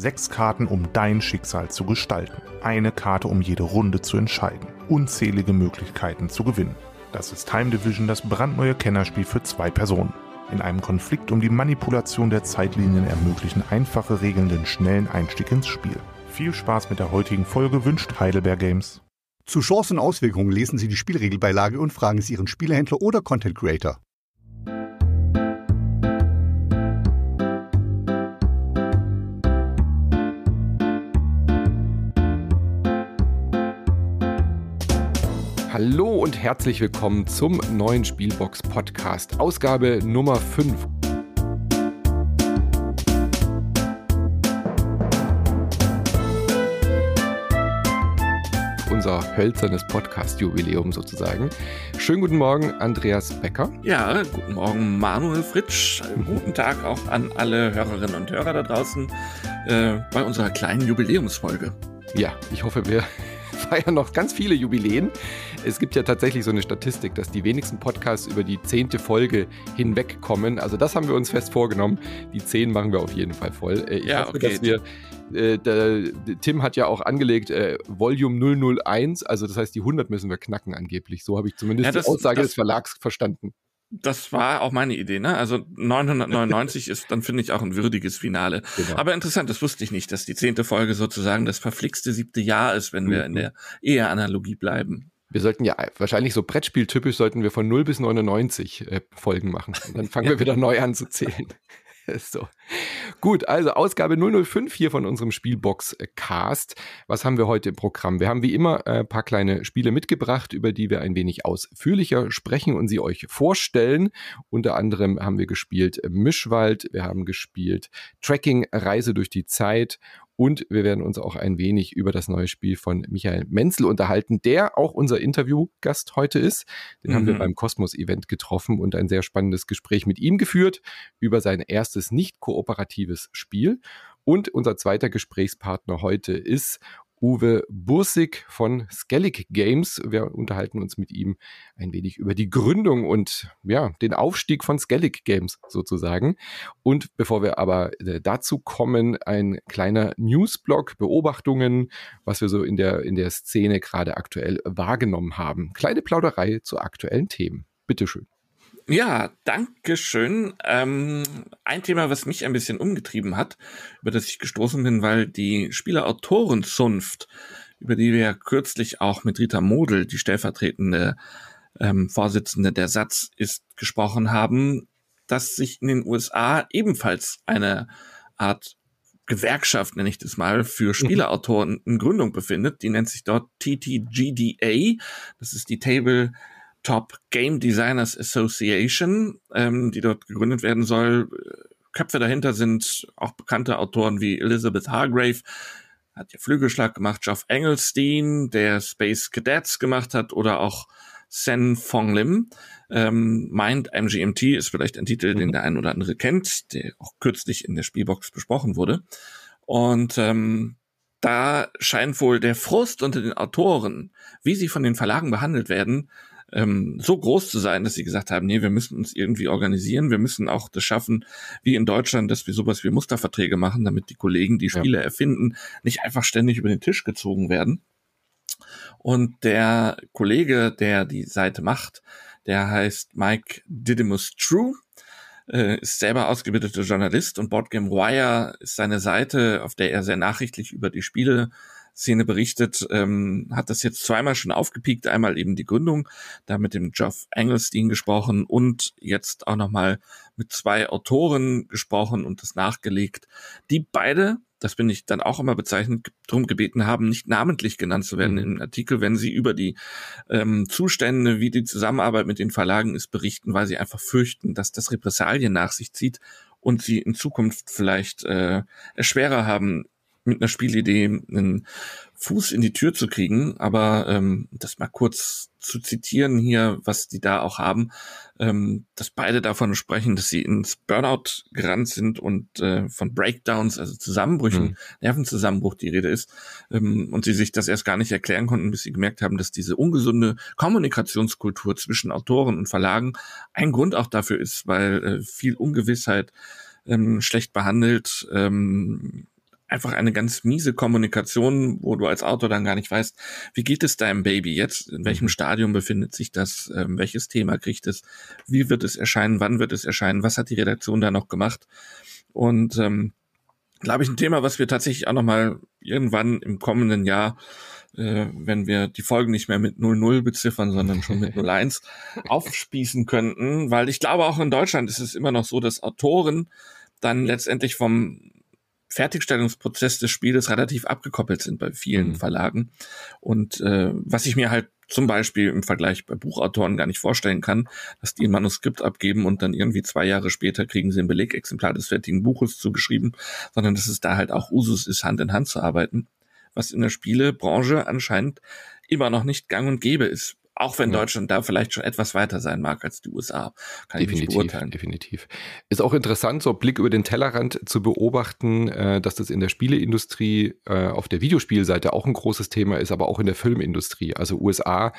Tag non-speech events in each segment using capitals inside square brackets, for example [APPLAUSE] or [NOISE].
Sechs Karten, um dein Schicksal zu gestalten. Eine Karte, um jede Runde zu entscheiden. Unzählige Möglichkeiten zu gewinnen. Das ist Time Division, das brandneue Kennerspiel für zwei Personen. In einem Konflikt um die Manipulation der Zeitlinien ermöglichen einfache Regeln den schnellen Einstieg ins Spiel. Viel Spaß mit der heutigen Folge wünscht Heidelberg Games. Zu Chancen und Auswirkungen lesen Sie die Spielregelbeilage und fragen Sie Ihren Spielehändler oder Content Creator. Hallo und herzlich willkommen zum neuen Spielbox Podcast, Ausgabe Nummer 5. Unser hölzernes Podcast-Jubiläum sozusagen. Schönen guten Morgen, Andreas Becker. Ja, guten Morgen, Manuel Fritsch. Guten Tag auch an alle Hörerinnen und Hörer da draußen äh, bei unserer kleinen Jubiläumsfolge. Ja, ich hoffe, wir feiern noch ganz viele Jubiläen. Es gibt ja tatsächlich so eine Statistik, dass die wenigsten Podcasts über die zehnte Folge hinwegkommen. Also das haben wir uns fest vorgenommen. Die zehn machen wir auf jeden Fall voll. Äh, ich ja, hoffe, okay. dass wir äh, der, Tim hat ja auch angelegt, äh, Volume 001, also das heißt, die 100 müssen wir knacken angeblich. So habe ich zumindest ja, das, die Aussage das, des Verlags verstanden. Das war auch meine Idee, ne? Also 999 [LAUGHS] ist dann, finde ich, auch ein würdiges Finale. Genau. Aber interessant, das wusste ich nicht, dass die zehnte Folge sozusagen das verflixte siebte Jahr ist, wenn mhm. wir in der Ehe-Analogie bleiben. Wir sollten ja wahrscheinlich so Brettspieltypisch sollten wir von 0 bis 99 äh, Folgen machen. Und dann fangen wir wieder neu an zu zählen. [LAUGHS] [LAUGHS] so. Gut, also Ausgabe 005 hier von unserem Spielbox-Cast. Was haben wir heute im Programm? Wir haben wie immer ein äh, paar kleine Spiele mitgebracht, über die wir ein wenig ausführlicher sprechen und sie euch vorstellen. Unter anderem haben wir gespielt Mischwald, wir haben gespielt Tracking, Reise durch die Zeit und wir werden uns auch ein wenig über das neue Spiel von Michael Menzel unterhalten, der auch unser Interviewgast heute ist. Den mhm. haben wir mhm. beim Kosmos-Event getroffen und ein sehr spannendes Gespräch mit ihm geführt über sein erstes nicht kooperatives Spiel. Und unser zweiter Gesprächspartner heute ist Uwe Bursig von Skellig Games. Wir unterhalten uns mit ihm ein wenig über die Gründung und ja, den Aufstieg von Skellig Games sozusagen. Und bevor wir aber äh, dazu kommen, ein kleiner Newsblog, Beobachtungen, was wir so in der, in der Szene gerade aktuell wahrgenommen haben. Kleine Plauderei zu aktuellen Themen. Bitteschön. Ja, danke schön. Ähm, ein Thema, was mich ein bisschen umgetrieben hat, über das ich gestoßen bin, weil die Spielerautorenzunft, über die wir ja kürzlich auch mit Rita Model, die stellvertretende ähm, Vorsitzende der Satz ist, gesprochen haben, dass sich in den USA ebenfalls eine Art Gewerkschaft, nenne ich das mal, für mhm. Spieleautoren in Gründung befindet. Die nennt sich dort TTGDA. Das ist die Table Top Game Designers Association, ähm, die dort gegründet werden soll. Köpfe dahinter sind auch bekannte Autoren wie Elizabeth Hargrave, hat ja Flügelschlag gemacht, Geoff Engelstein, der Space Cadets gemacht hat, oder auch Sen Fong Lim. Ähm, Mind MGMT ist vielleicht ein Titel, den mhm. der ein oder andere kennt, der auch kürzlich in der Spielbox besprochen wurde. Und ähm, da scheint wohl der Frust unter den Autoren, wie sie von den Verlagen behandelt werden, ähm, so groß zu sein, dass sie gesagt haben, nee, wir müssen uns irgendwie organisieren, wir müssen auch das schaffen, wie in Deutschland, dass wir sowas wie Musterverträge machen, damit die Kollegen, die Spiele ja. erfinden, nicht einfach ständig über den Tisch gezogen werden. Und der Kollege, der die Seite macht, der heißt Mike Didymus True, äh, ist selber ausgebildeter Journalist und Boardgame Wire ist seine Seite, auf der er sehr nachrichtlich über die Spiele Szene berichtet, ähm, hat das jetzt zweimal schon aufgepiekt. Einmal eben die Gründung, da mit dem Geoff Engelstein gesprochen und jetzt auch nochmal mit zwei Autoren gesprochen und das nachgelegt, die beide, das bin ich dann auch immer bezeichnet, darum gebeten haben, nicht namentlich genannt zu werden mhm. im Artikel, wenn sie über die ähm, Zustände, wie die Zusammenarbeit mit den Verlagen ist, berichten, weil sie einfach fürchten, dass das Repressalien nach sich zieht und sie in Zukunft vielleicht äh, es schwerer haben, mit einer Spielidee einen Fuß in die Tür zu kriegen. Aber ähm, das mal kurz zu zitieren hier, was die da auch haben, ähm, dass beide davon sprechen, dass sie ins Burnout gerannt sind und äh, von Breakdowns, also Zusammenbrüchen, mhm. Nervenzusammenbruch die Rede ist, ähm, und sie sich das erst gar nicht erklären konnten, bis sie gemerkt haben, dass diese ungesunde Kommunikationskultur zwischen Autoren und Verlagen ein Grund auch dafür ist, weil äh, viel Ungewissheit ähm, schlecht behandelt, ähm, einfach eine ganz miese Kommunikation, wo du als Autor dann gar nicht weißt, wie geht es deinem Baby jetzt? In welchem mhm. Stadium befindet sich das? Ähm, welches Thema kriegt es? Wie wird es erscheinen? Wann wird es erscheinen? Was hat die Redaktion da noch gemacht? Und ähm, glaube ich, ein Thema, was wir tatsächlich auch nochmal irgendwann im kommenden Jahr, äh, wenn wir die Folgen nicht mehr mit 00 beziffern, sondern schon mit [LAUGHS] 01 aufspießen könnten, weil ich glaube, auch in Deutschland ist es immer noch so, dass Autoren dann letztendlich vom Fertigstellungsprozess des Spieles relativ abgekoppelt sind bei vielen mhm. Verlagen. Und äh, was ich mir halt zum Beispiel im Vergleich bei Buchautoren gar nicht vorstellen kann, dass die ein Manuskript abgeben und dann irgendwie zwei Jahre später kriegen sie ein Belegexemplar des fertigen Buches zugeschrieben, sondern dass es da halt auch Usus ist, Hand in Hand zu arbeiten, was in der Spielebranche anscheinend immer noch nicht gang und gäbe ist. Auch wenn ja. Deutschland da vielleicht schon etwas weiter sein mag als die USA. Kann definitiv, ich nicht beurteilen. Definitiv. Ist auch interessant, so Blick über den Tellerrand zu beobachten, äh, dass das in der Spieleindustrie äh, auf der Videospielseite auch ein großes Thema ist, aber auch in der Filmindustrie. Also USA,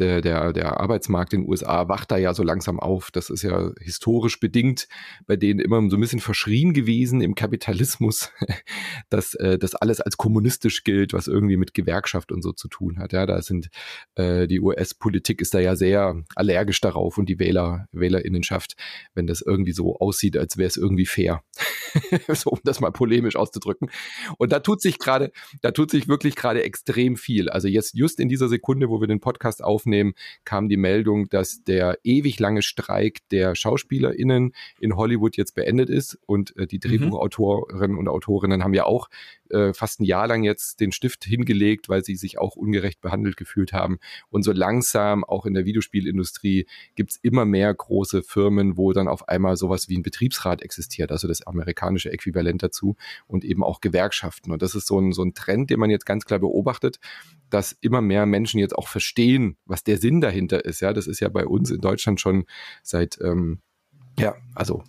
der, der, der Arbeitsmarkt in den USA wacht da ja so langsam auf. Das ist ja historisch bedingt bei denen immer so ein bisschen verschrien gewesen im Kapitalismus, [LAUGHS] dass äh, das alles als kommunistisch gilt, was irgendwie mit Gewerkschaft und so zu tun hat. Ja, da sind äh, die US Politik ist da ja sehr allergisch darauf und die Wähler, Wählerinnenschaft, wenn das irgendwie so aussieht, als wäre es irgendwie fair. [LAUGHS] so, um das mal polemisch auszudrücken. Und da tut sich gerade, da tut sich wirklich gerade extrem viel. Also jetzt, just in dieser Sekunde, wo wir den Podcast aufnehmen, kam die Meldung, dass der ewig lange Streik der SchauspielerInnen in Hollywood jetzt beendet ist und äh, die mhm. Drehbuchautorinnen und Autorinnen haben ja auch äh, fast ein Jahr lang jetzt den Stift hingelegt, weil sie sich auch ungerecht behandelt gefühlt haben. Und so langsam, auch in der Videospielindustrie, gibt's immer mehr große Firmen, wo dann auf einmal sowas wie ein Betriebsrat existiert, also das amerikanische Äquivalent dazu und eben auch Gewerkschaften. Und das ist so ein, so ein Trend, den man jetzt ganz klar beobachtet, dass immer mehr Menschen jetzt auch verstehen, was der Sinn dahinter ist. Ja, das ist ja bei uns in Deutschland schon seit ähm, ja, also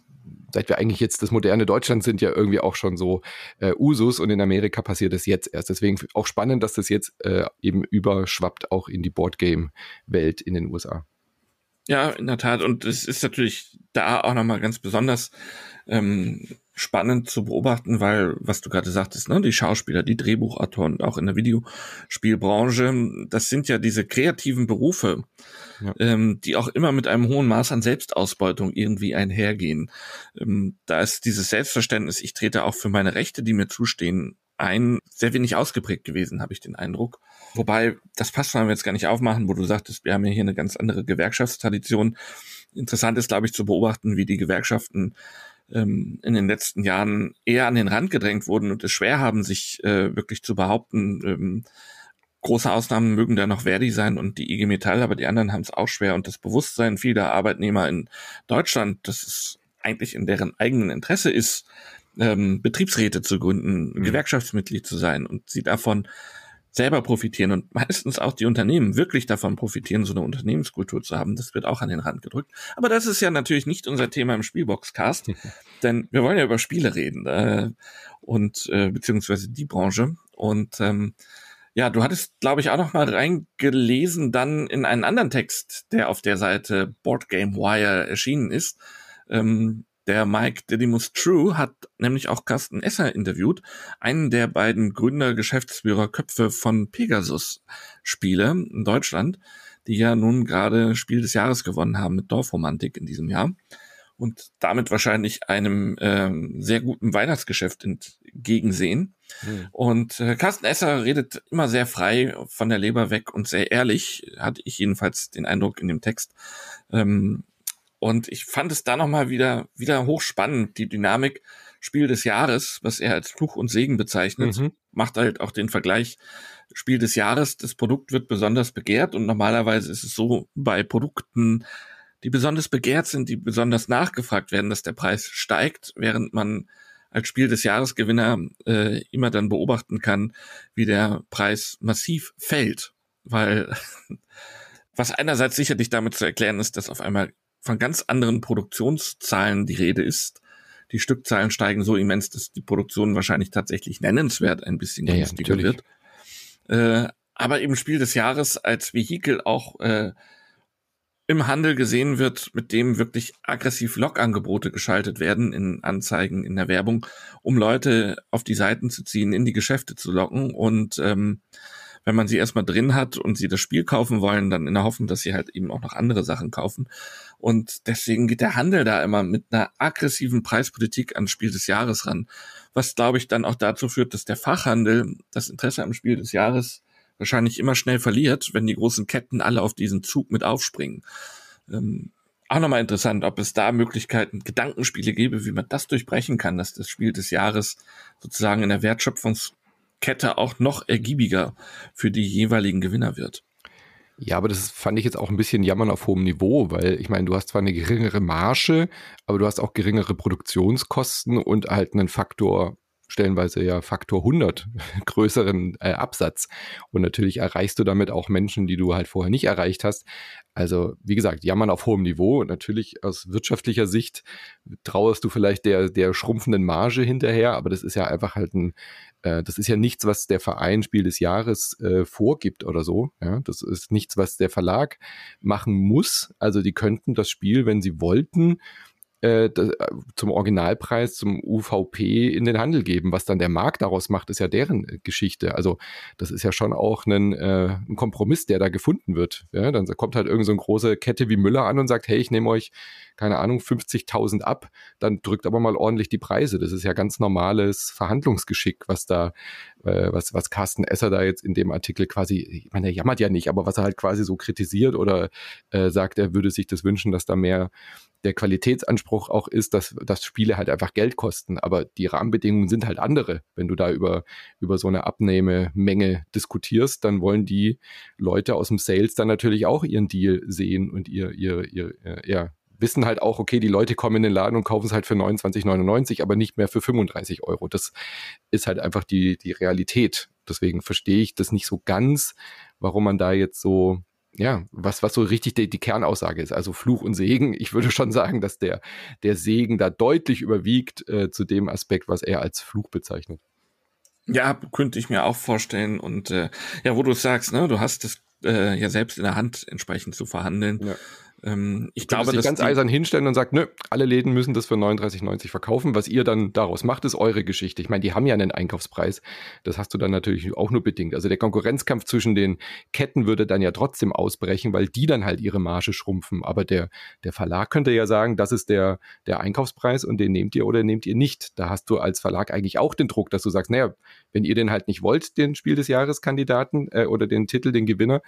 seit wir eigentlich jetzt das moderne Deutschland sind, ja irgendwie auch schon so äh, Usus und in Amerika passiert es jetzt erst. Deswegen auch spannend, dass das jetzt äh, eben überschwappt auch in die Boardgame-Welt in den USA. Ja, in der Tat. Und es ist natürlich da auch nochmal ganz besonders ähm, spannend zu beobachten, weil, was du gerade sagtest, ne, die Schauspieler, die Drehbuchautoren, auch in der Videospielbranche, das sind ja diese kreativen Berufe, ja. ähm, die auch immer mit einem hohen Maß an Selbstausbeutung irgendwie einhergehen. Ähm, da ist dieses Selbstverständnis, ich trete auch für meine Rechte, die mir zustehen, ein, sehr wenig ausgeprägt gewesen, habe ich den Eindruck. Wobei, das passt, wenn wir jetzt gar nicht aufmachen, wo du sagtest, wir haben ja hier eine ganz andere Gewerkschaftstradition. Interessant ist, glaube ich, zu beobachten, wie die Gewerkschaften ähm, in den letzten Jahren eher an den Rand gedrängt wurden und es schwer haben, sich äh, wirklich zu behaupten. Ähm, große Ausnahmen mögen da noch Verdi sein und die IG Metall, aber die anderen haben es auch schwer. Und das Bewusstsein vieler Arbeitnehmer in Deutschland, dass es eigentlich in deren eigenen Interesse ist, ähm, Betriebsräte zu gründen, mhm. Gewerkschaftsmitglied zu sein und sie davon selber profitieren und meistens auch die Unternehmen wirklich davon profitieren, so eine Unternehmenskultur zu haben. Das wird auch an den Rand gedrückt. Aber das ist ja natürlich nicht unser Thema im Spielboxcast, denn wir wollen ja über Spiele reden äh, und äh, beziehungsweise die Branche. Und ähm, ja, du hattest, glaube ich, auch noch mal reingelesen dann in einen anderen Text, der auf der Seite Board Game Wire erschienen ist. Ähm, der Mike Dedimus True hat nämlich auch Carsten Esser interviewt, einen der beiden Gründer, Geschäftsführer, Köpfe von Pegasus Spiele in Deutschland, die ja nun gerade Spiel des Jahres gewonnen haben mit Dorfromantik in diesem Jahr und damit wahrscheinlich einem ähm, sehr guten Weihnachtsgeschäft entgegensehen. Hm. Und äh, Carsten Esser redet immer sehr frei von der Leber weg und sehr ehrlich, hatte ich jedenfalls den Eindruck in dem Text. Ähm, und ich fand es da nochmal wieder, wieder hochspannend, die Dynamik Spiel des Jahres, was er als Fluch und Segen bezeichnet, mhm. macht halt auch den Vergleich Spiel des Jahres. Das Produkt wird besonders begehrt und normalerweise ist es so bei Produkten, die besonders begehrt sind, die besonders nachgefragt werden, dass der Preis steigt, während man als Spiel des Jahresgewinner äh, immer dann beobachten kann, wie der Preis massiv fällt, weil [LAUGHS] was einerseits sicherlich damit zu erklären ist, dass auf einmal von ganz anderen Produktionszahlen die Rede ist. Die Stückzahlen steigen so immens, dass die Produktion wahrscheinlich tatsächlich nennenswert ein bisschen ja, günstiger ja, wird. Äh, aber eben Spiel des Jahres als Vehikel auch äh, im Handel gesehen wird, mit dem wirklich aggressiv Log-Angebote geschaltet werden in Anzeigen, in der Werbung, um Leute auf die Seiten zu ziehen, in die Geschäfte zu locken. Und ähm, wenn man sie erstmal drin hat und sie das Spiel kaufen wollen, dann in der Hoffnung, dass sie halt eben auch noch andere Sachen kaufen. Und deswegen geht der Handel da immer mit einer aggressiven Preispolitik ans Spiel des Jahres ran. Was, glaube ich, dann auch dazu führt, dass der Fachhandel das Interesse am Spiel des Jahres wahrscheinlich immer schnell verliert, wenn die großen Ketten alle auf diesen Zug mit aufspringen. Ähm, auch nochmal interessant, ob es da Möglichkeiten, Gedankenspiele gäbe, wie man das durchbrechen kann, dass das Spiel des Jahres sozusagen in der Wertschöpfungskette auch noch ergiebiger für die jeweiligen Gewinner wird. Ja, aber das fand ich jetzt auch ein bisschen jammern auf hohem Niveau, weil ich meine, du hast zwar eine geringere Marge, aber du hast auch geringere Produktionskosten und halt einen Faktor stellenweise ja Faktor 100 [LAUGHS] größeren äh, Absatz. Und natürlich erreichst du damit auch Menschen, die du halt vorher nicht erreicht hast. Also, wie gesagt, jammern auf hohem Niveau. Und natürlich aus wirtschaftlicher Sicht trauerst du vielleicht der, der schrumpfenden Marge hinterher, aber das ist ja einfach halt ein, äh, das ist ja nichts, was der Verein Spiel des Jahres äh, vorgibt oder so. Ja, das ist nichts, was der Verlag machen muss. Also, die könnten das Spiel, wenn sie wollten, äh, äh, zum Originalpreis, zum UVP in den Handel geben. Was dann der Markt daraus macht, ist ja deren äh, Geschichte. Also das ist ja schon auch ein, äh, ein Kompromiss, der da gefunden wird. Ja, dann kommt halt irgendeine so große Kette wie Müller an und sagt, hey, ich nehme euch, keine Ahnung, 50.000 ab, dann drückt aber mal ordentlich die Preise. Das ist ja ganz normales Verhandlungsgeschick, was da, äh, was, was Carsten Esser da jetzt in dem Artikel quasi, ich meine, er jammert ja nicht, aber was er halt quasi so kritisiert oder äh, sagt, er würde sich das wünschen, dass da mehr der Qualitätsanspruch auch ist, dass, dass Spiele halt einfach Geld kosten. Aber die Rahmenbedingungen sind halt andere. Wenn du da über, über so eine Abnehmemenge diskutierst, dann wollen die Leute aus dem Sales dann natürlich auch ihren Deal sehen und ihr, ihr, ihr, äh, ja, wissen halt auch, okay, die Leute kommen in den Laden und kaufen es halt für 29,99, aber nicht mehr für 35 Euro. Das ist halt einfach die, die Realität. Deswegen verstehe ich das nicht so ganz, warum man da jetzt so ja, was, was so richtig die, die Kernaussage ist. Also Fluch und Segen. Ich würde schon sagen, dass der, der Segen da deutlich überwiegt äh, zu dem Aspekt, was er als Fluch bezeichnet. Ja, könnte ich mir auch vorstellen. Und äh, ja, wo du sagst, ne, du hast es äh, ja selbst in der Hand entsprechend zu verhandeln. Ja. Ähm, ich glaube, dass ganz eisern hinstellen und sagt, nö, alle Läden müssen das für 39,90 verkaufen. Was ihr dann daraus macht, ist eure Geschichte. Ich meine, die haben ja einen Einkaufspreis. Das hast du dann natürlich auch nur bedingt. Also der Konkurrenzkampf zwischen den Ketten würde dann ja trotzdem ausbrechen, weil die dann halt ihre Marge schrumpfen. Aber der, der Verlag könnte ja sagen, das ist der, der Einkaufspreis und den nehmt ihr oder nehmt ihr nicht. Da hast du als Verlag eigentlich auch den Druck, dass du sagst, naja, wenn ihr den halt nicht wollt, den Spiel des Jahreskandidaten äh, oder den Titel, den Gewinner,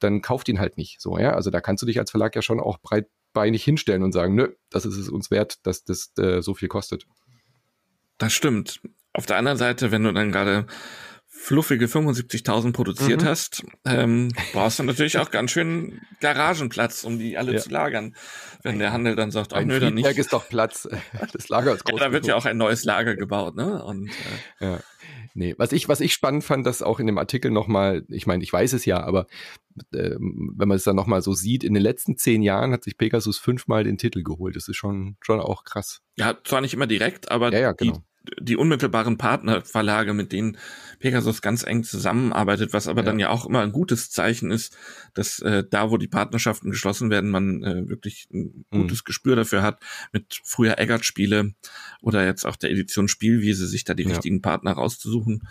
dann kauft ihn halt nicht. So, ja. Also da kannst du dich als Verlag ja schon auch breitbeinig hinstellen und sagen, nö, das ist es uns wert, dass das äh, so viel kostet. Das stimmt. Auf der anderen Seite, wenn du dann gerade fluffige 75.000 produziert mhm. hast, ähm, brauchst du natürlich auch ganz schön Garagenplatz, um die alle ja. zu lagern. Wenn der Handel dann sagt, ach nö, dann nicht. ist doch Platz. Das Lager ist groß. Ja, da wird ja auch ein neues Lager gebaut, ne? Und, äh, ja. Nee, was ich, was ich spannend fand, dass auch in dem Artikel nochmal, ich meine, ich weiß es ja, aber äh, wenn man es dann nochmal so sieht, in den letzten zehn Jahren hat sich Pegasus fünfmal den Titel geholt. Das ist schon, schon auch krass. Ja, zwar nicht immer direkt, aber ja, ja, genau. die, die unmittelbaren Partnerverlage, mit denen Pegasus ganz eng zusammenarbeitet, was aber ja. dann ja auch immer ein gutes Zeichen ist, dass äh, da, wo die Partnerschaften geschlossen werden, man äh, wirklich ein mhm. gutes mhm. Gespür dafür hat, mit früher Eggert-Spiele oder jetzt auch der Edition Spielwiese, sich da die ja. richtigen Partner rauszusuchen.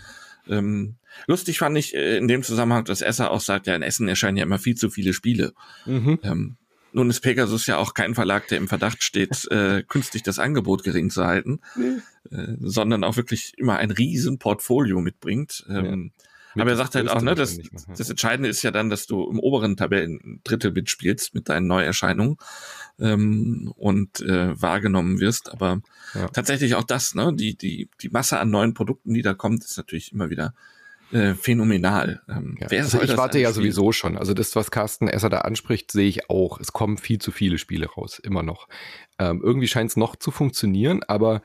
Ähm, lustig fand ich äh, in dem Zusammenhang, dass Esser auch sagt, ja, in Essen erscheinen ja immer viel zu viele Spiele. Mhm. Ähm, nun ist Pegasus ja auch kein Verlag, der im Verdacht steht, [LAUGHS] äh, künstlich das Angebot gering zu halten, nee. äh, sondern auch wirklich immer ein riesen Portfolio mitbringt. Ähm, ja. Aber er sagt halt auch, ne, das, das Entscheidende ist ja dann, dass du im oberen Tabellendrittel mitspielst mit deinen Neuerscheinungen ähm, und äh, wahrgenommen wirst. Aber ja. tatsächlich auch das, ne, die, die, die Masse an neuen Produkten, die da kommt, ist natürlich immer wieder äh, phänomenal. Ähm, ja. also ich warte ja sowieso schon. Also das, was Carsten Esser da anspricht, sehe ich auch. Es kommen viel zu viele Spiele raus, immer noch. Ähm, irgendwie scheint es noch zu funktionieren, aber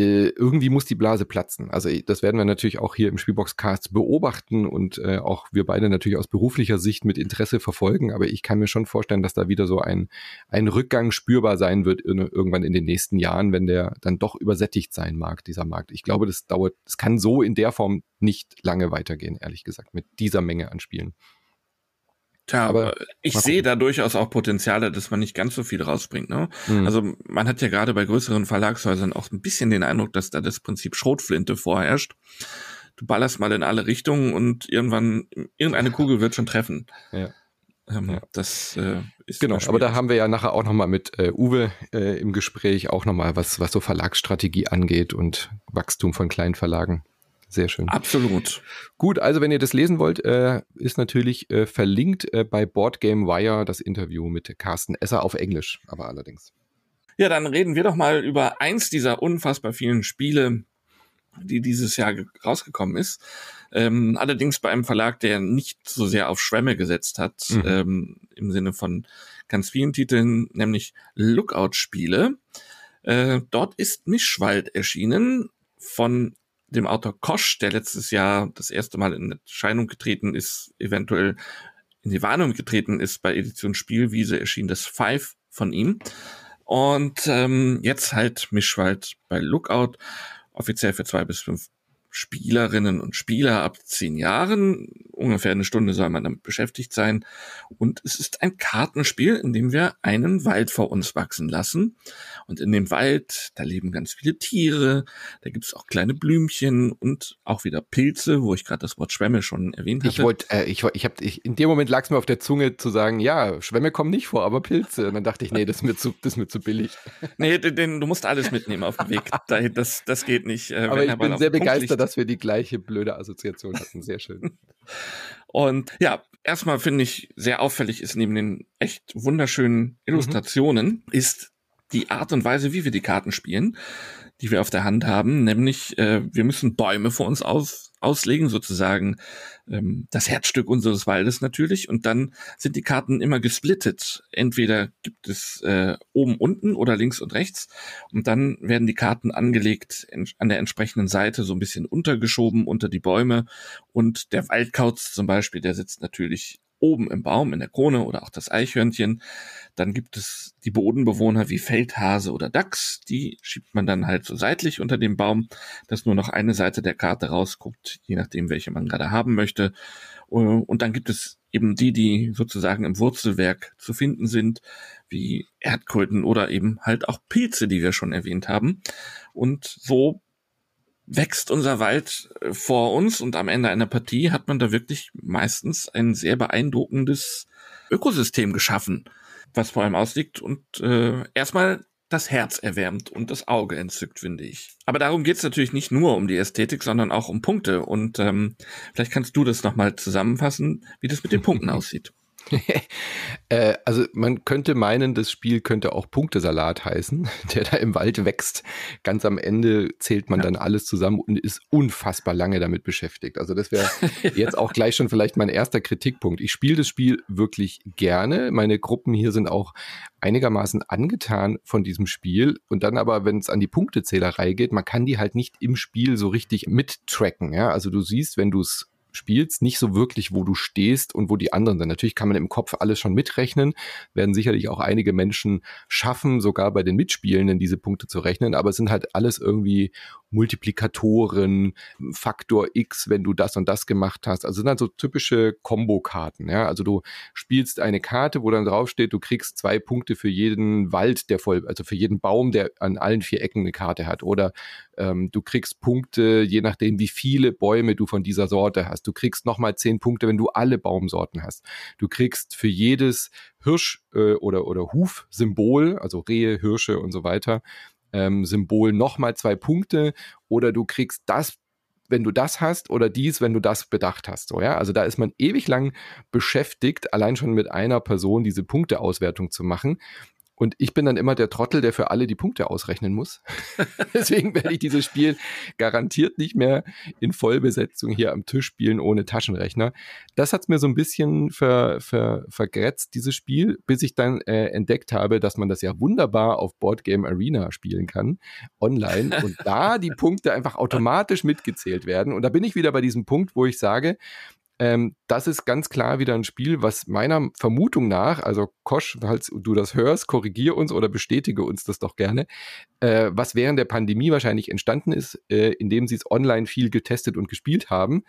irgendwie muss die Blase platzen. Also das werden wir natürlich auch hier im Spielboxcast beobachten und äh, auch wir beide natürlich aus beruflicher Sicht mit Interesse verfolgen. Aber ich kann mir schon vorstellen, dass da wieder so ein, ein Rückgang spürbar sein wird in, irgendwann in den nächsten Jahren, wenn der dann doch übersättigt sein mag, dieser Markt. Ich glaube, das dauert, das kann so in der Form nicht lange weitergehen, ehrlich gesagt, mit dieser Menge an Spielen. Tja, aber ich sehe da durchaus auch Potenziale, dass man nicht ganz so viel rausbringt. Ne? Mhm. Also man hat ja gerade bei größeren Verlagshäusern auch ein bisschen den Eindruck, dass da das Prinzip Schrotflinte vorherrscht. Du ballerst mal in alle Richtungen und irgendwann irgendeine Kugel wird schon treffen. Ja. Ähm, ja. Das äh, ist genau. Aber da haben wir ja nachher auch noch mal mit äh, Uwe äh, im Gespräch auch noch mal was was so Verlagsstrategie angeht und Wachstum von kleinen Verlagen. Sehr schön. Absolut. Gut, also wenn ihr das lesen wollt, äh, ist natürlich äh, verlinkt äh, bei Boardgame Wire das Interview mit Carsten Esser auf Englisch, aber allerdings. Ja, dann reden wir doch mal über eins dieser unfassbar vielen Spiele, die dieses Jahr rausgekommen ist. Ähm, allerdings bei einem Verlag, der nicht so sehr auf Schwämme gesetzt hat, mhm. ähm, im Sinne von ganz vielen Titeln, nämlich Lookout-Spiele. Äh, dort ist Mischwald erschienen von dem Autor Kosch, der letztes Jahr das erste Mal in Erscheinung getreten ist, eventuell in die Warnung getreten ist bei Edition Spielwiese, erschien das Five von ihm. Und ähm, jetzt halt Mischwald bei Lookout, offiziell für zwei bis fünf Spielerinnen und Spieler ab zehn Jahren. Ungefähr eine Stunde soll man damit beschäftigt sein. Und es ist ein Kartenspiel, in dem wir einen Wald vor uns wachsen lassen. Und in dem Wald, da leben ganz viele Tiere, da gibt es auch kleine Blümchen und auch wieder Pilze, wo ich gerade das Wort Schwämme schon erwähnt hatte. Ich wollte, äh, ich, ich habe, ich, in dem Moment lag es mir auf der Zunge zu sagen, ja, Schwämme kommen nicht vor, aber Pilze. Und dann dachte ich, nee, das ist mir zu, das ist mir zu billig. Nee, den, den, du musst alles mitnehmen auf dem Weg. [LAUGHS] Das, das geht nicht. Äh, aber ich bin sehr begeistert, dass wir die gleiche blöde Assoziation hatten. Sehr schön. [LAUGHS] Und ja, erstmal finde ich sehr auffällig ist neben den echt wunderschönen Illustrationen mhm. ist die Art und Weise, wie wir die Karten spielen, die wir auf der Hand haben, nämlich äh, wir müssen Bäume vor uns aus, auslegen, sozusagen ähm, das Herzstück unseres Waldes natürlich. Und dann sind die Karten immer gesplittet. Entweder gibt es äh, oben, unten oder links und rechts. Und dann werden die Karten angelegt an der entsprechenden Seite so ein bisschen untergeschoben unter die Bäume. Und der Waldkauz zum Beispiel, der sitzt natürlich oben im Baum, in der Krone oder auch das Eichhörnchen. Dann gibt es die Bodenbewohner wie Feldhase oder Dachs. Die schiebt man dann halt so seitlich unter dem Baum, dass nur noch eine Seite der Karte rausguckt, je nachdem, welche man gerade haben möchte. Und dann gibt es eben die, die sozusagen im Wurzelwerk zu finden sind, wie Erdkröten oder eben halt auch Pilze, die wir schon erwähnt haben. Und so wächst unser Wald äh, vor uns und am Ende einer Partie hat man da wirklich meistens ein sehr beeindruckendes Ökosystem geschaffen, was vor allem ausliegt und äh, erstmal das Herz erwärmt und das Auge entzückt, finde ich. Aber darum geht's natürlich nicht nur um die Ästhetik, sondern auch um Punkte. Und ähm, vielleicht kannst du das nochmal zusammenfassen, wie das mit den Punkten [LAUGHS] aussieht. [LAUGHS] äh, also man könnte meinen, das Spiel könnte auch Punktesalat heißen, [LAUGHS] der da im Wald wächst. Ganz am Ende zählt man ja. dann alles zusammen und ist unfassbar lange damit beschäftigt. Also das wäre [LAUGHS] jetzt auch gleich schon vielleicht mein erster Kritikpunkt. Ich spiele das Spiel wirklich gerne. Meine Gruppen hier sind auch einigermaßen angetan von diesem Spiel. Und dann aber, wenn es an die Punktezählerei geht, man kann die halt nicht im Spiel so richtig mittracken. Ja? Also du siehst, wenn du es spielst, nicht so wirklich, wo du stehst und wo die anderen sind. Natürlich kann man im Kopf alles schon mitrechnen, werden sicherlich auch einige Menschen schaffen, sogar bei den Mitspielenden diese Punkte zu rechnen, aber es sind halt alles irgendwie Multiplikatoren, Faktor X, wenn du das und das gemacht hast. Also sind halt so typische Kombokarten. Ja? Also du spielst eine Karte, wo dann draufsteht, du kriegst zwei Punkte für jeden Wald, der voll, also für jeden Baum, der an allen vier Ecken eine Karte hat. Oder ähm, du kriegst Punkte, je nachdem, wie viele Bäume du von dieser Sorte hast. Du kriegst nochmal zehn Punkte, wenn du alle Baumsorten hast. Du kriegst für jedes Hirsch- äh, oder, oder Hufsymbol, also Rehe, Hirsche und so weiter, ähm, Symbol nochmal zwei Punkte. Oder du kriegst das wenn du das hast oder dies, wenn du das bedacht hast. So, ja? Also da ist man ewig lang beschäftigt, allein schon mit einer Person diese Punkteauswertung zu machen. Und ich bin dann immer der Trottel, der für alle die Punkte ausrechnen muss. [LAUGHS] Deswegen werde ich dieses Spiel garantiert nicht mehr in Vollbesetzung hier am Tisch spielen ohne Taschenrechner. Das hat's mir so ein bisschen ver, ver, vergrätzt, dieses Spiel, bis ich dann äh, entdeckt habe, dass man das ja wunderbar auf Boardgame Arena spielen kann, online. Und da die Punkte einfach automatisch mitgezählt werden. Und da bin ich wieder bei diesem Punkt, wo ich sage, ähm, das ist ganz klar wieder ein Spiel, was meiner Vermutung nach, also Kosch, falls du das hörst, korrigier uns oder bestätige uns das doch gerne, äh, was während der Pandemie wahrscheinlich entstanden ist, äh, indem sie es online viel getestet und gespielt haben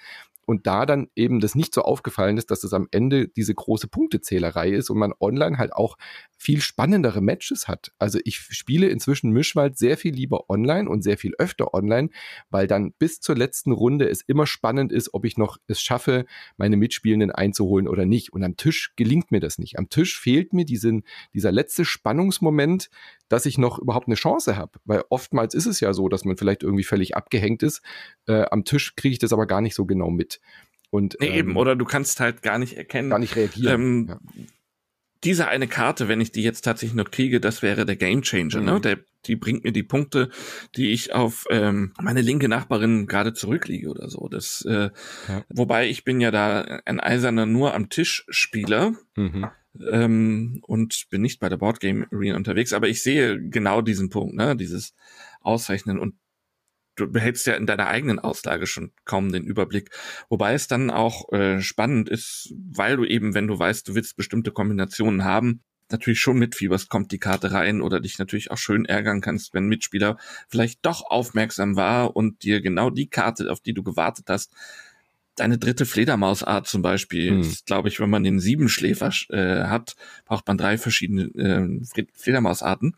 und da dann eben das nicht so aufgefallen ist, dass es am Ende diese große Punktezählerei ist und man online halt auch viel spannendere Matches hat. Also ich spiele inzwischen Mischwald sehr viel lieber online und sehr viel öfter online, weil dann bis zur letzten Runde es immer spannend ist, ob ich noch es schaffe, meine Mitspielenden einzuholen oder nicht. Und am Tisch gelingt mir das nicht. Am Tisch fehlt mir diesen, dieser letzte Spannungsmoment, dass ich noch überhaupt eine Chance habe. Weil oftmals ist es ja so, dass man vielleicht irgendwie völlig abgehängt ist. Äh, am Tisch kriege ich das aber gar nicht so genau mit. Und, nee, ähm, eben, oder du kannst halt gar nicht erkennen. Gar nicht reagieren. Ähm, ja. Diese eine Karte, wenn ich die jetzt tatsächlich noch kriege, das wäre der Game Changer. Ne? Mhm. Ne? Der, die bringt mir die Punkte, die ich auf ähm, meine linke Nachbarin gerade zurückliege oder so. Das, äh, ja. Wobei ich bin ja da ein eiserner nur am Tisch Spieler. Mhm ähm, und bin nicht bei der Boardgame Arena unterwegs, aber ich sehe genau diesen Punkt, ne, dieses Ausrechnen und du behältst ja in deiner eigenen Auslage schon kaum den Überblick. Wobei es dann auch äh, spannend ist, weil du eben, wenn du weißt, du willst bestimmte Kombinationen haben, natürlich schon mitfieberst, kommt die Karte rein oder dich natürlich auch schön ärgern kannst, wenn Mitspieler vielleicht doch aufmerksam war und dir genau die Karte, auf die du gewartet hast, deine dritte Fledermausart zum Beispiel, hm. ist, glaube ich, wenn man den Siebenschläfer äh, hat, braucht man drei verschiedene äh, Fledermausarten.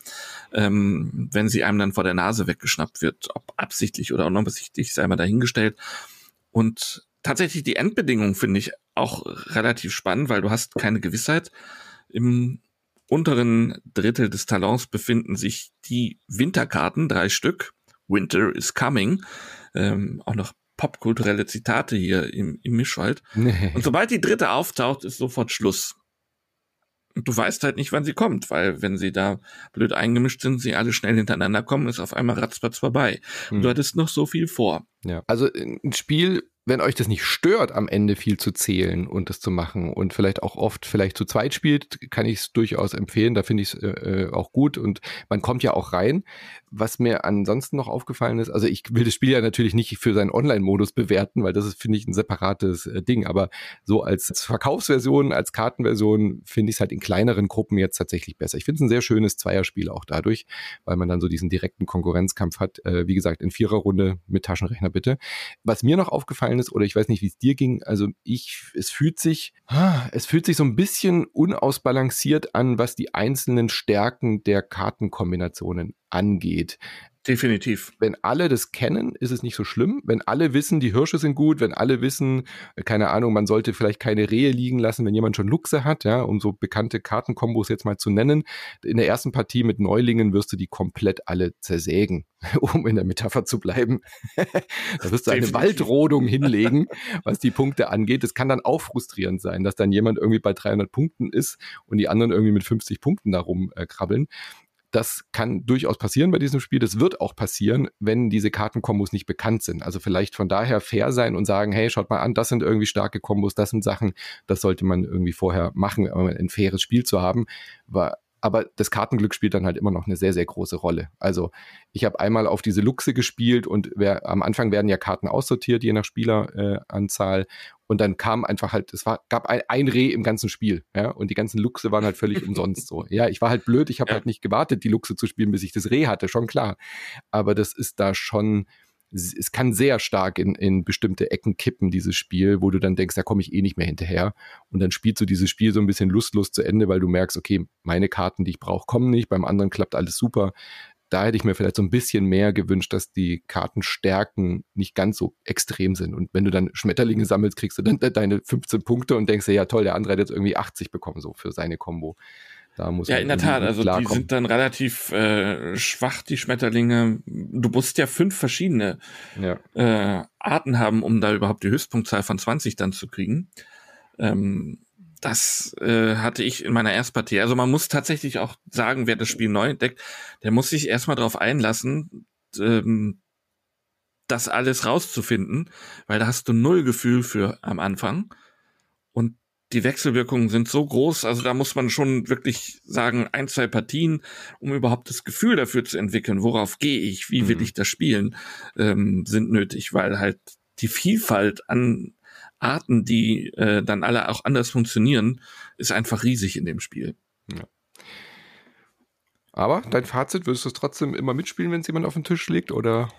Ähm, wenn sie einem dann vor der Nase weggeschnappt wird, ob absichtlich oder unabsichtlich, sei mal dahingestellt. Und tatsächlich die Endbedingung finde ich auch relativ spannend, weil du hast keine Gewissheit. Im unteren Drittel des Talons befinden sich die Winterkarten, drei Stück. Winter is coming. Ähm, auch noch popkulturelle Zitate hier im, im Mischwald. Nee. Und sobald die dritte auftaucht, ist sofort Schluss. Und du weißt halt nicht, wann sie kommt, weil wenn sie da blöd eingemischt sind, sie alle schnell hintereinander kommen, ist auf einmal ratzfatz vorbei. Und hm. du hattest noch so viel vor. Ja, also ein Spiel wenn euch das nicht stört, am Ende viel zu zählen und das zu machen und vielleicht auch oft vielleicht zu zweit spielt, kann ich es durchaus empfehlen. Da finde ich es äh, äh, auch gut und man kommt ja auch rein. Was mir ansonsten noch aufgefallen ist, also ich will das Spiel ja natürlich nicht für seinen Online-Modus bewerten, weil das ist, finde ich, ein separates äh, Ding. Aber so als, Verkaufsversion, als Kartenversion finde ich es halt in kleineren Gruppen jetzt tatsächlich besser. Ich finde es ein sehr schönes Zweierspiel auch dadurch, weil man dann so diesen direkten Konkurrenzkampf hat. Äh, wie gesagt, in Viererrunde mit Taschenrechner bitte. Was mir noch aufgefallen aufgefallen ist, oder ich weiß nicht, wie es dir ging. Also ich, es fühlt sich, es fühlt sich so ein bisschen unausbalanciert an, was die einzelnen Stärken der Kartenkombinationen angeht. Definitiv. Wenn alle das kennen, ist es nicht so schlimm. Wenn alle wissen, die Hirsche sind gut, wenn alle wissen, äh, keine Ahnung, man sollte vielleicht keine Rehe liegen lassen, wenn jemand schon Luchse hat, ja, um so bekannte Kartenkombos jetzt mal zu nennen. In der ersten Partie mit Neulingen wirst du die komplett alle zersägen, [LAUGHS] um in der Metapher zu bleiben. [LAUGHS] da wirst du eine Waldrodung hinlegen, was die Punkte angeht. Das kann dann auch frustrierend sein, dass dann jemand irgendwie bei 300 Punkten ist und die anderen irgendwie mit 50 Punkten darum äh, krabbeln. Das kann durchaus passieren bei diesem Spiel. Das wird auch passieren, wenn diese Kartenkombos nicht bekannt sind. Also vielleicht von daher fair sein und sagen, hey, schaut mal an, das sind irgendwie starke Kombos, das sind Sachen, das sollte man irgendwie vorher machen, um ein faires Spiel zu haben. Aber das Kartenglück spielt dann halt immer noch eine sehr, sehr große Rolle. Also ich habe einmal auf diese Luchse gespielt und wer, am Anfang werden ja Karten aussortiert, je nach Spieleranzahl. Äh, und dann kam einfach halt, es war, gab ein, ein Reh im ganzen Spiel, ja, und die ganzen Luchse waren halt völlig umsonst so. Ja, ich war halt blöd, ich habe ja. halt nicht gewartet, die Luchse zu spielen, bis ich das Reh hatte, schon klar. Aber das ist da schon, es kann sehr stark in, in bestimmte Ecken kippen, dieses Spiel, wo du dann denkst, da komme ich eh nicht mehr hinterher. Und dann spielst du dieses Spiel so ein bisschen lustlos zu Ende, weil du merkst, okay, meine Karten, die ich brauche, kommen nicht, beim anderen klappt alles super da hätte ich mir vielleicht so ein bisschen mehr gewünscht, dass die Kartenstärken nicht ganz so extrem sind. Und wenn du dann Schmetterlinge sammelst, kriegst du dann deine 15 Punkte und denkst ja toll, der andere hat jetzt irgendwie 80 bekommen, so für seine Combo. Da muss ja, in der Tat, also die sind dann relativ äh, schwach, die Schmetterlinge. Du musst ja fünf verschiedene ja. Äh, Arten haben, um da überhaupt die Höchstpunktzahl von 20 dann zu kriegen. Ähm, das äh, hatte ich in meiner Erstpartie. Also man muss tatsächlich auch sagen, wer das Spiel neu entdeckt, der muss sich erstmal darauf einlassen, ähm, das alles rauszufinden, weil da hast du null Gefühl für am Anfang. Die Wechselwirkungen sind so groß, also da muss man schon wirklich sagen, ein, zwei Partien, um überhaupt das Gefühl dafür zu entwickeln, worauf gehe ich, wie will mhm. ich das spielen, ähm, sind nötig, weil halt die Vielfalt an Arten, die äh, dann alle auch anders funktionieren, ist einfach riesig in dem Spiel. Ja. Aber dein Fazit, würdest du es trotzdem immer mitspielen, wenn es jemand auf den Tisch legt, oder?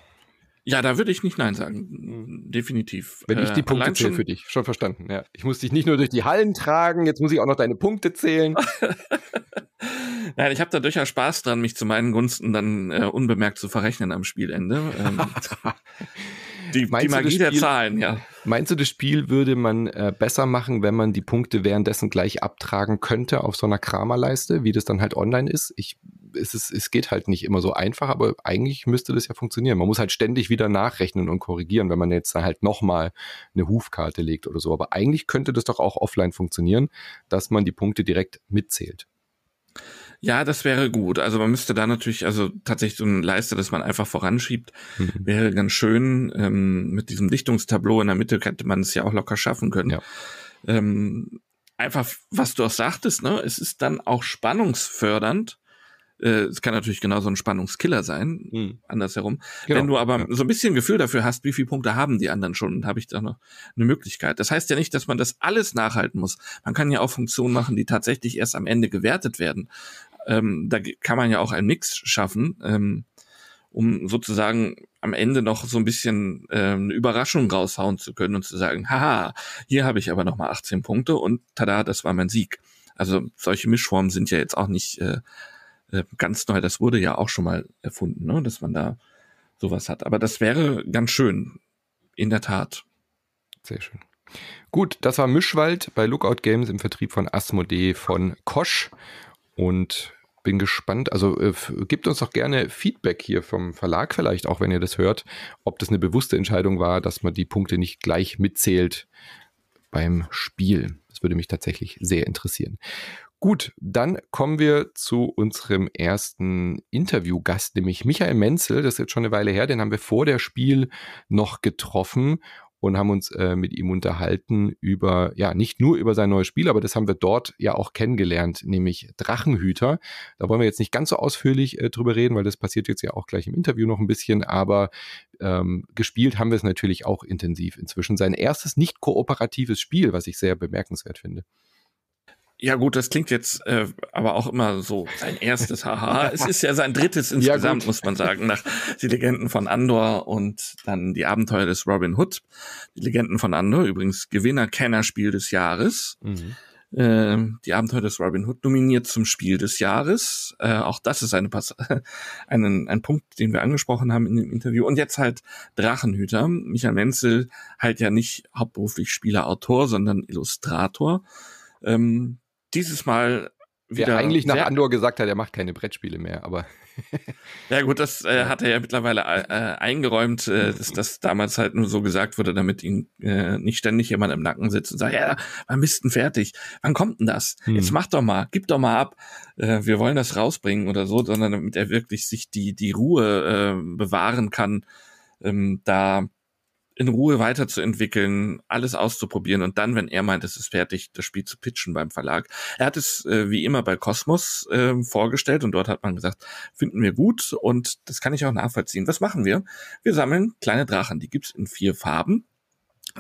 Ja, da würde ich nicht Nein sagen. Definitiv. Wenn ich die Äh, Punkte allein zähle schon- für dich. Schon verstanden, ja. Ich muss dich nicht nur durch die Hallen tragen, jetzt muss ich auch noch deine Punkte zählen. [LAUGHS] Nein, ich habe da durchaus Spaß dran, mich zu meinen Gunsten dann äh, unbemerkt zu verrechnen am Spielende. Ähm, [LAUGHS] die, die Magie der Spiel- Zahlen, ja. Meinst du, das Spiel würde man äh, besser machen, wenn man die Punkte währenddessen gleich abtragen könnte auf so einer Kramerleiste, wie das dann halt online ist? Ich, es, ist es geht halt nicht immer so einfach, aber eigentlich müsste das ja funktionieren. Man muss halt ständig wieder nachrechnen und korrigieren, wenn man jetzt da halt nochmal eine Hufkarte legt oder so. Aber eigentlich könnte das doch auch offline funktionieren, dass man die Punkte direkt mitzählt. Ja, das wäre gut. Also man müsste da natürlich, also tatsächlich so eine Leiste, dass man einfach voranschiebt, Mhm. wäre ganz schön. Ähm, mit diesem Dichtungstableau in der Mitte hätte man es ja auch locker schaffen können. Ja. Ähm, einfach, was du auch sagtest, ne, es ist dann auch spannungsfördernd. Äh, es kann natürlich genauso ein Spannungskiller sein, andersherum. Genau. Wenn du aber Ja. so ein bisschen Gefühl dafür hast, wie viele Punkte haben die anderen schon, habe ich da noch eine Möglichkeit. Das heißt ja nicht, dass man das alles nachhalten muss. Man kann ja auch Funktionen machen, die tatsächlich erst am Ende gewertet werden. Ähm, da kann man ja auch einen Mix schaffen, ähm, um sozusagen am Ende noch so ein bisschen ähm, eine Überraschung raushauen zu können und zu sagen, haha, hier habe ich aber noch mal 18 Punkte und tada, das war mein Sieg. Also solche Mischformen sind ja jetzt auch nicht äh, äh, ganz neu. Das wurde ja auch schon mal erfunden, ne? dass man da sowas hat. Aber das wäre ganz schön, in der Tat. Sehr schön. Gut, das war Mischwald bei Lookout Games im Vertrieb von Asmodee von Kosch und bin gespannt. Also äh, gebt uns doch gerne Feedback hier vom Verlag vielleicht, auch wenn ihr das hört, ob das eine bewusste Entscheidung war, dass man die Punkte nicht gleich mitzählt beim Spiel. Das würde mich tatsächlich sehr interessieren. Gut, dann kommen wir zu unserem ersten Interviewgast, nämlich Michael Menzel. Das ist jetzt schon eine Weile her, den haben wir vor der Spiel noch getroffen und haben uns äh, mit ihm unterhalten über, ja, nicht nur über sein neues Spiel, aber das haben wir dort ja auch kennengelernt, nämlich Drachenhüter. Da wollen wir jetzt nicht ganz so ausführlich äh, drüber reden, weil das passiert jetzt ja auch gleich im Interview noch ein bisschen, aber ähm, gespielt haben wir es natürlich auch intensiv inzwischen. Sein erstes nicht kooperatives Spiel, was ich sehr bemerkenswert finde. Ja gut, das klingt jetzt äh, aber auch immer so sein erstes Haha. [LAUGHS] es ist ja sein drittes insgesamt, gut. muss man sagen, nach die Legenden von Andor und dann die Abenteuer des Robin Hood. Die Legenden von Andor, übrigens Gewinner-Kenner-Spiel des Jahres. Äh, die Abenteuer des Robin Hood nominiert zum Spiel des Jahres. Äh, auch das ist eine Pass [LAUGHS] einen, ein Punkt, den wir angesprochen haben in dem Interview. Und jetzt halt Drachenhüter. Michael Menzel halt ja nicht hauptberuflich Spieler, Autor, sondern Illustrator. Ähm, dieses Mal wieder Der eigentlich nach Andor gesagt hat, er macht keine Brettspiele mehr, aber [LAUGHS] Ja gut, das äh, hat er ja mittlerweile äh, eingeräumt, äh, dass das damals halt nur so gesagt wurde, damit ihn äh, nicht ständig jemand im Nacken sitzt und sagt, ja, wann bist denn fertig? Wann kommt denn das? Hm. Jetzt mach doch mal, gib doch mal ab. Äh, wir wollen das rausbringen oder so, sondern damit er wirklich sich die die Ruhe äh, bewahren kann, ähm, da in Ruhe weiterzuentwickeln, alles auszuprobieren und dann, wenn er meint, es ist fertig, das Spiel zu pitchen beim Verlag. Er hat es äh, wie immer bei Cosmos äh, vorgestellt und dort hat man gesagt, finden wir gut und das kann ich auch nachvollziehen. Was machen wir? Wir sammeln kleine Drachen, die gibt's in vier Farben.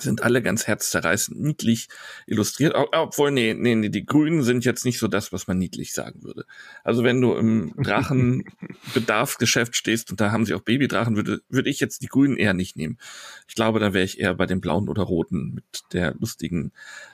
Sind alle ganz herzzerreißend niedlich illustriert. Ob- Obwohl, nee, nee, nee, die Grünen sind jetzt nicht so das, was man niedlich sagen würde. Also wenn du im [LAUGHS] Drachenbedarfsgeschäft stehst und da haben sie auch Babydrachen, würde, würde ich jetzt die Grünen eher nicht nehmen. Ich glaube, da wäre ich eher bei den blauen oder roten mit der lustigen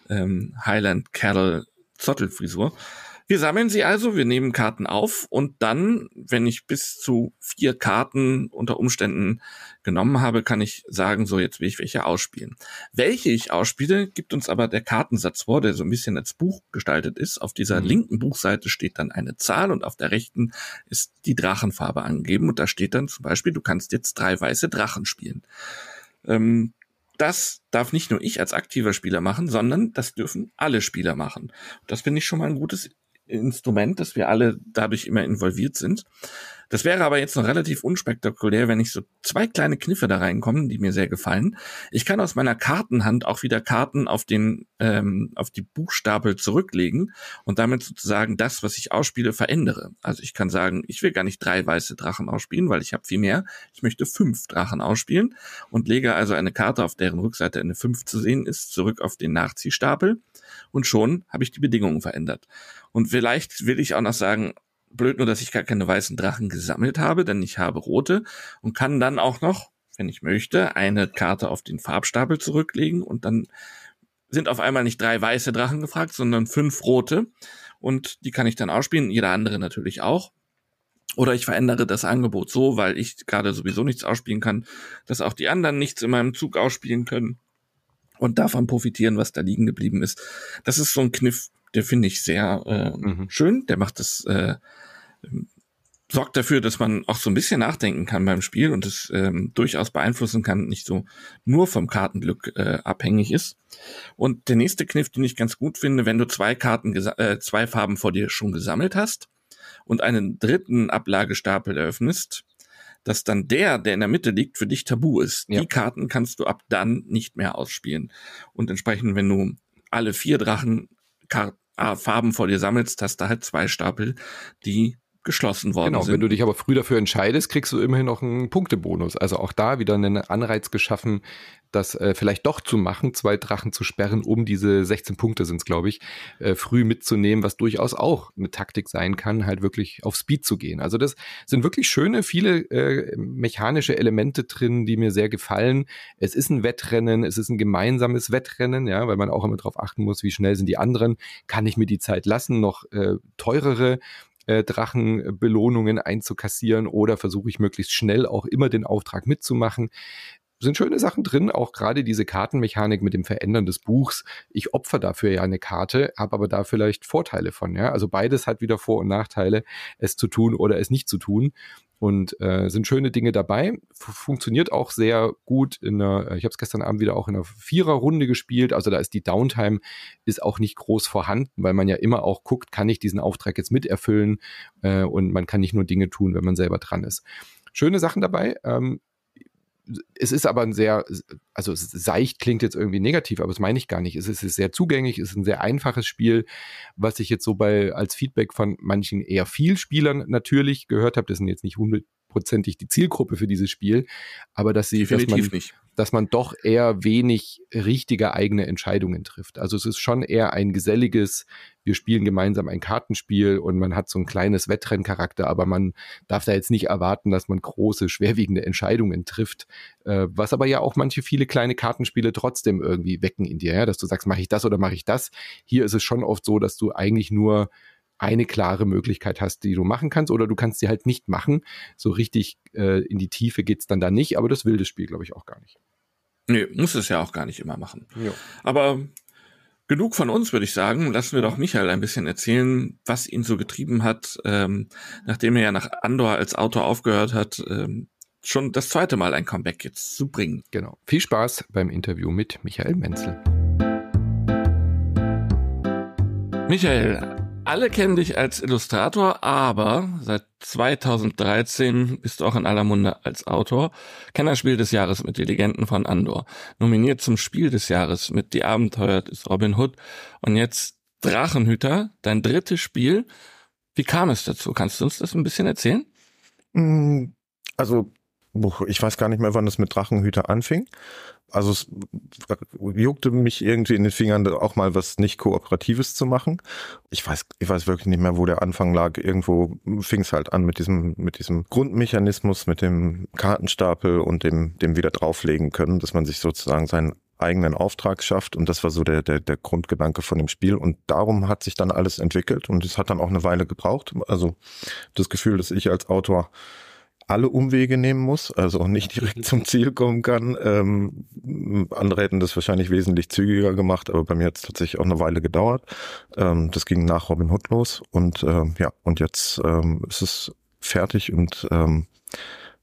ähm, Highland Cattle Zottelfrisur. Wir sammeln sie also, wir nehmen Karten auf und dann, wenn ich bis zu vier Karten unter Umständen genommen habe, kann ich sagen, so jetzt will ich welche ausspielen. Welche ich ausspiele, gibt uns aber der Kartensatz vor, der so ein bisschen als Buch gestaltet ist. Auf dieser Mhm. linken Buchseite steht dann eine Zahl und auf der rechten ist die Drachenfarbe angegeben und da steht dann zum Beispiel, du kannst jetzt drei weiße Drachen spielen. Ähm, das darf nicht nur ich als aktiver Spieler machen, sondern das dürfen alle Spieler machen. Das finde ich schon mal ein gutes Instrument, dass wir alle dadurch immer involviert sind. Das wäre aber jetzt noch relativ unspektakulär, wenn ich so zwei kleine Kniffe da reinkommen, die mir sehr gefallen. Ich kann aus meiner Kartenhand auch wieder Karten auf den ähm, auf die Buchstapel zurücklegen und damit sozusagen das, was ich ausspiele, verändere. Also ich kann sagen, ich will gar nicht drei weiße Drachen ausspielen, weil ich habe viel mehr. Ich möchte fünf Drachen ausspielen und lege also eine Karte, auf deren Rückseite eine fünf zu sehen ist, zurück auf den Nachziehstapel und schon habe ich die Bedingungen verändert. Und vielleicht will ich auch noch sagen, blöd nur, dass ich gar keine weißen Drachen gesammelt habe, denn ich habe rote und kann dann auch noch wenn ich möchte, eine Karte auf den Farbstapel zurücklegen und dann sind auf einmal nicht drei weiße Drachen gefragt, sondern fünf rote. Und die kann ich dann ausspielen, jeder andere natürlich auch. Oder ich verändere das Angebot so, weil ich gerade sowieso nichts ausspielen kann, dass auch die anderen nichts in meinem Zug ausspielen können und davon profitieren, was da liegen geblieben ist. Das ist so ein Kniff, der finde ich sehr äh, mhm. schön. Der macht das, äh, sorgt dafür, dass man auch so ein bisschen nachdenken kann beim Spiel und es ähm, durchaus beeinflussen kann, nicht so nur vom Kartenglück äh, abhängig ist. Und der nächste Kniff, den ich ganz gut finde, wenn du zwei Karten, äh, zwei Farben vor dir schon gesammelt hast und einen dritten Ablagestapel eröffnest, dass dann der, der in der Mitte liegt, für dich tabu ist. Ja. Die Karten kannst du ab dann nicht mehr ausspielen. Und entsprechend, wenn du alle vier Drachen äh, Farben vor dir sammelst, hast du halt zwei Stapel, die geschlossen worden genau, sind. Wenn du dich aber früh dafür entscheidest, kriegst du immerhin noch einen Punktebonus. Also auch da wieder einen Anreiz geschaffen, das äh, vielleicht doch zu machen, zwei Drachen zu sperren, um diese 16 Punkte sind es, glaube ich, äh, früh mitzunehmen, was durchaus auch eine Taktik sein kann, halt wirklich auf Speed zu gehen. Also das sind wirklich schöne, viele äh, mechanische Elemente drin, die mir sehr gefallen. Es ist ein Wettrennen, es ist ein gemeinsames Wettrennen, ja, weil man auch immer darauf achten muss, wie schnell sind die anderen, kann ich mir die Zeit lassen, noch äh, teurere äh, Drachenbelohnungen einzukassieren oder versuche ich möglichst schnell auch immer den Auftrag mitzumachen sind schöne Sachen drin, auch gerade diese Kartenmechanik mit dem Verändern des Buchs. Ich opfer dafür ja eine Karte, habe aber da vielleicht Vorteile von. Ja? Also beides hat wieder Vor- und Nachteile, es zu tun oder es nicht zu tun. Und äh, sind schöne Dinge dabei. Funktioniert auch sehr gut in einer, äh, ich habe es gestern Abend wieder auch in einer Viererrunde gespielt. Also da ist die Downtime ist auch nicht groß vorhanden, weil man ja immer auch guckt, kann ich diesen Auftrag jetzt miterfüllen äh, und man kann nicht nur Dinge tun, wenn man selber dran ist. Schöne Sachen dabei. Ähm, es ist aber ein sehr, also seicht klingt jetzt irgendwie negativ, aber das meine ich gar nicht. Es ist, sehr zugänglich, es ist ein sehr einfaches Spiel, was ich jetzt so bei als Feedback von manchen eher viel Spielern natürlich gehört habe. Das sind jetzt nicht hundertprozentig die Zielgruppe für dieses Spiel, aber dass sie, dass man, nicht dass man doch eher wenig richtige eigene Entscheidungen trifft. Also es ist schon eher ein geselliges, wir spielen gemeinsam ein Kartenspiel und man hat so ein kleines Wettrenncharakter, aber man darf da jetzt nicht erwarten, dass man große, schwerwiegende Entscheidungen trifft, äh, was aber ja auch manche viele kleine Kartenspiele trotzdem irgendwie wecken in dir, ja? dass du sagst, mache ich das oder mache ich das. Hier ist es schon oft so, dass du eigentlich nur eine klare Möglichkeit hast, die du machen kannst, oder du kannst sie halt nicht machen. So richtig äh, in die Tiefe geht's dann da nicht, aber das will das Spiel, glaube ich, auch gar nicht. Nee, muss es ja auch gar nicht immer machen. Jo. Aber genug von uns, würde ich sagen. Lassen wir doch Michael ein bisschen erzählen, was ihn so getrieben hat, ähm, nachdem er ja nach Andor als Autor aufgehört hat, ähm, schon das zweite Mal ein Comeback jetzt zu bringen. Genau. Viel Spaß beim Interview mit Michael Menzel. Michael, alle kennen dich als Illustrator, aber seit 2013 bist du auch in aller Munde als Autor. Kennerspiel des Jahres mit die Legenden von Andor. Nominiert zum Spiel des Jahres mit Die Abenteuer des Robin Hood. Und jetzt Drachenhüter, dein drittes Spiel. Wie kam es dazu? Kannst du uns das ein bisschen erzählen? Mm, also, ich weiß gar nicht mehr, wann es mit Drachenhüter anfing also es juckte mich irgendwie in den Fingern, auch mal was nicht Kooperatives zu machen. Ich weiß, ich weiß wirklich nicht mehr, wo der Anfang lag. Irgendwo fing es halt an mit diesem, mit diesem Grundmechanismus, mit dem Kartenstapel und dem, dem wieder drauflegen können, dass man sich sozusagen seinen eigenen Auftrag schafft. Und das war so der, der, der Grundgedanke von dem Spiel. Und darum hat sich dann alles entwickelt. Und es hat dann auch eine Weile gebraucht. Also das Gefühl, dass ich als Autor alle Umwege nehmen muss, also auch nicht direkt zum Ziel kommen kann. Ähm, andere hätten das wahrscheinlich wesentlich zügiger gemacht, aber bei mir hat es tatsächlich auch eine Weile gedauert. Ähm, das ging nach Robin Hood los und ähm, ja, und jetzt ähm, ist es fertig und ähm,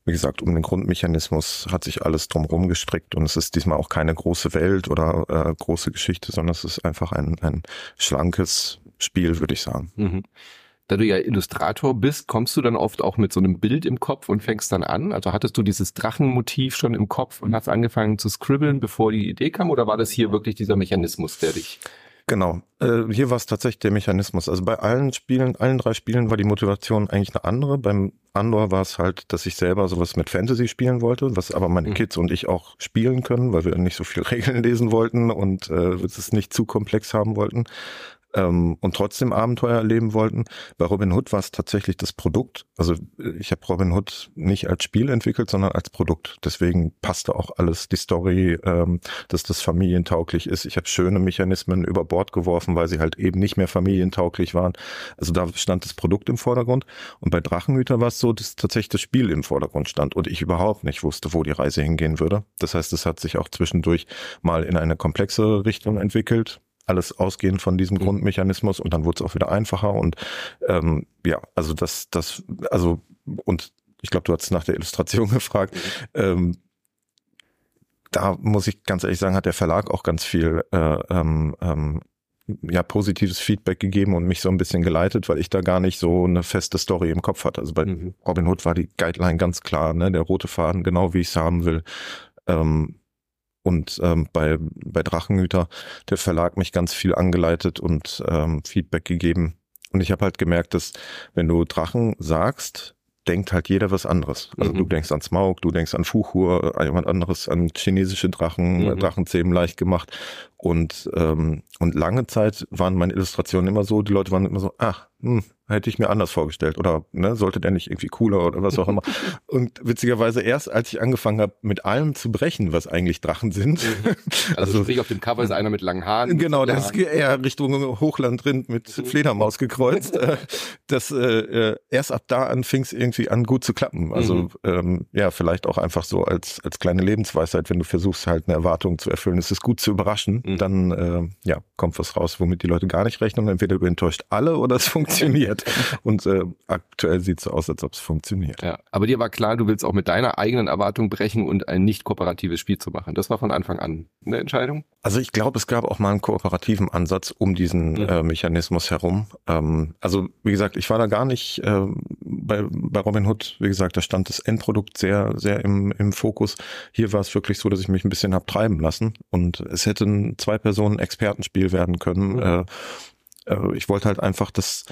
wie gesagt, um den Grundmechanismus hat sich alles drumherum gestrickt und es ist diesmal auch keine große Welt oder äh, große Geschichte, sondern es ist einfach ein, ein schlankes Spiel, würde ich sagen. Mhm da du ja Illustrator bist, kommst du dann oft auch mit so einem Bild im Kopf und fängst dann an? Also hattest du dieses Drachenmotiv schon im Kopf und hast angefangen zu scribbeln, bevor die Idee kam? Oder war das hier wirklich dieser Mechanismus, der dich Genau. Äh, hier war es tatsächlich der Mechanismus. Also bei allen Spielen, allen drei Spielen war die Motivation eigentlich eine andere. Beim Andor war es halt, dass ich selber sowas mit Fantasy spielen wollte, was aber meine mhm. Kids und ich auch spielen können, weil wir nicht so viel [LAUGHS] Regeln lesen wollten und äh, es nicht zu komplex haben wollten. Ähm, und trotzdem Abenteuer erleben wollten. Bei Robin Hood war es tatsächlich das Produkt. Also ich habe Robin Hood nicht als Spiel entwickelt, sondern als Produkt. Deswegen passte auch alles, die Story, ähm, dass das familientauglich ist. Ich habe schöne Mechanismen über Bord geworfen, weil sie halt eben nicht mehr familientauglich waren. Also da stand das Produkt im Vordergrund. Und bei Drachenhüter war es so, dass tatsächlich das Spiel im Vordergrund stand und ich überhaupt nicht wusste, wo die Reise hingehen würde. Das heißt, es hat sich auch zwischendurch mal in eine komplexere Richtung entwickelt alles ausgehend von diesem mhm. Grundmechanismus und dann wurde es auch wieder einfacher und ähm, ja, also das, das, also und ich glaube, du hast nach der Illustration [LAUGHS] gefragt. Ähm, da muss ich ganz ehrlich sagen, hat der Verlag auch ganz viel äh, ähm, ähm, ja, positives Feedback gegeben und mich so ein bisschen geleitet, weil ich da gar nicht so eine feste Story im Kopf hatte. Also bei mhm. Robin Hood war die Guideline ganz klar, ne, der rote Faden, genau wie ich es haben will. Ähm, und ähm, bei, bei Drachenhüter der Verlag mich ganz viel angeleitet und ähm, Feedback gegeben. Und ich habe halt gemerkt, dass wenn du Drachen sagst, denkt halt jeder was anderes. Also mhm. du denkst an Smaug, du denkst an Fuchur, jemand anderes an chinesische Drachen, mhm. Drachenzähmen leicht gemacht. Und, ähm, und lange Zeit waren meine Illustrationen immer so, die Leute waren immer so, ach, hm, hätte ich mir anders vorgestellt oder ne, sollte der nicht irgendwie cooler oder was auch immer. [LAUGHS] Und witzigerweise erst, als ich angefangen habe, mit allem zu brechen, was eigentlich Drachen sind. Mhm. Also, [LAUGHS] also sprich, auf dem Cover ist einer mit langen Haaren. Genau, der ist eher Richtung Hochlandrind mit mhm. Fledermaus gekreuzt. [LAUGHS] Äh, das äh, äh, erst ab da an fing es irgendwie an, gut zu klappen. Also mhm. ähm, ja, vielleicht auch einfach so als, als kleine Lebensweisheit, wenn du versuchst, halt eine Erwartung zu erfüllen. Es ist gut zu überraschen, mhm. dann äh, ja, kommt was raus, womit die Leute gar nicht rechnen. Entweder du enttäuscht alle oder es funktioniert. [LAUGHS] Und äh, aktuell sieht es so aus, als ob es funktioniert. Ja, aber dir war klar, du willst auch mit deiner eigenen Erwartung brechen und ein nicht kooperatives Spiel zu machen. Das war von Anfang an eine Entscheidung? Also ich glaube, es gab auch mal einen kooperativen Ansatz um diesen mhm. äh, Mechanismus herum. Ähm, also wie gesagt, ich war da gar nicht äh, bei, bei Robin Hood, wie gesagt, da stand das Endprodukt sehr, sehr im, im Fokus. Hier war es wirklich so, dass ich mich ein bisschen hab treiben lassen und es hätte ein Zwei-Personen-Expertenspiel werden können. Mhm. Äh, äh, ich wollte halt einfach das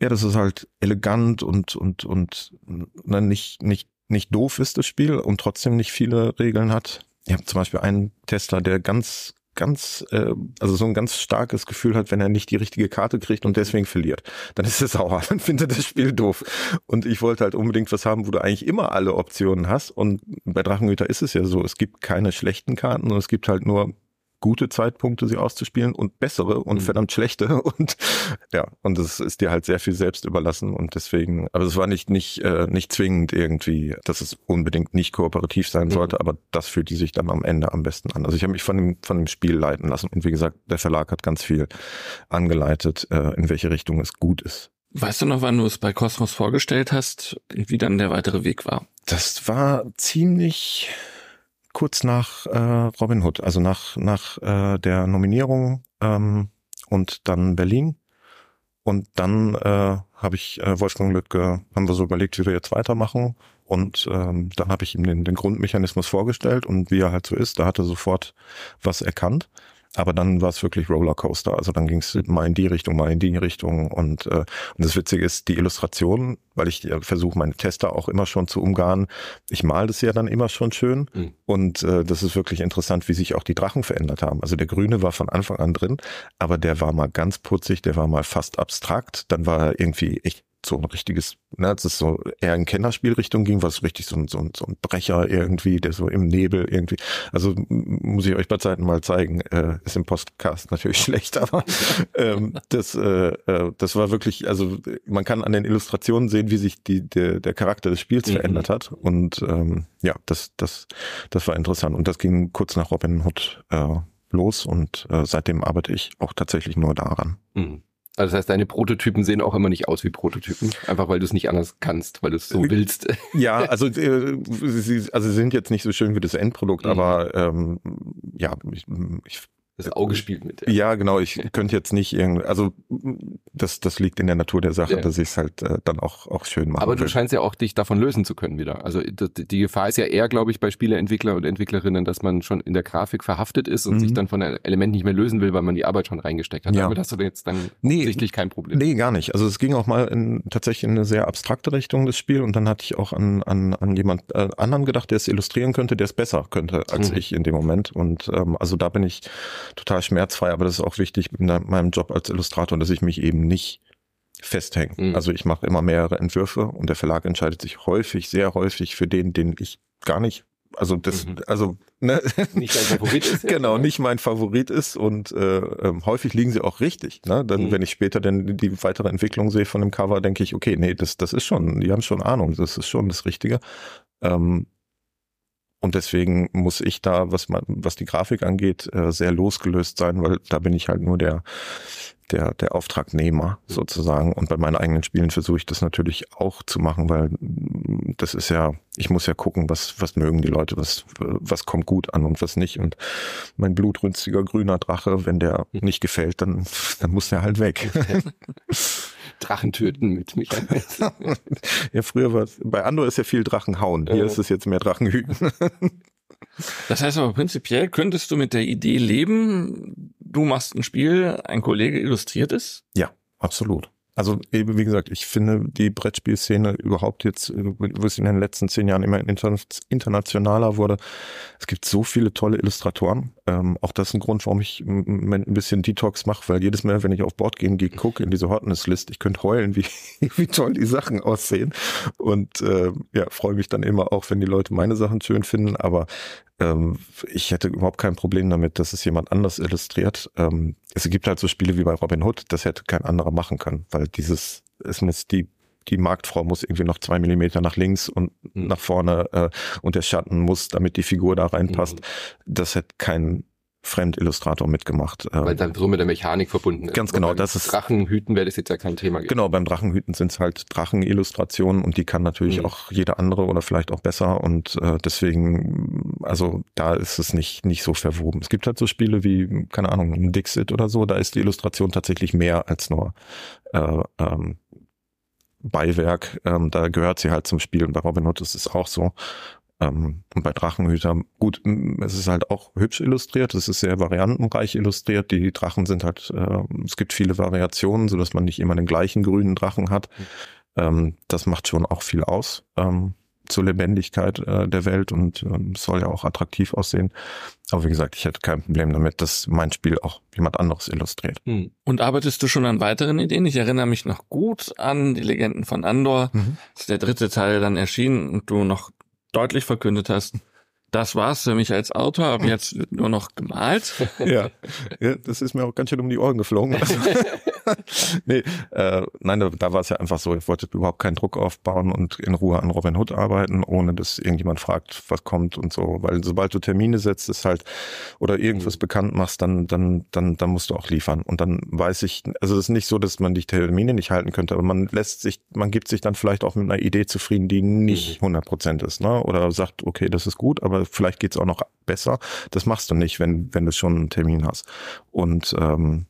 ja, das ist halt elegant und und und ne, nicht nicht nicht doof ist das Spiel und trotzdem nicht viele Regeln hat. Ich habe zum Beispiel einen Tester, der ganz ganz, äh, also so ein ganz starkes Gefühl hat, wenn er nicht die richtige Karte kriegt und deswegen verliert. Dann ist er [LAUGHS] sauer, dann findet er das Spiel doof. Und ich wollte halt unbedingt was haben, wo du eigentlich immer alle Optionen hast. Und bei Drachenhüter ist es ja so, es gibt keine schlechten Karten und es gibt halt nur gute Zeitpunkte, sie auszuspielen und bessere und mhm. verdammt schlechte [LAUGHS] und ja, und das ist dir halt sehr viel selbst überlassen und deswegen, aber es war nicht nicht äh, nicht zwingend irgendwie, dass es unbedingt nicht kooperativ sein mhm. sollte, aber das fühlt die sich dann am Ende am besten an. Also ich habe mich von dem von dem Spiel leiten lassen und wie gesagt, der Verlag hat ganz viel angeleitet, äh, in welche Richtung es gut ist. Weißt du noch, wann du es bei Cosmos vorgestellt hast, wie dann der weitere Weg war? Das war ziemlich kurz nach äh, Robin Hood, also nach, nach äh, der Nominierung ähm, und dann Berlin. Und dann äh, habe ich äh, Wolfgang Lüttke, haben wir so überlegt, wie wir jetzt weitermachen. Und ähm, dann habe ich ihm den, den Grundmechanismus vorgestellt und wie er halt so ist, da hat er sofort was erkannt. Aber dann war es wirklich Rollercoaster. Also dann ging es mal in die Richtung, mal in die Richtung. Und, äh, und das Witzige ist, die Illustration, weil ich äh, versuche, meine Tester auch immer schon zu umgarnen. Ich mal das ja dann immer schon schön. Mhm. Und äh, das ist wirklich interessant, wie sich auch die Drachen verändert haben. Also der Grüne war von Anfang an drin, aber der war mal ganz putzig, der war mal fast abstrakt. Dann war er irgendwie echt so ein richtiges, ne, als es so eher in Kennerspielrichtung ging, war es richtig so ein, so, ein, so ein Brecher irgendwie, der so im Nebel irgendwie, also muss ich euch bei Zeiten mal zeigen, äh, ist im Podcast natürlich [LAUGHS] schlecht, aber ähm, das, äh, äh, das war wirklich, also man kann an den Illustrationen sehen, wie sich die, der, der Charakter des Spiels mhm. verändert hat und ähm, ja, das, das, das war interessant und das ging kurz nach Robin Hood äh, los und äh, seitdem arbeite ich auch tatsächlich nur daran. Mhm. Also das heißt, deine Prototypen sehen auch immer nicht aus wie Prototypen, einfach weil du es nicht anders kannst, weil du es so äh, willst. [LAUGHS] Ja, also äh, sie, also sie sind jetzt nicht so schön wie das Endprodukt, mhm. aber ähm, ja, ich, ich das Auge spielt mit. Ja, ja genau. Ich [LAUGHS] könnte jetzt nicht irgendwie, also das, das liegt in der Natur der Sache, ja. dass ich es halt äh, dann auch, auch schön mache. Aber du will. scheinst ja auch dich davon lösen zu können wieder. Also die, die Gefahr ist ja eher, glaube ich, bei Spieleentwickler und Entwicklerinnen, dass man schon in der Grafik verhaftet ist und mhm. sich dann von einem Element nicht mehr lösen will, weil man die Arbeit schon reingesteckt hat. Ja. Damit hast du jetzt dann nee, sichtlich kein Problem. Nee, gar nicht. Also es ging auch mal in, tatsächlich in eine sehr abstrakte Richtung, das Spiel. Und dann hatte ich auch an, an, an jemand äh, anderen gedacht, der es illustrieren könnte, der es besser könnte als mhm. ich in dem Moment. Und ähm, also da bin ich total schmerzfrei, aber das ist auch wichtig in meinem Job als Illustrator, dass ich mich eben nicht festhänge. Mhm. Also ich mache immer mehrere Entwürfe und der Verlag entscheidet sich häufig, sehr häufig für den, den ich gar nicht also das, mhm. also ne? nicht dein Favorit ist. [LAUGHS] genau, nicht mein Favorit ist und äh, äh, häufig liegen sie auch richtig. Ne? Dann, mhm. wenn ich später dann die weitere Entwicklung sehe von dem Cover, denke ich, okay, nee, das, das ist schon, die haben schon Ahnung, das ist schon das Richtige. Ähm, und deswegen muss ich da, was man, was die Grafik angeht, äh, sehr losgelöst sein, weil da bin ich halt nur der der, der Auftragnehmer sozusagen. Und bei meinen eigenen Spielen versuche ich das natürlich auch zu machen, weil das ist ja, ich muss ja gucken, was, was mögen die Leute, was, was kommt gut an und was nicht. Und mein blutrünstiger grüner Drache, wenn der nicht gefällt, dann, dann muss der halt weg. [LAUGHS] [LAUGHS] Drachen töten mit Michael. [LAUGHS] ja, früher war es, bei Andor ist ja viel Drachen hauen. Hier ja. ist es jetzt mehr Drachen hüten. [LAUGHS] Das heißt aber prinzipiell könntest du mit der Idee leben, du machst ein Spiel, ein Kollege illustriert es? Ja, absolut. Also eben, wie gesagt, ich finde die Brettspielszene überhaupt jetzt, wo es in den letzten zehn Jahren immer internationaler wurde. Es gibt so viele tolle Illustratoren. Ähm, auch das ist ein Grund, warum ich ein bisschen Detox mache, weil jedes Mal, wenn ich auf Board gehen gehe, gucke in diese Hotness-List, ich könnte heulen, wie, [LAUGHS] wie toll die Sachen aussehen. Und äh, ja, freue mich dann immer auch, wenn die Leute meine Sachen schön finden. Aber ähm, ich hätte überhaupt kein Problem damit, dass es jemand anders illustriert. Ähm, es gibt halt so Spiele wie bei Robin Hood, das hätte kein anderer machen können, weil dieses, es muss die die Marktfrau muss irgendwie noch zwei Millimeter nach links und mhm. nach vorne äh, und der Schatten muss, damit die Figur da reinpasst. Mhm. Das hätte kein Fremdillustrator mitgemacht. Ähm, Weil dann so mit der Mechanik verbunden ist. Ganz genau, das ist. Drachenhüten wäre das jetzt ja kein Thema. Gewesen. Genau, beim Drachenhüten sind es halt Drachenillustrationen und die kann natürlich mhm. auch jeder andere oder vielleicht auch besser und äh, deswegen, also da ist es nicht, nicht so verwoben. Es gibt halt so Spiele wie, keine Ahnung, Dixit oder so, da ist die Illustration tatsächlich mehr als nur äh, ähm, Beiwerk. Ähm, da gehört sie halt zum Spiel und bei Robin Hood ist es auch so. Ähm, und bei Drachenhüter, gut, es ist halt auch hübsch illustriert, es ist sehr variantenreich illustriert. Die Drachen sind halt, äh, es gibt viele Variationen, so dass man nicht immer den gleichen grünen Drachen hat. Ähm, das macht schon auch viel aus ähm, zur Lebendigkeit äh, der Welt und ähm, soll ja auch attraktiv aussehen. Aber wie gesagt, ich hätte kein Problem damit, dass mein Spiel auch jemand anderes illustriert. Hm. Und arbeitest du schon an weiteren Ideen? Ich erinnere mich noch gut an die Legenden von Andor. Mhm. Ist der dritte Teil dann erschienen und du noch deutlich verkündet hast, das war's für mich als Autor, ab jetzt wird nur noch gemalt. [LAUGHS] Ja. ja, das ist mir auch ganz schön um die Ohren geflogen. Also, [LAUGHS] [LAUGHS] nee, äh, nein, da, da war es ja einfach so, ich wollte überhaupt keinen Druck aufbauen und in Ruhe an Robin Hood arbeiten, ohne dass irgendjemand fragt, was kommt und so. Weil sobald du Termine setzt, ist halt oder irgendwas mhm. bekannt machst, dann, dann, dann, dann musst du auch liefern. Und dann weiß ich, also es ist nicht so, dass man die Termine nicht halten könnte, aber man lässt sich, man gibt sich dann vielleicht auch mit einer Idee zufrieden, die nicht 100 mhm. Prozent ist, ne? Oder sagt, okay, das ist gut, aber vielleicht geht's auch noch besser. Das machst du nicht, wenn, wenn du schon einen Termin hast. Und ähm,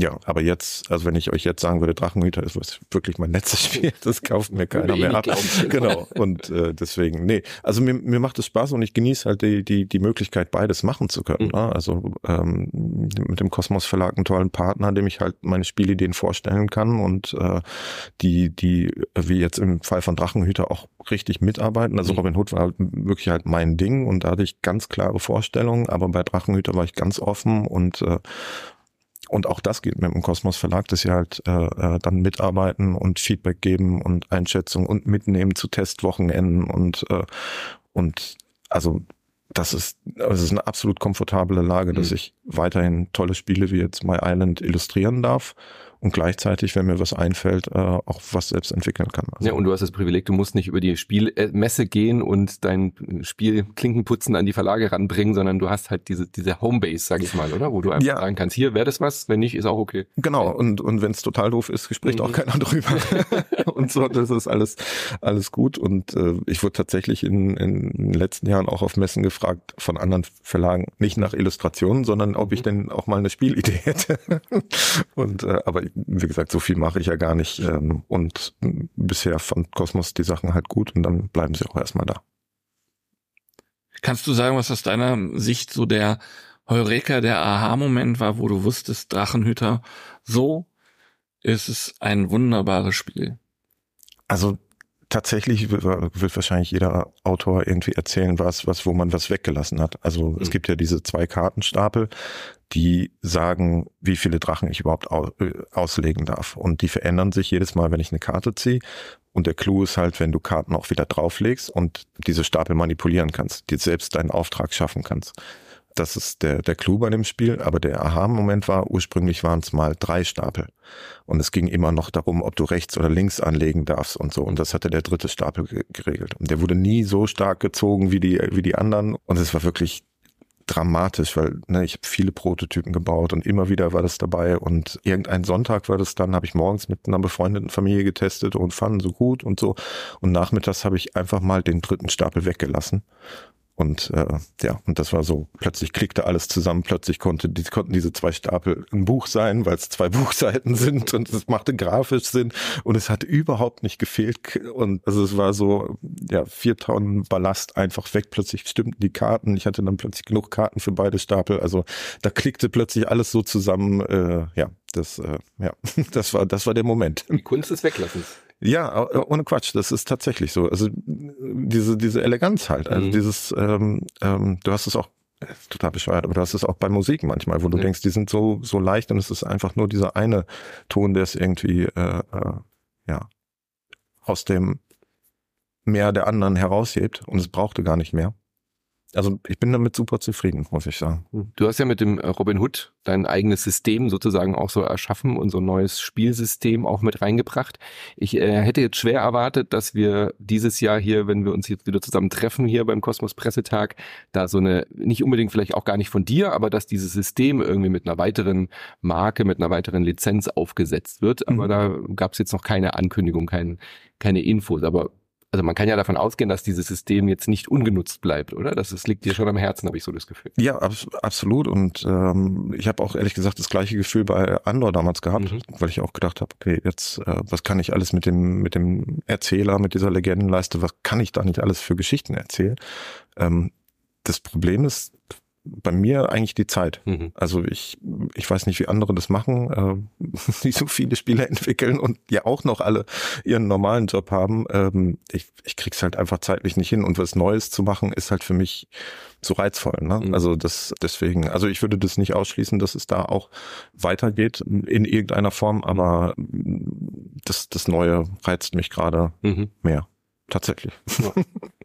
ja, aber jetzt, also wenn ich euch jetzt sagen würde, Drachenhüter ist was wirklich mein letztes Spiel, [LAUGHS] das kauft mir keiner mehr ab. [LAUGHS] Genau. Und äh, deswegen, nee, also mir, mir macht es Spaß und ich genieße halt die, die, die Möglichkeit, beides machen zu können. Mhm. Ne? Also ähm, mit dem Kosmos Verlag einen tollen Partner, dem ich halt meine Spielideen vorstellen kann und äh, die, die, wie jetzt im Fall von Drachenhüter auch richtig mitarbeiten. Also mhm. Robin Hood war wirklich halt mein Ding und da hatte ich ganz klare Vorstellungen, aber bei Drachenhüter war ich ganz offen und äh, und auch das geht mit dem Kosmos Verlag, dass sie halt äh, äh, dann mitarbeiten und Feedback geben und Einschätzung und mitnehmen zu Testwochenenden und äh, und also das ist, also es ist eine absolut komfortable Lage, dass mhm. ich weiterhin tolle Spiele wie jetzt My Island illustrieren darf und gleichzeitig, wenn mir was einfällt, äh, auch was selbst entwickeln kann. Also ja, und du hast das Privileg, du musst nicht über die Spielmesse gehen und dein Spiel Klinkenputzen an die Verlage ranbringen, sondern du hast halt diese, diese Homebase, sag ich mal, oder? Wo du einfach ja. sagen kannst, hier wäre das was, wenn nicht, ist auch okay. Genau, und, und wenn es total doof ist, spricht mhm. auch keiner drüber. [LAUGHS] und so, das ist alles, alles gut. Und äh, ich wurde tatsächlich in, in den letzten Jahren auch auf Messen gefragt von anderen Verlagen, nicht nach Illustrationen, sondern ob ich mhm. denn auch mal eine Spielidee hätte. [LAUGHS] und äh, aber wie gesagt, so viel mache ich ja gar nicht. Ähm, und bisher fand Kosmos die Sachen halt gut und dann bleiben sie auch erstmal da. Kannst du sagen, was aus deiner Sicht so der Heureka, der Aha-Moment war, wo du wusstest, Drachenhüter, so ist es ein wunderbares Spiel? Also tatsächlich wird, wahrscheinlich jeder Autor irgendwie erzählen, was, was, wo man was weggelassen hat. Also mhm. es gibt ja diese zwei Kartenstapel, die sagen, wie viele Drachen ich überhaupt äh, auslegen darf. Und die verändern sich jedes Mal, wenn ich eine Karte ziehe. Und der Clou ist halt, wenn du Karten auch wieder drauflegst und diese Stapel manipulieren kannst, dir selbst deinen Auftrag schaffen kannst. Das ist der, der Clou bei dem Spiel. Aber der Aha-Moment war, ursprünglich waren es mal drei Stapel. Und es ging immer noch darum, ob du rechts oder links anlegen darfst und so. Und das hatte der dritte Stapel geregelt. Und der wurde nie so stark gezogen wie die, wie die anderen. Und es war wirklich dramatisch, weil ne, ich habe viele Prototypen gebaut und immer wieder war das dabei und irgendein Sonntag war das dann, habe ich morgens mit einer befreundeten Familie getestet und fanden so gut und so und nachmittags habe ich einfach mal den dritten Stapel weggelassen und äh, ja, und das war so, plötzlich klickte alles zusammen, plötzlich konnte, die, konnten diese zwei Stapel ein Buch sein, weil es zwei [LAUGHS] Buchseiten sind und es machte grafisch Sinn und es hat überhaupt nicht gefehlt. Und also es war so, ja, vier Tonnen Ballast einfach weg. Plötzlich stimmten die Karten. Ich hatte dann plötzlich genug Karten für beide Stapel. Also da klickte plötzlich alles so zusammen. Äh, ja, das, äh, ja, [LAUGHS] das war, das war der Moment. Die Kunst des Weglassens. Ja, ohne Quatsch, das ist tatsächlich so. Also diese, diese Eleganz halt, also mhm. dieses, ähm, ähm, du hast es auch äh, total bescheuert, aber du hast es auch bei Musik manchmal, wo du ja. denkst, die sind so so leicht und es ist einfach nur dieser eine Ton, der es irgendwie äh, äh, ja aus dem Meer der anderen heraushebt und es brauchte gar nicht mehr. Also ich bin damit super zufrieden, muss ich sagen. Hm. Du hast ja mit dem äh, Robin Hood dein eigenes System sozusagen auch so erschaffen und so ein neues Spielsystem auch mit reingebracht. Ich äh, hätte jetzt schwer erwartet, dass wir dieses Jahr hier, wenn wir uns jetzt wieder zusammen treffen hier beim Kosmos Pressetag, da so eine, nicht unbedingt vielleicht auch gar nicht von dir, aber dass dieses System irgendwie mit einer weiteren Marke, mit einer weiteren Lizenz aufgesetzt wird. Aber mhm. da gab es jetzt noch keine Ankündigung, kein, keine Infos. Aber also man kann ja davon ausgehen, dass dieses System jetzt nicht ungenutzt bleibt, oder? Das, das liegt dir schon am Herzen, habe ich so das Gefühl. Ja, ab, absolut. Und ähm, ich habe auch ehrlich gesagt das gleiche Gefühl bei Andor damals gehabt, mhm. weil ich auch gedacht habe, okay, jetzt äh, was kann ich alles mit dem mit dem Erzähler, mit dieser Legendenleiste, was kann ich da nicht alles für Geschichten erzählen? Ähm, das Problem ist, bei mir eigentlich die Zeit. Mhm. Also ich, ich weiß nicht, wie andere das machen, äh, [LAUGHS] die so viele Spiele entwickeln und ja auch noch alle ihren normalen Job haben. Ähm, ich, ich krieg's halt einfach zeitlich nicht hin und was Neues zu machen ist halt für mich so reizvoll. Ne? Mhm. Also das deswegen, also ich würde das nicht ausschließen, dass es da auch weitergeht in irgendeiner Form, aber das, das Neue reizt mich gerade mhm. mehr. Tatsächlich. Ja. [LAUGHS]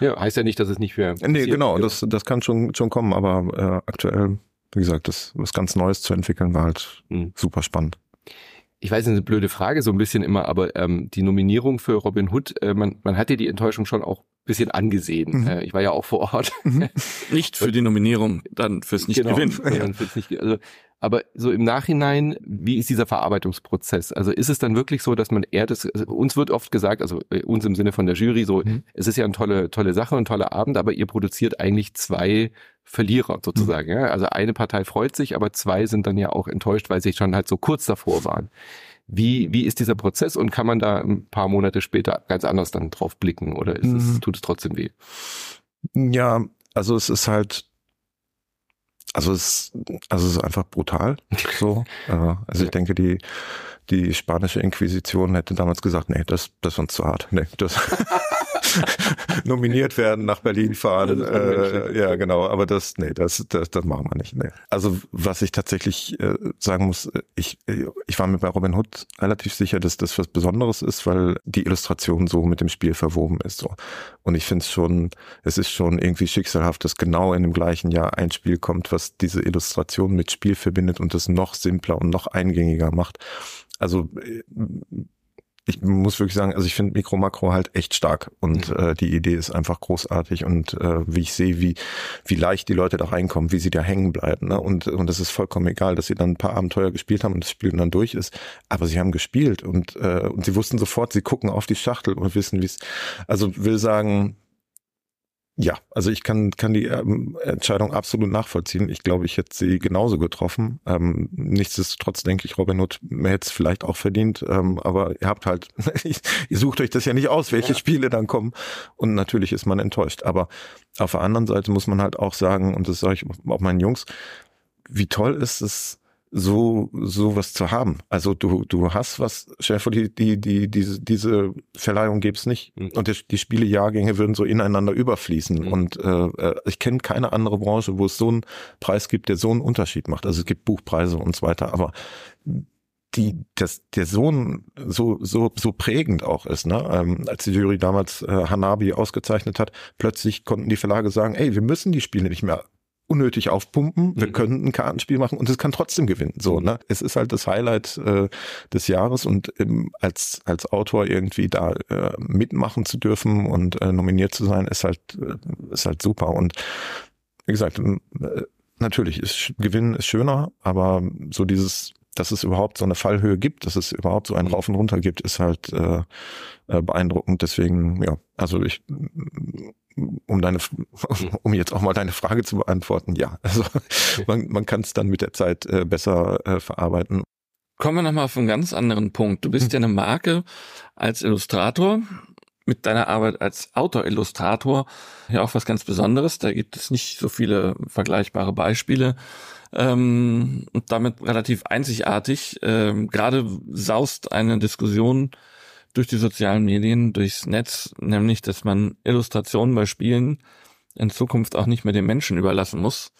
ja. heißt ja nicht, dass es nicht mehr. Nee, genau, das, das kann schon, schon kommen, aber äh, aktuell, wie gesagt, das was ganz Neues zu entwickeln war halt mhm. super spannend. Ich weiß, das ist eine blöde Frage so ein bisschen immer, aber ähm, die Nominierung für Robin Hood, äh, man, man hat ja die Enttäuschung schon auch bisschen angesehen. Mhm. Äh, ich war ja auch vor Ort. Mhm. [LAUGHS] Nicht für die Nominierung, dann fürs Nicht-Gewinnen. Genau, ja. nicht, also aber so im Nachhinein, wie ist dieser Verarbeitungsprozess? Also ist es dann wirklich so, dass man eher das, also uns wird oft gesagt, also äh, uns im Sinne von der Jury, so, mhm. es ist ja eine tolle, tolle Sache, ein toller Abend, aber ihr produziert eigentlich zwei Verlierer sozusagen. Mhm. Ja? Also eine Partei freut sich, aber zwei sind dann ja auch enttäuscht, weil sie schon halt so kurz davor waren. Wie, wie ist dieser Prozess und kann man da ein paar Monate später ganz anders dann drauf blicken oder ist es, mhm. tut es trotzdem weh? Ja, also es ist halt also es, also es ist einfach brutal. So, [LAUGHS] äh, also ich denke, die die spanische Inquisition hätte damals gesagt, nee, das das ist uns zu hart. Nee, das [LAUGHS] [LAUGHS] nominiert werden, nach Berlin fahren. Äh, ja, genau. Aber das, nee, das, das, das machen wir nicht. Nee. Also was ich tatsächlich äh, sagen muss, ich, ich war mir bei Robin Hood relativ sicher, dass das was Besonderes ist, weil die Illustration so mit dem Spiel verwoben ist. So. Und ich finde es schon, es ist schon irgendwie schicksalhaft, dass genau in dem gleichen Jahr ein Spiel kommt, was diese Illustration mit Spiel verbindet und das noch simpler und noch eingängiger macht. Also äh, ich muss wirklich sagen, also ich finde Mikro Makro halt echt stark und mhm. äh, die Idee ist einfach großartig und äh, wie ich sehe, wie wie leicht die Leute da reinkommen, wie sie da hängen bleiben, ne? Und und es ist vollkommen egal, dass sie dann ein paar Abenteuer gespielt haben und das Spiel dann durch ist, aber sie haben gespielt und äh, und sie wussten sofort, sie gucken auf die Schachtel und wissen, wie es also will sagen, ja, also ich kann, kann die ähm, Entscheidung absolut nachvollziehen. Ich glaube, ich hätte sie genauso getroffen. Ähm, nichtsdestotrotz denke ich, Robin Hood hätte es vielleicht auch verdient. Ähm, aber ihr habt halt, [LAUGHS] ihr sucht euch das ja nicht aus, welche ja. Spiele dann kommen. Und natürlich ist man enttäuscht. Aber auf der anderen Seite muss man halt auch sagen, und das sage ich auch meinen Jungs, wie toll ist es, so sowas zu haben. Also du du hast was, vor, die die die diese diese Verleihung gäbe es nicht mhm. und die, die Spielejahrgänge würden so ineinander überfließen mhm. und äh, äh ich kenne keine andere Branche, wo es so einen Preis gibt, der so einen Unterschied macht. Also es gibt Buchpreise und so weiter, aber die das der Sohn so so so prägend auch ist, ne? Ähm, als die Jury damals äh, Hanabi ausgezeichnet hat, plötzlich konnten die Verlage sagen, ey, wir müssen die Spiele nicht mehr unnötig aufpumpen. Wir mhm. können ein Kartenspiel machen und es kann trotzdem gewinnen. So, ne? Es ist halt das Highlight äh, des Jahres und ähm, als als Autor irgendwie da äh, mitmachen zu dürfen und äh, nominiert zu sein, ist halt äh, ist halt super. Und wie gesagt, äh, natürlich ist Gewinnen ist schöner, aber so dieses dass es überhaupt so eine Fallhöhe gibt, dass es überhaupt so ein mhm. Rauf und Runter gibt, ist halt äh, äh, beeindruckend. Deswegen, ja, also ich, um deine, mhm. [LAUGHS] um jetzt auch mal deine Frage zu beantworten, ja, also man, man kann es dann mit der Zeit äh, besser äh, verarbeiten. Kommen wir nochmal auf einen ganz anderen Punkt. Du bist ja eine Marke als Illustrator mit deiner Arbeit als Autor-Illustrator ja auch was ganz Besonderes. Da gibt es nicht so viele vergleichbare Beispiele ähm, und damit relativ einzigartig. Ähm, Gerade saust eine Diskussion durch die sozialen Medien, durchs Netz, nämlich, dass man Illustrationen bei Spielen in Zukunft auch nicht mehr den Menschen überlassen muss.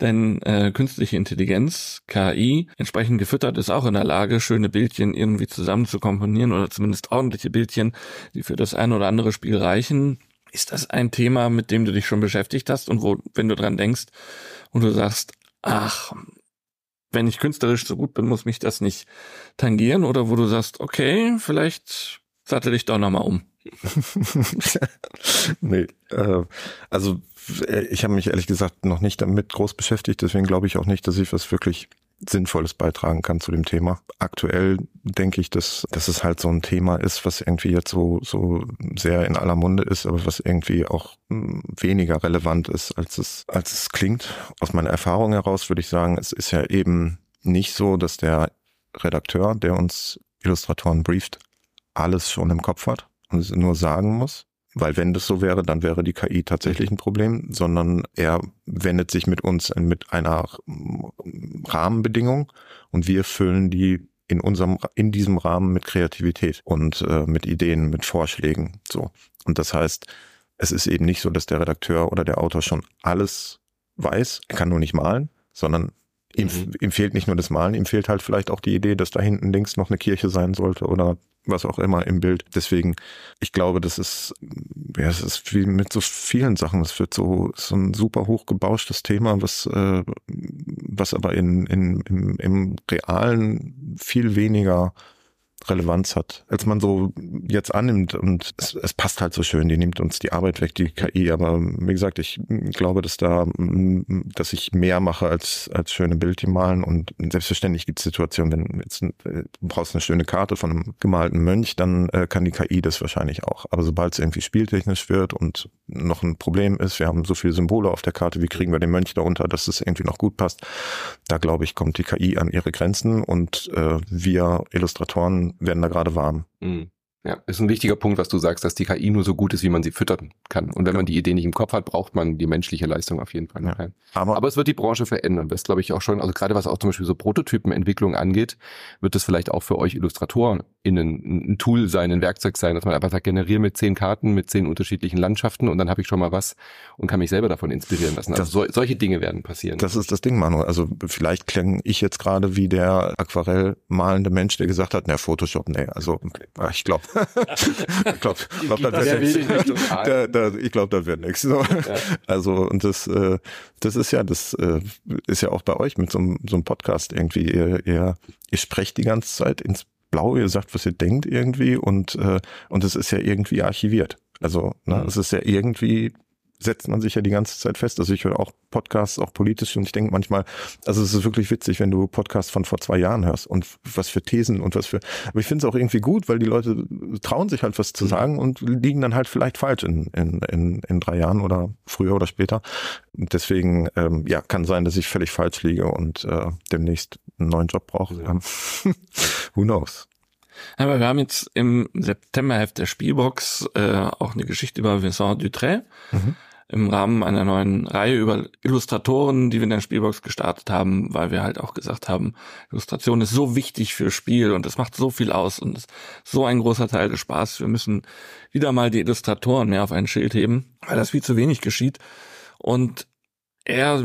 Denn äh, künstliche Intelligenz, KI, entsprechend gefüttert, ist auch in der Lage, schöne Bildchen irgendwie zusammen zu komponieren oder zumindest ordentliche Bildchen, die für das ein oder andere Spiel reichen. Ist das ein Thema, mit dem du dich schon beschäftigt hast und wo, wenn du dran denkst und du sagst, ach, wenn ich künstlerisch so gut bin, muss mich das nicht tangieren oder wo du sagst, okay, vielleicht sattel dich doch nochmal um. [LAUGHS] nee, äh, also äh, ich habe mich ehrlich gesagt noch nicht damit groß beschäftigt, deswegen glaube ich auch nicht, dass ich was wirklich Sinnvolles beitragen kann zu dem Thema. Aktuell denke ich, dass, dass es halt so ein Thema ist, was irgendwie jetzt so, so sehr in aller Munde ist, aber was irgendwie auch hm, weniger relevant ist, als es, als es klingt. Aus meiner Erfahrung heraus würde ich sagen, es ist ja eben nicht so, dass der Redakteur, der uns Illustratoren brieft, alles schon im Kopf hat und es nur sagen muss, weil wenn das so wäre, dann wäre die KI tatsächlich ein Problem, sondern er wendet sich mit uns mit einer Rahmenbedingung und wir füllen die in unserem in diesem Rahmen mit Kreativität und äh, mit Ideen, mit Vorschlägen so. Und das heißt, es ist eben nicht so, dass der Redakteur oder der Autor schon alles weiß, er kann nur nicht malen, sondern ihm, mhm. ihm fehlt nicht nur das Malen, ihm fehlt halt vielleicht auch die Idee, dass da hinten links noch eine Kirche sein sollte oder was auch immer im Bild. Deswegen, ich glaube, das ist, ja, es ist wie mit so vielen Sachen. Es wird so, so ein super hochgebauschtes Thema, was, äh, was aber in, in, im, im Realen viel weniger Relevanz hat, als man so jetzt annimmt. Und es, es, passt halt so schön, die nimmt uns die Arbeit weg, die KI. Aber wie gesagt, ich glaube, dass da, dass ich mehr mache als, als schöne Bildchen malen. Und selbstverständlich gibt es Situationen, wenn jetzt du brauchst eine schöne Karte von einem gemalten Mönch, dann äh, kann die KI das wahrscheinlich auch. Aber sobald es irgendwie spieltechnisch wird und noch ein Problem ist, wir haben so viele Symbole auf der Karte, wie kriegen wir den Mönch darunter, dass es irgendwie noch gut passt, da glaube ich, kommt die KI an ihre Grenzen und äh, wir Illustratoren werden da gerade warm. Mhm. Ja, ist ein wichtiger Punkt, was du sagst, dass die KI nur so gut ist, wie man sie füttern kann. Und wenn man die Idee nicht im Kopf hat, braucht man die menschliche Leistung auf jeden Fall ja. Aber, Aber es wird die Branche verändern. Das glaube ich auch schon, also gerade was auch zum Beispiel so Prototypenentwicklung angeht, wird es vielleicht auch für euch Illustratoren innen ein Tool sein, ein Werkzeug sein, dass man einfach sagt, generiere mit zehn Karten, mit zehn unterschiedlichen Landschaften und dann habe ich schon mal was und kann mich selber davon inspirieren lassen. Also das, so, solche Dinge werden passieren. Das ist das Ding, Manu. Also vielleicht klinge ich jetzt gerade wie der Aquarell malende Mensch, der gesagt hat, na Photoshop, nee, also ich glaube, [LAUGHS] ich glaube, glaub, da wird nichts. Da, da, ich glaube, da wird nichts. So. Ja. Also und das, äh, das ist ja, das äh, ist ja auch bei euch mit so, so einem Podcast irgendwie. Ihr, ihr, ihr sprecht die ganze Zeit ins blau, ihr sagt, was ihr denkt irgendwie und äh, und es ist ja irgendwie archiviert. Also ne, mhm. es ist ja irgendwie setzt man sich ja die ganze Zeit fest. Also ich höre auch Podcasts, auch politisch und ich denke manchmal, also es ist wirklich witzig, wenn du Podcasts von vor zwei Jahren hörst und was für Thesen und was für, aber ich finde es auch irgendwie gut, weil die Leute trauen sich halt was zu mhm. sagen und liegen dann halt vielleicht falsch in, in, in, in drei Jahren oder früher oder später. Deswegen, ähm, ja, kann sein, dass ich völlig falsch liege und äh, demnächst einen neuen Job brauche. Ja. [LAUGHS] Who knows? Aber wir haben jetzt im Septemberheft der Spielbox äh, auch eine Geschichte über Vincent Dutray. Mhm. Im Rahmen einer neuen Reihe über Illustratoren, die wir in der Spielbox gestartet haben, weil wir halt auch gesagt haben, Illustration ist so wichtig für Spiel und es macht so viel aus und ist so ein großer Teil des Spaß. Wir müssen wieder mal die Illustratoren mehr auf ein Schild heben, weil das viel zu wenig geschieht. Und er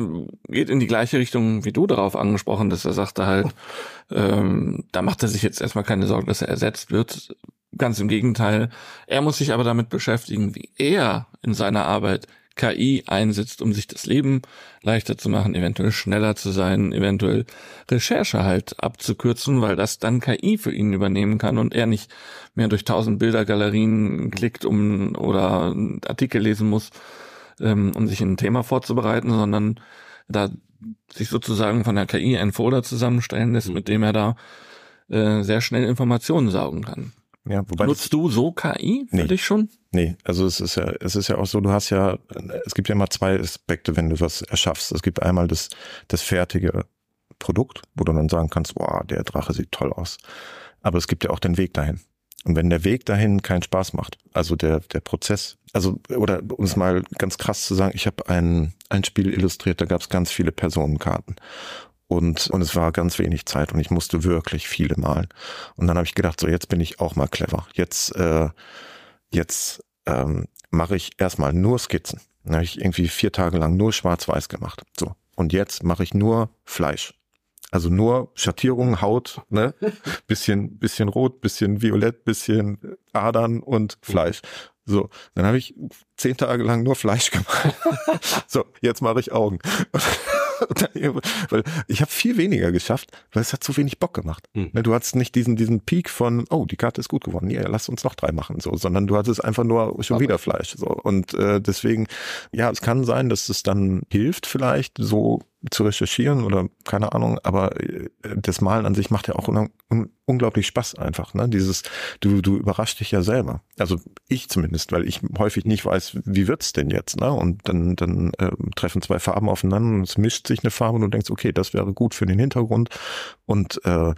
geht in die gleiche Richtung wie du darauf angesprochen, dass er sagte halt, ähm, da macht er sich jetzt erstmal keine Sorgen, dass er ersetzt wird. Ganz im Gegenteil. Er muss sich aber damit beschäftigen, wie er in seiner Arbeit KI einsetzt, um sich das Leben leichter zu machen, eventuell schneller zu sein, eventuell Recherche halt abzukürzen, weil das dann KI für ihn übernehmen kann und er nicht mehr durch tausend Bildergalerien klickt um oder Artikel lesen muss, ähm, um sich ein Thema vorzubereiten, sondern da sich sozusagen von der KI ein Folder zusammenstellen lässt, mhm. mit dem er da äh, sehr schnell Informationen saugen kann. Ja, wobei Nutzt du so KI für nee. dich schon? Nee, also es ist ja, es ist ja auch so, du hast ja, es gibt ja immer zwei Aspekte, wenn du was erschaffst. Es gibt einmal das, das fertige Produkt, wo du dann sagen kannst, boah, der Drache sieht toll aus. Aber es gibt ja auch den Weg dahin. Und wenn der Weg dahin keinen Spaß macht, also der, der Prozess, also, oder um es mal ganz krass zu sagen, ich habe ein, ein Spiel illustriert, da gab es ganz viele Personenkarten. Und, und es war ganz wenig Zeit und ich musste wirklich viele malen. Und dann habe ich gedacht, so jetzt bin ich auch mal clever. Jetzt, äh, jetzt ähm, mache ich erstmal nur Skizzen. Dann habe ich irgendwie vier Tage lang nur Schwarz-Weiß gemacht. So. Und jetzt mache ich nur Fleisch. Also nur Schattierung, Haut, ne? [LAUGHS] Bisschen, bisschen rot, bisschen violett, bisschen Adern und Fleisch. So, dann habe ich zehn Tage lang nur Fleisch [LAUGHS] gemacht. so, jetzt mache ich Augen. [LAUGHS] weil ich habe viel weniger geschafft, weil es hat so wenig Bock gemacht. Mhm. Du hattest nicht diesen diesen Peak von, oh, die Karte ist gut geworden, ja, lass uns noch drei machen, so, sondern du hattest einfach nur schon Aber wieder Fleisch. So. Und äh, deswegen, ja, es kann sein, dass es dann hilft, vielleicht so zu recherchieren oder keine Ahnung, aber äh, das Malen an sich macht ja auch un un unglaublich Spaß einfach, ne? Dieses, du, du überraschst dich ja selber. Also ich zumindest, weil ich häufig nicht weiß, wie wird's denn jetzt, ne? Und dann, dann äh, treffen zwei Farben aufeinander und es mischt sich eine Farbe und du denkst, okay, das wäre gut für den Hintergrund und äh,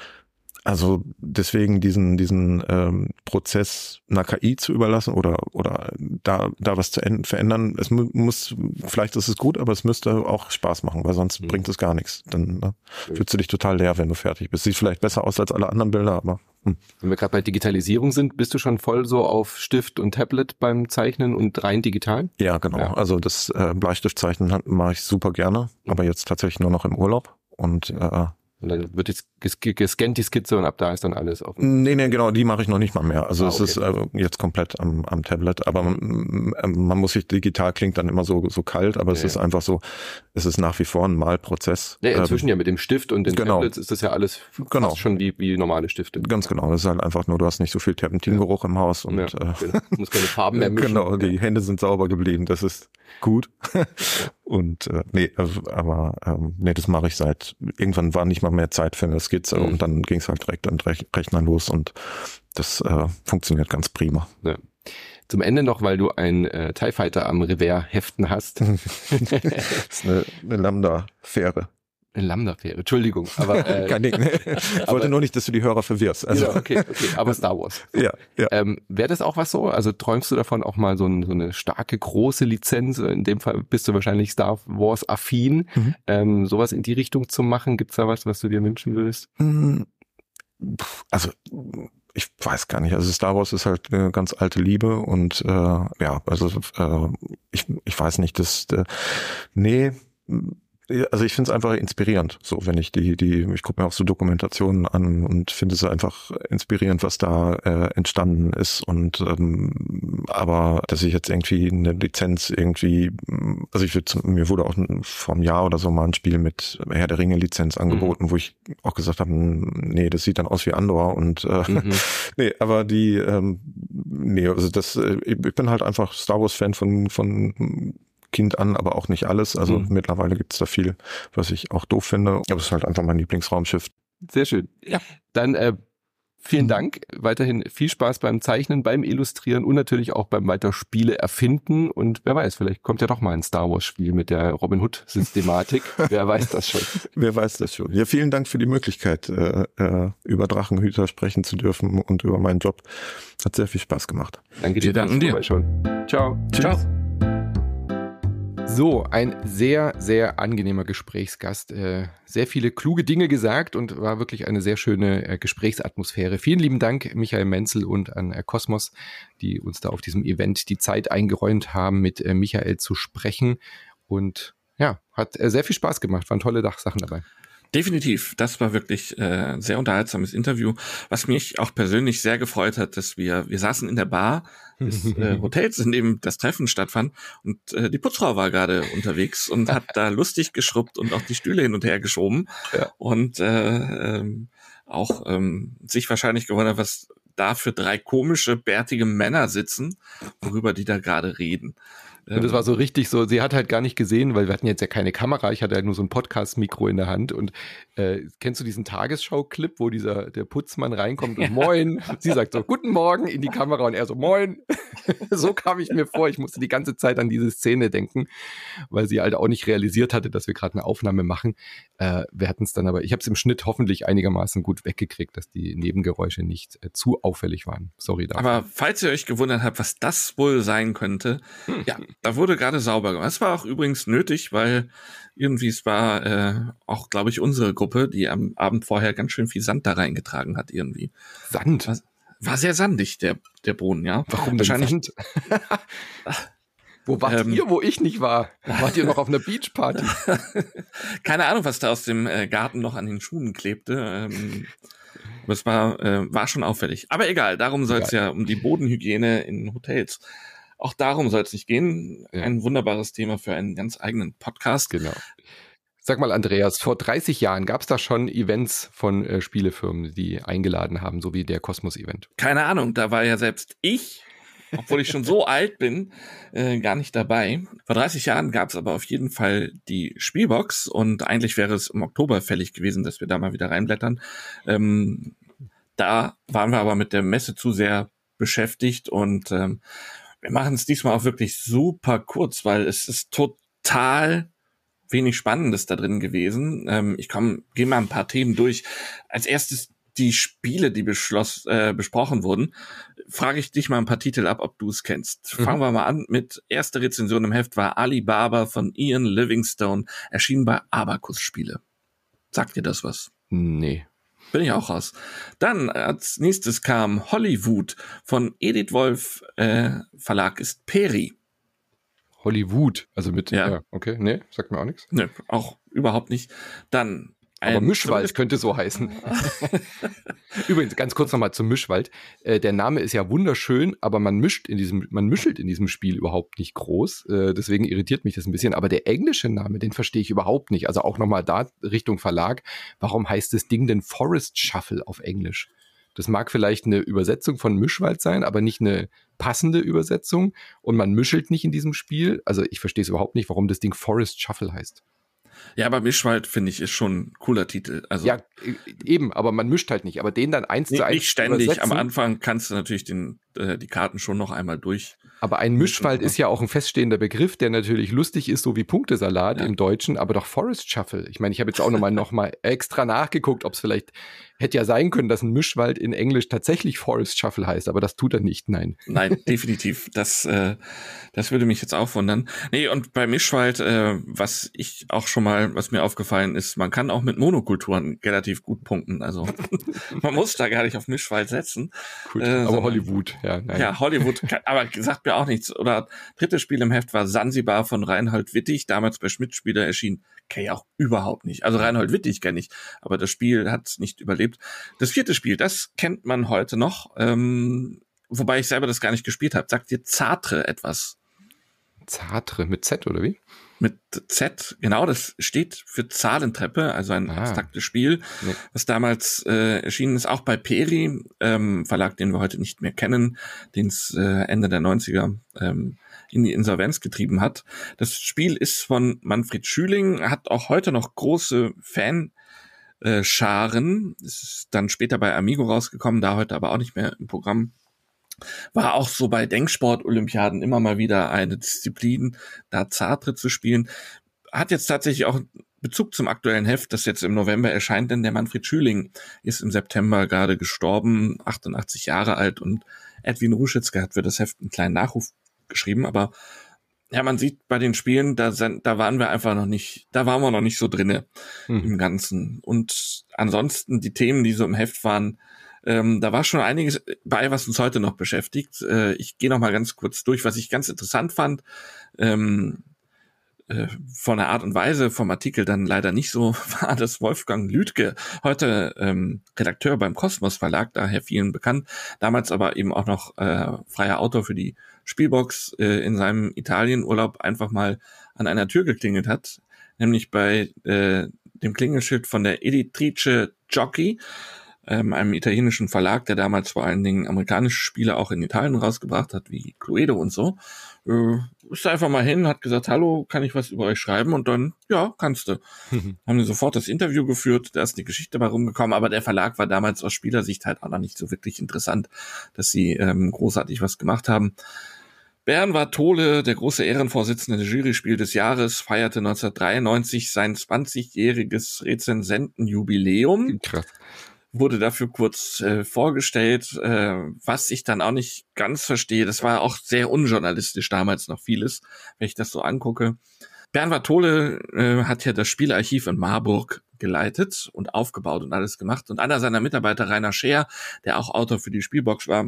also deswegen diesen diesen ähm, Prozess einer KI zu überlassen oder oder da da was zu verändern, es mu muss vielleicht ist es gut, aber es müsste auch Spaß machen, weil sonst mhm. bringt es gar nichts. Dann ne, fühlst du dich total leer, wenn du fertig bist. Sieht vielleicht besser aus als alle anderen Bilder, aber hm. wenn wir gerade bei Digitalisierung sind, bist du schon voll so auf Stift und Tablet beim Zeichnen und rein digital? Ja, genau. Ja. Also das äh, Bleistiftzeichnen mache ich super gerne, aber jetzt tatsächlich nur noch im Urlaub und äh, und dann wird jetzt gescannt die Skizze und ab da ist dann alles offen. Nee, nee, genau, die mache ich noch nicht mal mehr. Also ah, es ist äh, jetzt komplett am, am Tablet, aber man, man, muss sich digital klingt dann immer so so kalt, aber ja, es ist einfach so, es ist nach wie vor ein Malprozess. Ja, inzwischen ähm, ja mit dem Stift und den genau. Tablets ist das ja alles genau. schon wie, wie normale Stifte. Ganz genau, das ist halt einfach nur, du hast nicht so viel Terpentingeruch ja. im Haus und ja, äh, genau. du musst keine Farben mehr [LAUGHS] mischen. Genau, die Hände sind sauber geblieben, das ist gut. [LAUGHS] und äh, nee, also, aber ähm, nee, das mache ich seit irgendwann war nicht mal mehr Zeit für eine Skizze mhm. und dann ging es halt direkt an den Rechner los und das äh, funktioniert ganz prima. Ja. Zum Ende noch, weil du einen äh, TIE Fighter am Revers heften hast. [LAUGHS] das ist eine, eine Lambda-Fähre. Eine Lambda-Fähre, Entschuldigung. Aber, [LAUGHS] äh, Kein Ding, ne? Ich aber, wollte nur nicht, dass du die Hörer verwirrst. Also. Ja, okay, okay, aber Star Wars. [LAUGHS] Ja, ja. Ähm, Wäre das auch was so? Also träumst du davon auch mal so, ein, so, eine starke, große Lizenz? In dem Fall bist du wahrscheinlich Star Wars-affin. Mhm. Ähm, sowas in die Richtung zu machen? Gibt's da was, was du dir wünschen würdest? Hm, also ich weiß gar nicht. Also Star Wars ist halt eine ganz alte Liebe und äh, ja, also äh, ich, ich weiß nicht, dass äh, nee, also ich finde es einfach inspirierend, so wenn ich die, die, ich gucke mir auch so Dokumentationen an und finde es einfach inspirierend, was da äh, entstanden ist. Und ähm, aber dass ich jetzt irgendwie eine Lizenz irgendwie, also ich würde mir wurde auch vor einem Jahr oder so mal ein Spiel mit Herr der Ringe Lizenz mhm. angeboten, mhm. wo ich auch gesagt habe, nee, das sieht dann aus wie Andor und äh, mhm. [LAUGHS] nee, aber die, ähm, nee, also das, äh, ich bin halt einfach Star Wars Fan von von Kind an, aber auch nicht alles. Also mhm. mittlerweile gibt es da viel, was ich auch doof finde. Aber es ist halt einfach mein Lieblingsraumschiff. Sehr schön. Ja. Dann äh, vielen mhm. Dank. Weiterhin viel Spaß beim Zeichnen, beim Illustrieren und natürlich auch beim weiter Spiele erfinden. Und wer weiß, vielleicht kommt ja doch mal ein Star Wars Spiel mit der Robin Hood Systematik. [LAUGHS] wer weiß das schon. wer weiß das schon. Ja, vielen Dank für die Möglichkeit, äh, äh, über Drachenhüter sprechen zu dürfen und über meinen Job. Hat sehr viel Spaß gemacht. Danke dir. Wir danken dir. Schon. Ciao. Tschüss. Ciao. So, ein sehr, sehr angenehmer Gesprächsgast. Äh, sehr viele kluge Dinge gesagt und war wirklich eine sehr schöne äh, Gesprächsatmosphäre. Vielen lieben Dank, Michael Menzel und an äh, Kosmos, die uns da auf diesem Event die Zeit eingeräumt haben, mit Michael zu sprechen. Und ja, hat sehr viel Spaß gemacht, waren tolle Sachen dabei. Definitiv, das war wirklich äh, sehr unterhaltsames Interview, was mich auch persönlich sehr gefreut hat, dass wir wir saßen in der Bar des äh, [LAUGHS] Hotels, in dem das Treffen stattfand und äh, die Putzfrau war gerade unterwegs und hat da [LAUGHS] lustig geschrubbt und auch die Stühle hin und her geschoben ja. und äh, ähm, auch ähm, sich wahrscheinlich gewundert, was da für drei komische bärtige Männer sitzen, worüber die da gerade reden. Und das war so richtig so, sie hat halt gar nicht gesehen, weil wir hatten jetzt ja keine Kamera, ich hatte halt nur so ein Podcast-Mikro in der Hand und äh, kennst du diesen Tagesschau-Clip, wo dieser der Putzmann reinkommt und [LAUGHS] moin, sie sagt so guten Morgen in die Kamera und er so moin. [LAUGHS] so kam ich mir vor, ich musste die ganze Zeit an diese Szene denken, weil sie halt auch nicht realisiert hatte, dass wir gerade eine Aufnahme machen. Äh, wir hatten es dann aber, ich habe es im Schnitt hoffentlich einigermaßen gut weggekriegt, dass die Nebengeräusche nicht äh, zu auffällig waren. Sorry dafür. Aber falls ihr euch gewundert habt, was das wohl sein könnte, hm. ja, da wurde gerade sauber gemacht. Das war auch übrigens nötig, weil irgendwie es war äh, auch, glaube ich, unsere Gruppe, die am Abend vorher ganz schön viel Sand da reingetragen hat irgendwie. Sand? War, war sehr sandig, der, der Boden, ja. Warum Wahrscheinlich, Sand? [LAUGHS] Wo wart ähm, ihr, wo ich nicht war? Wart ihr noch auf einer Beachparty? [LAUGHS] Keine Ahnung, was da aus dem äh, Garten noch an den Schuhen klebte. Ähm, es war, äh, war schon auffällig. Aber egal, darum soll es ja um die Bodenhygiene in Hotels. Auch darum soll es nicht gehen. Ja. Ein wunderbares Thema für einen ganz eigenen Podcast. Genau. Sag mal, Andreas, vor 30 Jahren gab es da schon Events von äh, Spielefirmen, die eingeladen haben, so wie der Kosmos-Event? Keine Ahnung, da war ja selbst ich, obwohl ich schon so alt bin, äh, gar nicht dabei. Vor 30 Jahren gab es aber auf jeden Fall die Spielbox und eigentlich wäre es im Oktober fällig gewesen, dass wir da mal wieder reinblättern. Ähm, da waren wir aber mit der Messe zu sehr beschäftigt und ähm, wir machen es diesmal auch wirklich super kurz, weil es ist total wenig Spannendes da drin gewesen. Ähm, ich komme, gehe mal ein paar Themen durch. Als erstes die Spiele, die beschloss, äh, besprochen wurden. Frage ich dich mal ein paar Titel ab, ob du es kennst. Mhm. Fangen wir mal an mit erste Rezension im Heft war Alibaba von Ian Livingstone, erschienen bei Abacus Spiele. Sagt dir das was? Nee. Bin ich auch raus. Dann als nächstes kam Hollywood von Edith Wolf äh, Verlag ist Peri. Hollywood, also mit, ja. ja, okay, nee, sagt mir auch nichts. Nee, auch überhaupt nicht. Dann aber Mischwald könnte so heißen. [LAUGHS] Übrigens, ganz kurz nochmal zum Mischwald. Äh, der Name ist ja wunderschön, aber man mischt in diesem, man mischelt in diesem Spiel überhaupt nicht groß. Äh, deswegen irritiert mich das ein bisschen. Aber der englische Name, den verstehe ich überhaupt nicht. Also auch nochmal da Richtung Verlag. Warum heißt das Ding denn Forest Shuffle auf Englisch? Das mag vielleicht eine Übersetzung von Mischwald sein, aber nicht eine passende Übersetzung. Und man mischelt nicht in diesem Spiel. Also ich verstehe es überhaupt nicht, warum das Ding Forest Shuffle heißt. Ja, aber Mischwald finde ich ist schon ein cooler Titel. Also ja, e, eben, aber man mischt halt nicht. Aber den dann eins nicht, zu eins nicht ständig. Am Anfang kannst du natürlich den äh, die Karten schon noch einmal durch. Aber ein Mischwald ist ja auch ein feststehender Begriff, der natürlich lustig ist, so wie Punktesalat ja. im Deutschen, aber doch Forest Shuffle. Ich meine, ich habe jetzt auch nochmal noch mal extra nachgeguckt, ob es vielleicht hätte ja sein können, dass ein Mischwald in Englisch tatsächlich Forest Shuffle heißt, aber das tut er nicht, nein. Nein, [LAUGHS] definitiv. Das, äh, das würde mich jetzt auch wundern. Nee, und bei Mischwald, äh, was ich auch schon mal, was mir aufgefallen ist, man kann auch mit Monokulturen relativ gut punkten. Also [LAUGHS] man muss da gar nicht auf Mischwald setzen. Cool, äh, aber Hollywood, ja. Nein. Ja, Hollywood, aber sagt mir auch nichts. Oder drittes Spiel im Heft war Sansibar von Reinhold Wittig, damals bei Schmidt-Spieler erschienen. Kenne ich auch überhaupt nicht. Also Reinhold Wittig kenne ich, aber das Spiel hat nicht überlebt. Das vierte Spiel, das kennt man heute noch, ähm, wobei ich selber das gar nicht gespielt habe. Sagt dir Zartre etwas? Zartre mit Z oder wie? Mit Z, genau, das steht für Zahlentreppe, also ein ah. abstraktes Spiel, nee. was damals äh, erschienen ist, auch bei Peri, ähm, Verlag, den wir heute nicht mehr kennen, den es äh, Ende der 90er ähm, in die Insolvenz getrieben hat. Das Spiel ist von Manfred Schüling, hat auch heute noch große Fan äh, Scharen, ist dann später bei Amigo rausgekommen, da heute aber auch nicht mehr im Programm war auch so bei Denksport-Olympiaden immer mal wieder eine Disziplin, da Zartre zu spielen. Hat jetzt tatsächlich auch Bezug zum aktuellen Heft, das jetzt im November erscheint, denn der Manfred Schüling ist im September gerade gestorben, 88 Jahre alt und Edwin Ruschitzke hat für das Heft einen kleinen Nachruf geschrieben, aber ja, man sieht bei den Spielen, da, sind, da waren wir einfach noch nicht, da waren wir noch nicht so drinne mhm. im Ganzen. Und ansonsten die Themen, die so im Heft waren, ähm, da war schon einiges bei, was uns heute noch beschäftigt. Äh, ich gehe noch mal ganz kurz durch, was ich ganz interessant fand. Ähm, äh, von der Art und Weise vom Artikel dann leider nicht so [LAUGHS] war, dass Wolfgang Lüdke, heute ähm, Redakteur beim Kosmos Verlag, daher vielen bekannt, damals aber eben auch noch äh, freier Autor für die Spielbox äh, in seinem Italienurlaub einfach mal an einer Tür geklingelt hat, nämlich bei äh, dem Klingelschild von der Editrice Jockey ähm, einem italienischen Verlag, der damals vor allen Dingen amerikanische Spiele auch in Italien rausgebracht hat, wie Cluedo und so, äh, ist einfach mal hin, hat gesagt, hallo, kann ich was über euch schreiben? Und dann, ja, kannst du. [LAUGHS] Haben wir sofort das Interview geführt, da ist eine Geschichte bei rumgekommen, aber der Verlag war damals aus Spielersicht halt auch noch nicht so wirklich interessant, dass sie ähm, großartig was gemacht haben. Bernward Tole, der große Ehrenvorsitzende des Juryspiel des Jahres, feierte 1993 sein 20-jähriges Rezensentenjubiläum. Krass wurde dafür kurz äh, vorgestellt, äh, was ich dann auch nicht ganz verstehe. Das war auch sehr unjournalistisch damals noch vieles, wenn ich das so angucke. Bernhard Tole äh, hat ja das Spielarchiv in Marburg geleitet und aufgebaut und alles gemacht. Und einer seiner Mitarbeiter, Rainer Scheer, der auch Autor für die Spielbox war,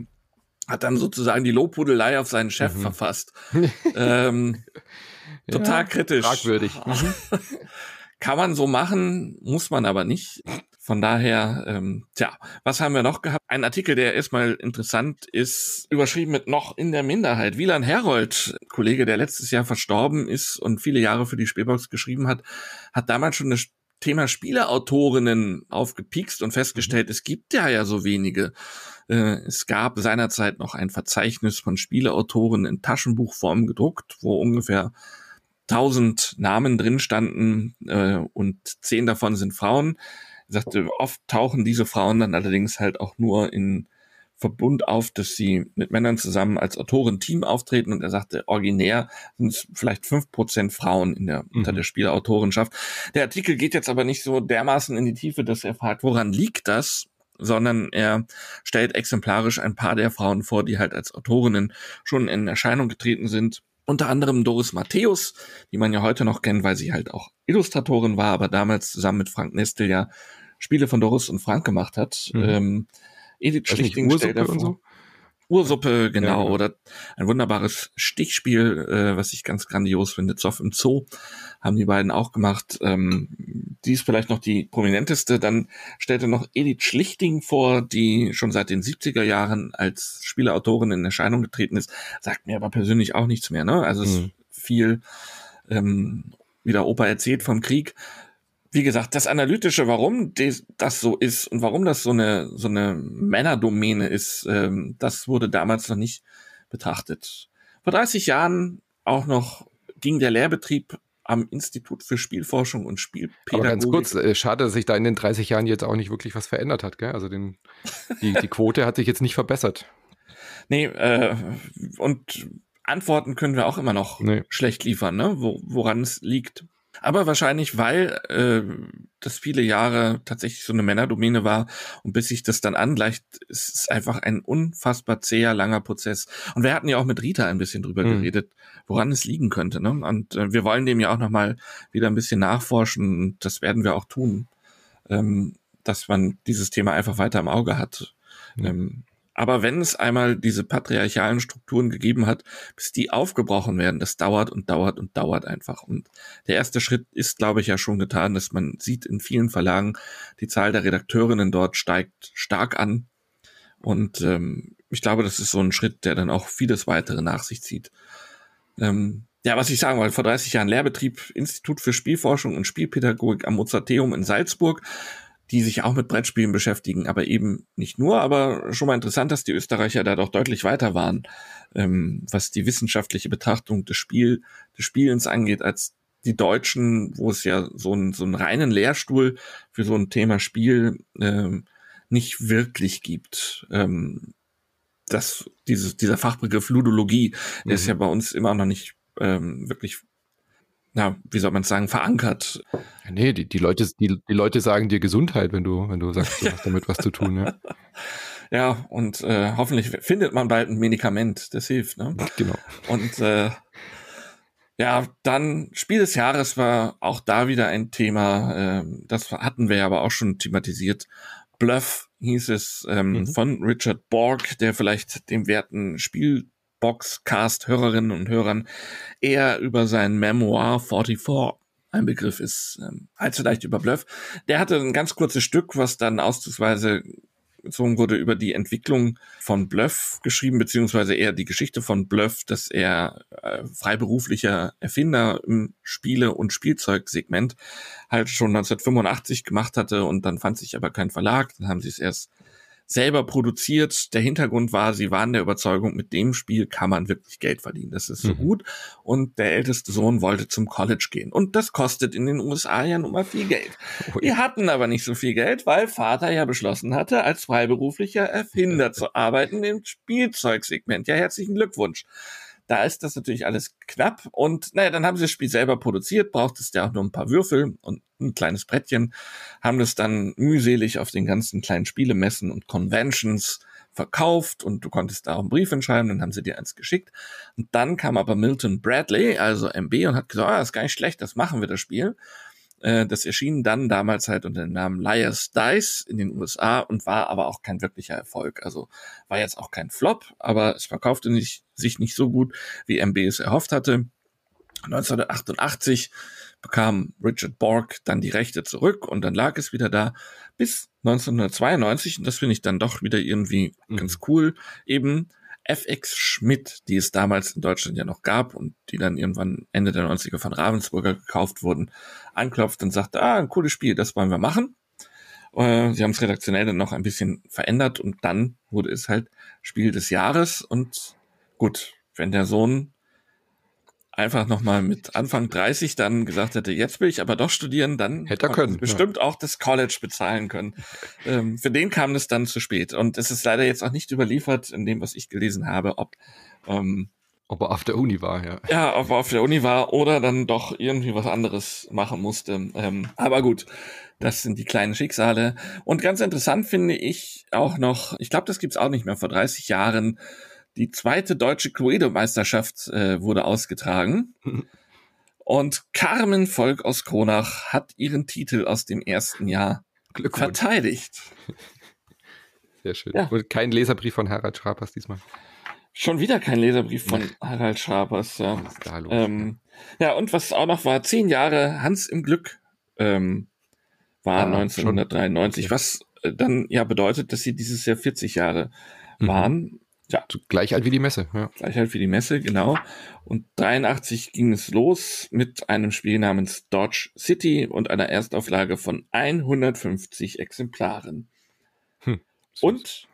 hat dann sozusagen die Lobhudelei auf seinen Chef mhm. verfasst. [LAUGHS] ähm, total ja, kritisch. Fragwürdig. [LAUGHS] Mhm. Kann man so machen, muss man aber nicht. Von daher, ähm, tja, was haben wir noch gehabt? Ein Artikel, der erstmal interessant ist, überschrieben mit noch in der Minderheit. Wieland Herold, Kollege, der letztes Jahr verstorben ist und viele Jahre für die Spielbox geschrieben hat, hat damals schon das Thema Spieleautorinnen aufgepikst und festgestellt, mhm. es gibt ja ja so wenige. Äh, es gab seinerzeit noch ein Verzeichnis von Spieleautoren in Taschenbuchform gedruckt, wo ungefähr 1000 Namen drin standen äh, und zehn davon sind Frauen sagte, oft tauchen diese Frauen dann allerdings halt auch nur in Verbund auf, dass sie mit Männern zusammen als Autorenteam auftreten und er sagte, originär sind es vielleicht fünf Prozent Frauen in der, mhm. unter der Spielautorenschaft. Der Artikel geht jetzt aber nicht so dermaßen in die Tiefe, dass er fragt, woran liegt das? sondern er stellt exemplarisch ein paar der Frauen vor, die halt als Autorinnen schon in Erscheinung getreten sind unter anderem Doris Matthäus, die man ja heute noch kennt, weil sie halt auch Illustratorin war, aber damals zusammen mit Frank Nestel ja Spiele von Doris und Frank gemacht hat. Mhm. Ähm, Edith Schlichting stellt davor. So? Ursuppe, genau, ja, ja. oder ein wunderbares Stichspiel, äh, was ich ganz grandios finde, Zoff im Zoo, haben die beiden auch gemacht. Ähm, die ist vielleicht noch die prominenteste. Dann stellte noch Edith Schlichting vor, die schon seit den 70er Jahren als Spieleautorin in Erscheinung getreten ist. Sagt mir aber persönlich auch nichts mehr, ne? Also mhm. es ist viel ähm, wieder Opa erzählt vom Krieg wie gesagt, das Analytische, warum das so ist und warum das so eine, so eine Männerdomäne ist, ähm, das wurde damals noch nicht betrachtet. Vor 30 Jahren auch noch ging der Lehrbetrieb am Institut für Spielforschung und Spielpädagogik. Aber ganz kurz, äh, schade, dass sich da in den 30 Jahren jetzt auch nicht wirklich was verändert hat, gell? Also den, die, die [LAUGHS] Quote hat sich jetzt nicht verbessert. Nee, äh, und Antworten können wir auch immer noch nee. schlecht liefern, ne? Wo, woran es liegt. Aber wahrscheinlich, weil äh, das viele Jahre tatsächlich so eine Männerdomäne war und bis sich das dann angleicht, ist es einfach ein unfassbar zäher, langer Prozess. Und wir hatten ja auch mit Rita ein bisschen drüber mhm. geredet, woran es liegen könnte. Ne? Und äh, wir wollen dem ja auch nochmal wieder ein bisschen nachforschen und das werden wir auch tun, ähm, dass man dieses Thema einfach weiter im Auge hat. Mhm. Ähm, aber wenn es einmal diese patriarchalen Strukturen gegeben hat, bis die aufgebrochen werden, das dauert und dauert und dauert einfach. Und der erste Schritt ist, glaube ich, ja schon getan, dass man sieht in vielen Verlagen, die Zahl der Redakteurinnen dort steigt stark an. Und ähm, ich glaube, das ist so ein Schritt, der dann auch vieles weitere nach sich zieht. Ähm, ja, was ich sagen wollte, vor 30 Jahren Lehrbetrieb, Institut für Spielforschung und Spielpädagogik am Mozarteum in Salzburg die sich auch mit Brettspielen beschäftigen, aber eben nicht nur, aber schon mal interessant, dass die Österreicher da doch deutlich weiter waren, ähm, was die wissenschaftliche Betrachtung des Spiel, des Spielens angeht, als die Deutschen, wo es ja so, einen so einen reinen Lehrstuhl für so ein Thema Spiel ähm, nicht wirklich gibt. Ähm, das, dieses, dieser Fachbegriff Ludologie, der mhm. ist ja bei uns immer noch nicht ähm, wirklich na, wie soll man sagen, verankert. Nee, die, die Leute, die, die Leute sagen dir Gesundheit, wenn du, wenn du sagst, du [LAUGHS] hast damit was zu tun, ja. Ja, und äh, hoffentlich findet man bald ein Medikament, das hilft, ne? [LAUGHS] Genau. Und äh, Ja, dann Spiel des Jahres war auch da wieder ein Thema. Äh, das hatten wir aber auch schon thematisiert. Bluff hieß es ähm, mhm. von Richard Borg, der vielleicht dem werten Spielbox-Cast-Hörerinnen und Hörern eher über sein Memoir 44 ein Begriff ist, ähm, als vielleicht über Bluff. Der hatte ein ganz kurzes Stück, was dann auszugsweise gezogen wurde über die Entwicklung von Bluff geschrieben, beziehungsweise eher die Geschichte von Bluff, dass er äh, freiberuflicher Erfinder im Spiele- und Spielzeugsegment halt schon 1985 gemacht hatte und dann fand sich aber kein Verlag, dann haben sie es erst selber produziert. Der Hintergrund war, sie waren der Überzeugung, mit dem Spiel kann man wirklich Geld verdienen. Das ist so mhm. gut. Und der älteste Sohn wollte zum College gehen. Und das kostet in den USA ja nun mal viel Geld. Ui. Die hatten aber nicht so viel Geld, weil Vater ja beschlossen hatte, als freiberuflicher Erfinder [LAUGHS] zu arbeiten im Spielzeugsegment. Ja, herzlichen Glückwunsch. Da ist das natürlich alles knapp. Und naja, dann haben sie das Spiel selber produziert, braucht es ja auch nur ein paar Würfel und ein kleines Brettchen, haben das dann mühselig auf den ganzen kleinen Spielemessen und Conventions verkauft und du konntest da auch einen Brief entscheiden, dann haben sie dir eins geschickt. Und dann kam aber Milton Bradley, also MB, und hat gesagt, ah, das ist gar nicht schlecht, das machen wir das Spiel. Äh, das erschien dann damals halt unter dem Namen Liar's Dice in den USA und war aber auch kein wirklicher Erfolg. Also war jetzt auch kein Flop, aber es verkaufte nicht, sich nicht so gut, wie MB es erhofft hatte. 1988 bekam Richard Borg dann die Rechte zurück und dann lag es wieder da bis 1992 und das finde ich dann doch wieder irgendwie mhm. ganz cool eben FX Schmidt, die es damals in Deutschland ja noch gab und die dann irgendwann Ende der 90er von Ravensburger gekauft wurden, anklopft und sagte, ah, ein cooles Spiel, das wollen wir machen. Äh, sie haben es redaktionell dann noch ein bisschen verändert und dann wurde es halt Spiel des Jahres und gut, wenn der Sohn einfach nochmal mit Anfang 30 dann gesagt hätte, jetzt will ich aber doch studieren, dann hätte er können. Bestimmt ja. auch das College bezahlen können. Ähm, für den kam es dann zu spät. Und es ist leider jetzt auch nicht überliefert in dem, was ich gelesen habe, ob ähm, ob er auf der Uni war, ja. Ja, ob er auf der Uni war oder dann doch irgendwie was anderes machen musste. Ähm, aber gut, das sind die kleinen Schicksale. Und ganz interessant finde ich auch noch, ich glaube, das gibt's auch nicht mehr, vor 30 Jahren die zweite deutsche Cluedo-Meisterschaft äh, wurde ausgetragen. [LAUGHS] Und Carmen Volk aus Kronach hat ihren Titel aus dem ersten Jahr verteidigt. [LAUGHS] Sehr schön. Ja. Kein Leserbrief von Harald Schrapers diesmal. Schon wieder kein Leserbrief von Harald Schrapers, ja. Was ist da los? Ähm, ja, und was auch noch war, zehn Jahre Hans im Glück ähm, war ah, 1993, schon. was äh, dann ja bedeutet, dass sie dieses Jahr 40 Jahre mhm. Ja. Gleich alt wie die Messe. Ja. Gleich alt wie die Messe, genau. Und 83 ging es los mit einem Spiel namens Dodge City und einer Erstauflage von 150 Exemplaren. Hm, und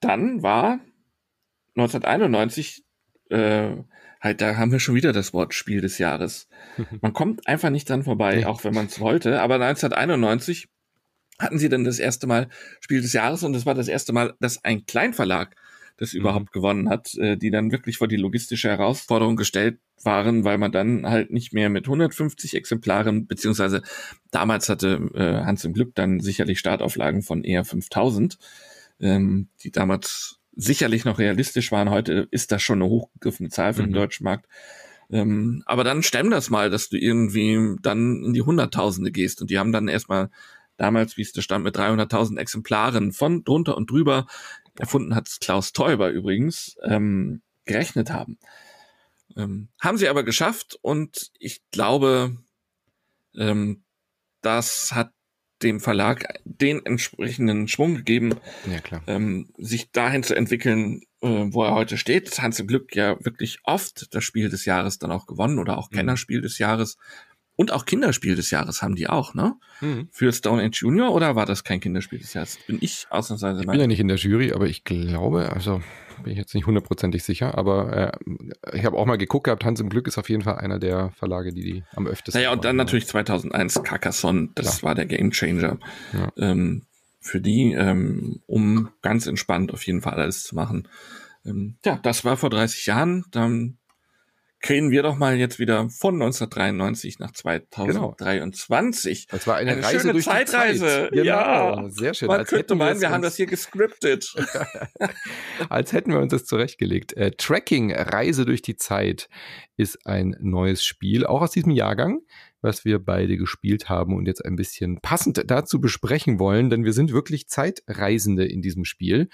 dann war 1991, äh, halt, da haben wir schon wieder das Wort Spiel des Jahres. [LAUGHS] Man kommt einfach nicht dran vorbei, nee. auch wenn man es wollte. Aber 1991 hatten sie dann das erste Mal Spiel des Jahres und das war das erste Mal, dass ein Kleinverlag das mhm. überhaupt gewonnen hat, äh, die dann wirklich vor die logistische Herausforderung gestellt waren, weil man dann halt nicht mehr mit 150 Exemplaren, beziehungsweise damals hatte äh, Hans im Glück dann sicherlich Startauflagen von eher 5000, ähm, die damals sicherlich noch realistisch waren. Heute ist das schon eine hochgegriffene Zahl für den mhm. deutschen Markt. Ähm, aber dann stemm das mal, dass du irgendwie dann in die Hunderttausende gehst und die haben dann erstmal damals, wie es da stand, mit 300.000 Exemplaren von drunter und drüber erfunden hat Klaus Teuber übrigens, ähm, gerechnet haben. Ähm, haben sie aber geschafft und ich glaube, ähm, das hat dem Verlag den entsprechenden Schwung gegeben, ja, ähm, sich dahin zu entwickeln, äh, wo er heute steht. Hans im Glück ja wirklich oft das Spiel des Jahres dann auch gewonnen oder auch mhm. Kennerspiel des Jahres. Und auch Kinderspiel des Jahres haben die auch, ne? Mhm. Für Stone Age Junior oder war das kein Kinderspiel des Jahres? Bin ich ausnahmsweise Ich bin ja nicht in der Jury, aber ich glaube, also bin ich jetzt nicht hundertprozentig sicher, aber äh, ich habe auch mal geguckt gehabt, Hans im Glück ist auf jeden Fall einer der Verlage, die die am öftesten Naja, und dann natürlich 2001 Carcassonne, das ja. war der Game Changer. Ja. Ähm, für die, ähm, um ganz entspannt auf jeden Fall alles zu machen. Ähm, ja, das war vor 30 Jahren, dann gehen wir doch mal jetzt wieder von 1993 nach 2023. Genau. Das war eine, eine Reise schöne durch Zeitreise. Die Zeit. Genau. Ja, sehr schön. Man Als könnte meinen, wir haben das hier gescriptet. [LAUGHS] Als hätten wir uns das zurechtgelegt. Äh, Tracking, Reise durch die Zeit, ist ein neues Spiel, auch aus diesem Jahrgang, was wir beide gespielt haben und jetzt ein bisschen passend dazu besprechen wollen, denn wir sind wirklich Zeitreisende in diesem Spiel,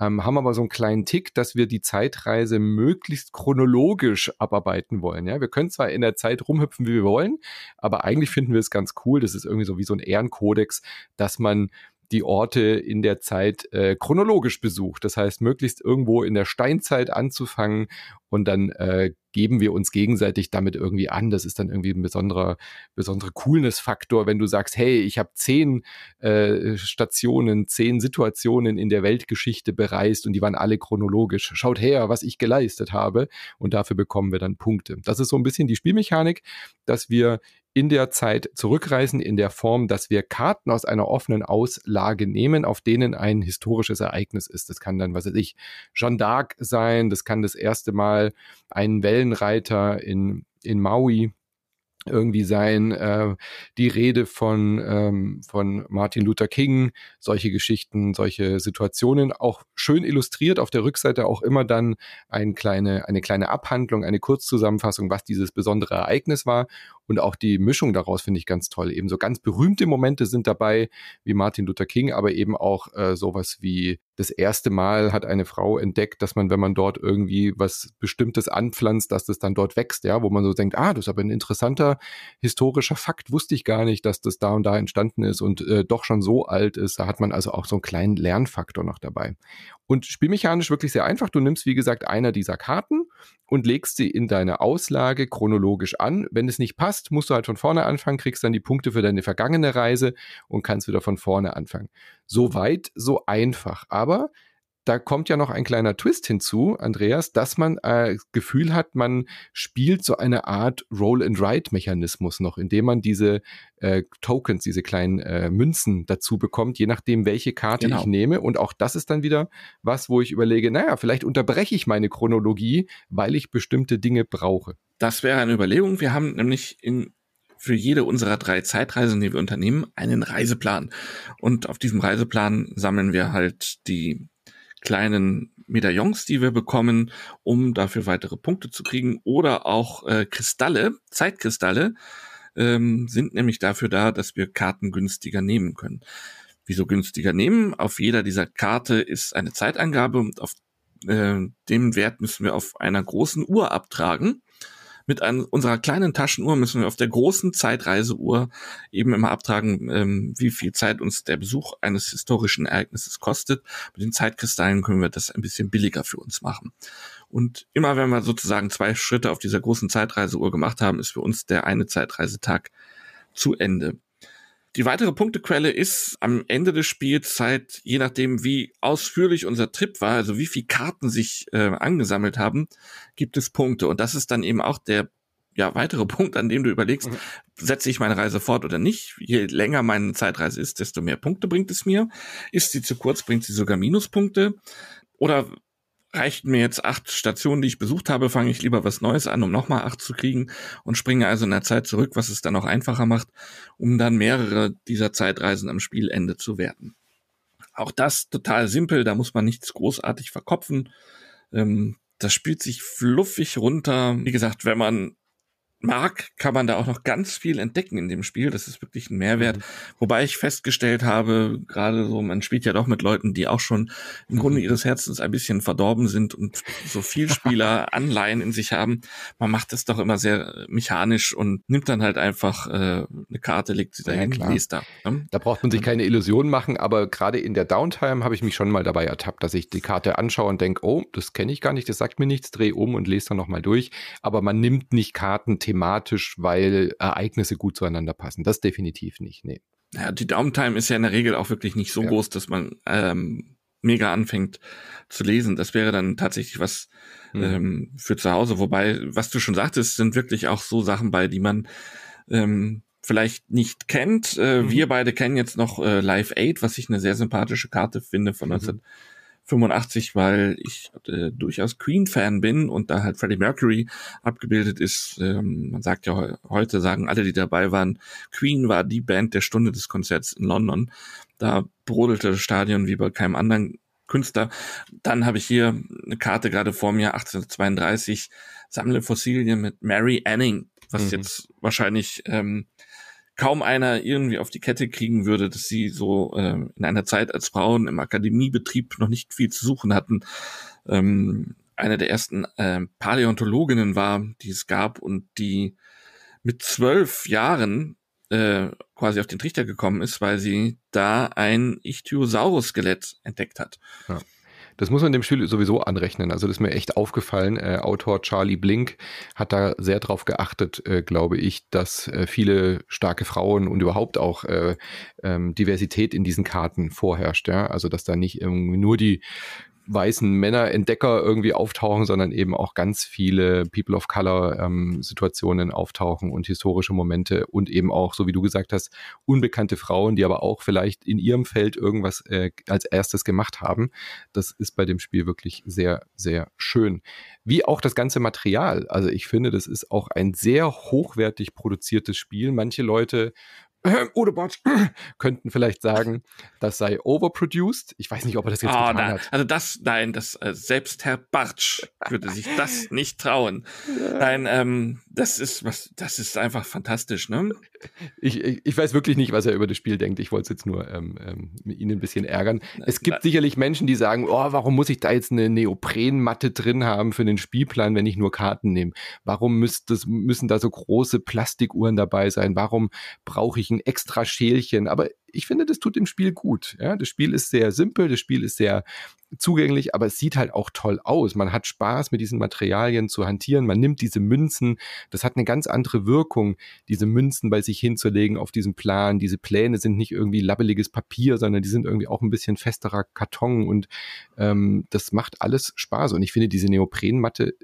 ähm, haben aber so einen kleinen Tick, dass wir die Zeitreise möglichst chronologisch abarbeiten wollen. Ja, wir können zwar in der Zeit rumhüpfen, wie wir wollen, aber eigentlich finden wir es ganz cool. Das ist irgendwie so wie so ein Ehrenkodex, dass man die Orte in der Zeit äh, chronologisch besucht. Das heißt, möglichst irgendwo in der Steinzeit anzufangen und dann äh, geben wir uns gegenseitig damit irgendwie an. Das ist dann irgendwie ein besonderer, besonderer Coolness-Faktor, wenn du sagst, hey, ich habe zehn äh, Stationen, zehn Situationen in der Weltgeschichte bereist und die waren alle chronologisch. Schaut her, was ich geleistet habe und dafür bekommen wir dann Punkte. Das ist so ein bisschen die Spielmechanik, dass wir in der Zeit zurückreisen, in der Form, dass wir Karten aus einer offenen Auslage nehmen, auf denen ein historisches Ereignis ist. Das kann dann, was weiß ich, Jeanne d'Arc sein, das kann das erste Mal ein Wellenreiter in, in Maui irgendwie sein, äh, die Rede von, ähm, von Martin Luther King, solche Geschichten, solche Situationen, auch schön illustriert, auf der Rückseite auch immer dann ein kleine, eine kleine Abhandlung, eine Kurzzusammenfassung, was dieses besondere Ereignis war und auch die Mischung daraus finde ich ganz toll. Eben so ganz berühmte Momente sind dabei, wie Martin Luther King, aber eben auch äh, sowas wie das erste Mal hat eine Frau entdeckt, dass man, wenn man dort irgendwie was Bestimmtes anpflanzt, dass das dann dort wächst, ja, wo man so denkt, ah, das ist aber ein interessanter historischer Fakt, wusste ich gar nicht, dass das da und da entstanden ist und äh, doch schon so alt ist. Da hat man also auch so einen kleinen Lernfaktor noch dabei. Und spielmechanisch wirklich sehr einfach. Du nimmst, wie gesagt, einer dieser Karten und legst sie in deine Auslage chronologisch an. Wenn es nicht passt, musst du halt von vorne anfangen, kriegst dann die Punkte für deine vergangene Reise und kannst wieder von vorne anfangen. So weit, so einfach. Aber da kommt ja noch ein kleiner Twist hinzu, Andreas, dass man äh, Gefühl hat, man spielt so eine Art Roll-and-Write-Mechanismus noch, indem man diese äh, Tokens, diese kleinen äh, Münzen dazu bekommt, je nachdem, welche Karte Genau. ich nehme. Und auch das ist dann wieder was, wo ich überlege, naja, vielleicht unterbreche ich meine Chronologie, weil ich bestimmte Dinge brauche. Das wäre eine Überlegung. Wir haben nämlich in für jede unserer drei Zeitreisen, die wir unternehmen, einen Reiseplan. Und auf diesem Reiseplan sammeln wir halt die kleinen Medaillons, die wir bekommen, um dafür weitere Punkte zu kriegen. Oder auch äh, Kristalle, Zeitkristalle, ähm, sind nämlich dafür da, dass wir Karten günstiger nehmen können. Wieso günstiger nehmen? Auf jeder dieser Karte ist eine Zeitangabe und auf äh, dem Wert müssen wir auf einer großen Uhr abtragen. Mit ein, unserer kleinen Taschenuhr müssen wir auf der großen Zeitreiseuhr eben immer abtragen, ähm, wie viel Zeit uns der Besuch eines historischen Ereignisses kostet. Mit den Zeitkristallen können wir das ein bisschen billiger für uns machen. Und immer wenn wir sozusagen zwei Schritte auf dieser großen Zeitreiseuhr gemacht haben, ist für uns der eine Zeitreisetag zu Ende. Die weitere Punktequelle ist am Ende des Spiels halt, je nachdem, wie ausführlich unser Trip war, also wie viel Karten sich äh, angesammelt haben, gibt es Punkte. Und das ist dann eben auch der ja, weitere [LAUGHS] Punkt, an dem du überlegst, Mhm. setze ich meine Reise fort oder nicht. Je länger meine Zeitreise ist, desto mehr Punkte bringt es mir. Ist sie zu kurz, bringt sie sogar Minuspunkte. Oder reichten mir jetzt acht Stationen, die ich besucht habe, fange ich lieber was Neues an, um nochmal acht zu kriegen und springe also in der Zeit zurück, was es dann auch einfacher macht, um dann mehrere dieser Zeitreisen am Spielende zu werten. Auch das total simpel, da muss man nichts großartig verkopfen. Ähm, das spielt sich fluffig runter. Wie gesagt, wenn man mag, kann man da auch noch ganz viel entdecken in dem Spiel. Das ist wirklich ein Mehrwert. Wobei ich festgestellt habe, gerade so, man spielt ja doch mit Leuten, die auch schon im Grunde ihres Herzens ein bisschen verdorben sind und so viel [LAUGHS] Spieler Anleihen in sich haben. Man macht das doch immer sehr mechanisch und nimmt dann halt einfach äh, eine Karte, legt sie Ja, dahin, klar. liest da. Ne? Da braucht man sich keine Illusionen machen, aber gerade in der Downtime habe ich mich schon mal dabei ertappt, dass ich die Karte anschaue und denke, oh, das kenne ich gar nicht, das sagt mir nichts, drehe um und lese dann nochmal durch. Aber man nimmt nicht Karten thematisch, weil Ereignisse gut zueinander passen. Das definitiv nicht, nee. Ja, die Downtime ist ja in der Regel auch wirklich nicht so Ja. groß, dass man ähm, mega anfängt zu lesen. Das wäre dann tatsächlich was Mhm. ähm, für zu Hause. Wobei, was du schon sagtest, sind wirklich auch so Sachen bei, die man ähm, vielleicht nicht kennt. Äh, Mhm. Wir beide kennen jetzt noch äh, Live Aid, was ich eine sehr sympathische Karte finde von Mhm. 85, weil ich äh, durchaus Queen-Fan bin und da halt Freddie Mercury abgebildet ist. Ähm, man sagt ja heute, sagen alle, die dabei waren, Queen war die Band der Stunde des Konzerts in London. Da brodelte das Stadion wie bei keinem anderen Künstler. Dann habe ich hier eine Karte gerade vor mir, 1832, sammle Fossilien mit Mary Anning, was mhm. jetzt wahrscheinlich ähm, kaum einer irgendwie auf die Kette kriegen würde, dass sie so äh, in einer Zeit, als Frauen im Akademiebetrieb noch nicht viel zu suchen hatten, ähm, eine der ersten äh, Paläontologinnen war, die es gab und die mit zwölf Jahren äh, quasi auf den Trichter gekommen ist, weil sie da ein Ichthyosaurus-Skelett entdeckt hat. Ja. Das muss man dem Spiel sowieso anrechnen. Also das ist mir echt aufgefallen. Äh, Autor Charlie Blink hat da sehr drauf geachtet, äh, glaube ich, dass äh, viele starke Frauen und überhaupt auch äh, ähm, Diversität in diesen Karten vorherrscht. Ja? Also dass da nicht irgendwie nur die weißen Männer-Entdecker irgendwie auftauchen, sondern eben auch ganz viele People of Color ähm, auftauchen und historische Momente und eben auch, so wie du gesagt hast, unbekannte Frauen, die aber auch vielleicht in ihrem Feld irgendwas äh, als erstes gemacht haben. Das ist bei dem Spiel wirklich sehr, sehr schön. Wie auch das ganze Material. Also ich finde, das ist auch ein sehr hochwertig produziertes Spiel. Manche Leute [CLEARS THROAT] äh, Odebot [CLEARS THROAT] könnten vielleicht sagen, das sei overproduced. Ich weiß nicht, ob er das jetzt oh, getan nein. hat. Also das, nein, das äh, selbst Herr Bartsch würde sich das nicht trauen. Nein, ähm, das ist was, das ist einfach fantastisch, ne? Ich, ich, ich weiß wirklich nicht, was er über das Spiel denkt. Ich wollte es jetzt nur ähm, ähm, ihn ein bisschen ärgern. Es gibt sicherlich Menschen, die sagen, oh, warum muss ich da jetzt eine Neoprenmatte drin haben für den Spielplan, wenn ich nur Karten nehme? Warum müsste, müssen da so große Plastikuhren dabei sein? Warum brauche ich ein extra Schälchen? Aber ich finde, das tut dem Spiel gut. Ja, das Spiel ist sehr simpel, das Spiel ist sehr zugänglich, aber es sieht halt auch toll aus. Man hat Spaß mit diesen Materialien zu hantieren. Man nimmt diese Münzen. Das hat eine ganz andere Wirkung, diese Münzen bei sich hinzulegen auf diesem Plan. Diese Pläne sind nicht irgendwie labbeliges Papier, sondern die sind irgendwie auch ein bisschen festerer Karton und ähm, das macht alles Spaß. Und ich finde, diese Neoprenmatte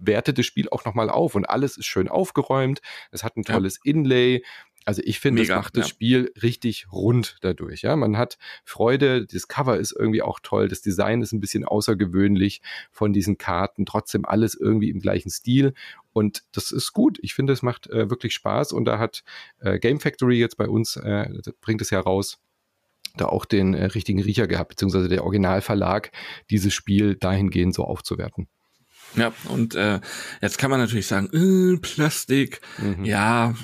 wertet das Spiel auch nochmal auf und alles ist schön aufgeräumt. Es hat ein tolles ja. Inlay. Also ich finde, das macht das ja. Spiel richtig rund dadurch. Ja, man hat Freude. Das Cover ist irgendwie auch toll. Das Design ist ein bisschen außergewöhnlich von diesen Karten. Trotzdem alles irgendwie im gleichen Stil. Und das ist gut. Ich finde, es macht äh, wirklich Spaß. Und da hat äh, Game Factory jetzt bei uns, äh, bringt es heraus, da auch den äh, richtigen Riecher gehabt, beziehungsweise der Originalverlag, dieses Spiel dahingehend so aufzuwerten. Ja, und äh, jetzt kann man natürlich sagen, äh, Plastik, mhm. ja,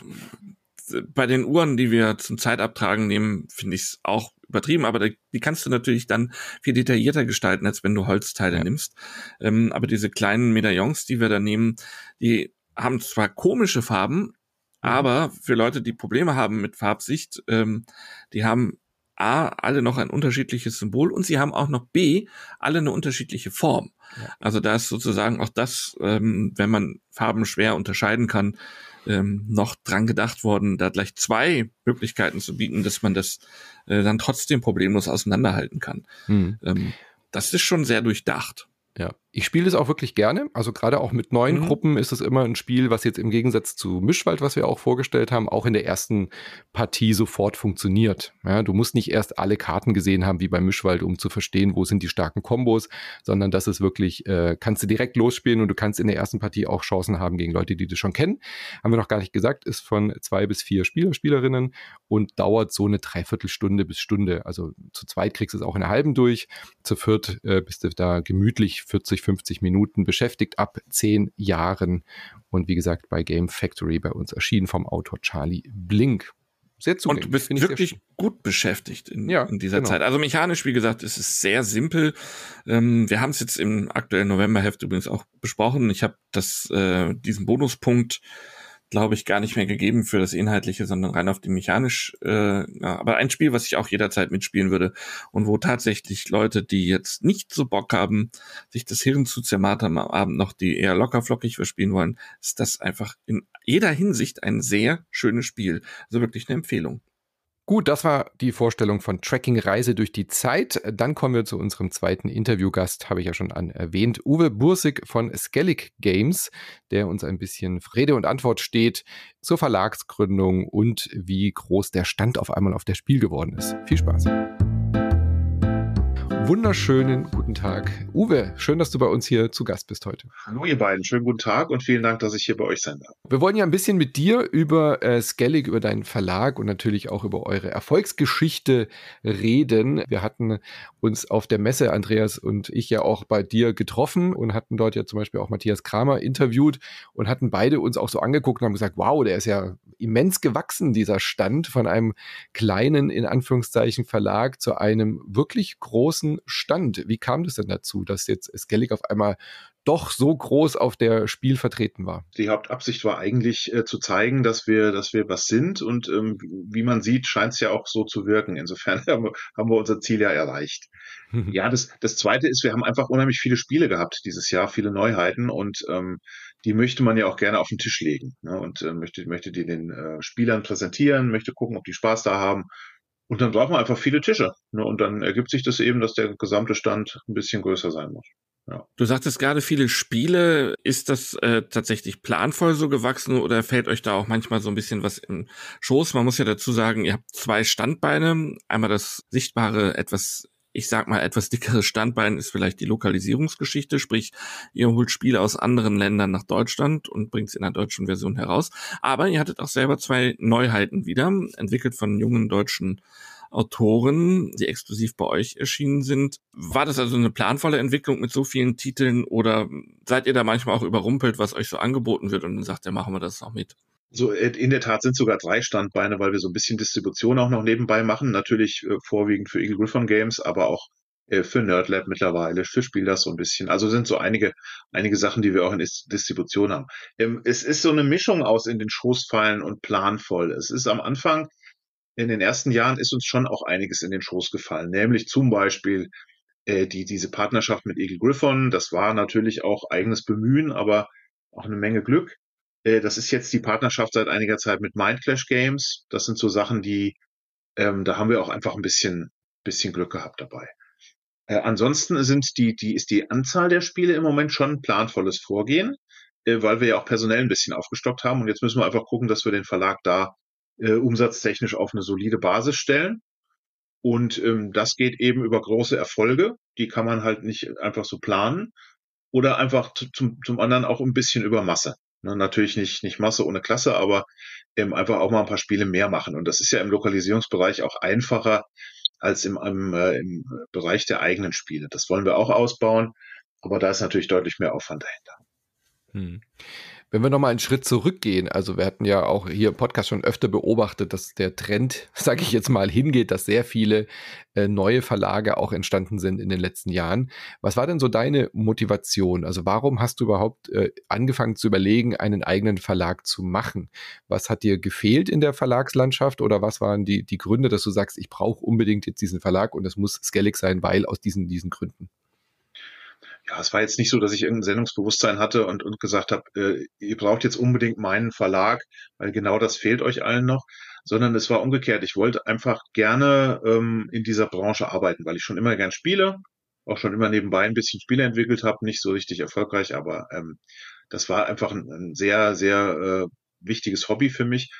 bei den Uhren, die wir zum Zeitabtragen nehmen, finde ich es auch übertrieben, aber die kannst du natürlich dann viel detaillierter gestalten, als wenn du Holzteile ja. nimmst. Ähm, aber diese kleinen Medaillons, die wir da nehmen, die haben zwar komische Farben, mhm. aber für Leute, die Probleme haben mit Farbsicht, ähm, die haben A, alle noch ein unterschiedliches Symbol und sie haben auch noch B, alle eine unterschiedliche Form. Ja. Also da ist sozusagen auch das, ähm, wenn man Farben schwer unterscheiden kann, ähm, noch dran gedacht worden, da gleich zwei Möglichkeiten zu bieten, dass man das äh, dann trotzdem problemlos auseinanderhalten kann. Mhm. Ähm, das ist schon sehr durchdacht. Ja, ich spiele es auch wirklich gerne. Also gerade auch mit neuen mhm. Gruppen ist es immer ein Spiel, was jetzt im Gegensatz zu Mischwald, was wir auch vorgestellt haben, auch in der ersten Partie sofort funktioniert. Ja, du musst nicht erst alle Karten gesehen haben wie bei Mischwald, um zu verstehen, wo sind die starken Kombos, sondern das ist wirklich, äh, kannst du direkt losspielen und du kannst in der ersten Partie auch Chancen haben gegen Leute, die du schon kennen. Haben wir noch gar nicht gesagt, ist von zwei bis vier Spieler, Spielerinnen und dauert so eine Dreiviertelstunde bis Stunde. Also zu zweit kriegst du es auch in einer halben durch, zu viert äh, bist du da gemütlich 40, 50 Minuten beschäftigt ab zehn Jahren. Und wie gesagt, bei Game Factory bei uns erschienen vom Autor Charlie Blink. Sehr zugänglich. Und du bist wirklich gut beschäftigt in, ja, in dieser genau. Zeit. Also mechanisch, wie gesagt, ist es sehr simpel. Ähm, wir haben es jetzt im aktuellen Novemberheft übrigens auch besprochen. Ich habe das äh, diesen Bonuspunkt glaube ich, gar nicht mehr gegeben für das Inhaltliche, sondern rein auf die mechanisch. Äh, ja, aber ein Spiel, was ich auch jederzeit mitspielen würde und wo tatsächlich Leute, die jetzt nicht so Bock haben, sich das Hirn zu zermartern am Abend noch, die eher lockerflockig verspielen wollen, ist das einfach in jeder Hinsicht ein sehr schönes Spiel. Also wirklich eine Empfehlung. Gut, das war die Vorstellung von Tracking Reise durch die Zeit. Dann kommen wir zu unserem zweiten Interviewgast, habe ich ja schon an erwähnt, Uwe Bursig von Skellig Games, der uns ein bisschen Rede und Antwort steht zur Verlagsgründung und wie groß der Stand auf einmal auf der Spiel geworden ist. Viel Spaß. Wunderschönen guten Tag. Uwe, schön, dass du bei uns hier zu Gast bist heute. Hallo ihr beiden, schönen guten Tag und vielen Dank, dass ich hier bei euch sein darf. Wir wollen ja ein bisschen mit dir über äh, Skellig, über deinen Verlag und natürlich auch über eure Erfolgsgeschichte reden. Wir hatten uns auf der Messe, Andreas und ich ja auch bei dir getroffen und hatten dort ja zum Beispiel auch Matthias Kramer interviewt und hatten beide uns auch so angeguckt und haben gesagt, wow, der ist ja immens gewachsen, dieser Stand von einem kleinen, in Anführungszeichen, Verlag zu einem wirklich großen Stand. Wie kam das denn dazu, dass jetzt Skellig auf einmal doch so groß auf der Spiel vertreten war? Die Hauptabsicht war eigentlich äh, zu zeigen, dass wir, dass wir was sind und ähm, wie man sieht, scheint es ja auch so zu wirken. Insofern [LAUGHS] haben wir, haben wir unser Ziel ja erreicht. [LAUGHS] ja, das, das Zweite ist, wir haben einfach unheimlich viele Spiele gehabt dieses Jahr, viele Neuheiten und ähm, die möchte man ja auch gerne auf den Tisch legen ne, und äh, möchte, möchte die den äh, Spielern präsentieren, möchte gucken, ob die Spaß da haben. Und dann braucht man einfach viele Tische. Ne, und dann ergibt sich das eben, dass der gesamte Stand ein bisschen größer sein muss. Ja. Du sagtest gerade viele Spiele. Ist das äh, tatsächlich planvoll so gewachsen oder fällt euch da auch manchmal so ein bisschen was im Schoß? Man muss ja dazu sagen, ihr habt zwei Standbeine. Einmal das sichtbare, etwas ich sag mal, etwas dickeres Standbein ist vielleicht die Lokalisierungsgeschichte, sprich, ihr holt Spiele aus anderen Ländern nach Deutschland und bringt es in der deutschen Version heraus. Aber ihr hattet auch selber zwei Neuheiten wieder, entwickelt von jungen deutschen Autoren, die exklusiv bei euch erschienen sind. War das also eine planvolle Entwicklung mit so vielen Titeln oder seid ihr da manchmal auch überrumpelt, was euch so angeboten wird und dann sagt ihr, machen wir das auch mit? So, äh, in der Tat sind sogar drei Standbeine, weil wir so ein bisschen Distribution auch noch nebenbei machen. Natürlich äh, vorwiegend für Eagle Griffon Games, aber auch äh, für NerdLab mittlerweile, für Spielers so ein bisschen. Also sind so einige, einige Sachen, die wir auch in Distribution haben. Ähm, es ist so eine Mischung aus in den Schoßfallen und planvoll. Es ist am Anfang, in den ersten Jahren ist uns schon auch einiges in den Schoß gefallen, nämlich zum Beispiel äh, die, diese Partnerschaft mit Eagle Griffon. Das war natürlich auch eigenes Bemühen, aber auch eine Menge Glück. Äh, das ist jetzt die Partnerschaft seit einiger Zeit mit Mindclash Games. Das sind so Sachen, die, ähm, da haben wir auch einfach ein bisschen, bisschen Glück gehabt dabei. Äh, ansonsten sind die, die, ist die Anzahl der Spiele im Moment schon planvolles Vorgehen, äh, weil wir ja auch personell ein bisschen aufgestockt haben. Und jetzt müssen wir einfach gucken, dass wir den Verlag da äh, umsatztechnisch auf eine solide Basis stellen. Und ähm, das geht eben über große Erfolge. Die kann man halt nicht einfach so planen. Oder einfach zum, zum anderen auch ein bisschen über Masse. Ne, natürlich nicht, nicht Masse ohne Klasse, aber ähm, einfach auch mal ein paar Spiele mehr machen. Und das ist ja im Lokalisierungsbereich auch einfacher als im, im, äh, im Bereich der eigenen Spiele. Das wollen wir auch ausbauen, aber da ist natürlich deutlich mehr Aufwand dahinter. Hm. Wenn wir nochmal einen Schritt zurückgehen, also wir hatten ja auch hier im Podcast schon öfter beobachtet, dass der Trend, [LAUGHS] sage ich jetzt mal, hingeht, dass sehr viele äh, neue Verlage auch entstanden sind in den letzten Jahren. Was war denn so deine Motivation? Also warum hast du überhaupt äh, angefangen zu überlegen, einen eigenen Verlag zu machen? Was hat dir gefehlt in der Verlagslandschaft oder was waren die, die Gründe, dass du sagst, ich brauche unbedingt jetzt diesen Verlag und es muss Skellig sein, weil aus diesen, diesen Gründen? Ja, es war jetzt nicht so, dass ich irgendein Sendungsbewusstsein hatte und, und gesagt habe, äh, ihr braucht jetzt unbedingt meinen Verlag, weil genau das fehlt euch allen noch, sondern es war umgekehrt. Ich wollte einfach gerne ähm, in dieser Branche arbeiten, weil ich schon immer gern spiele, auch schon immer nebenbei ein bisschen Spiele entwickelt habe, nicht so richtig erfolgreich, aber ähm, das war einfach ein, ein sehr, sehr äh, wichtiges Hobby für mich.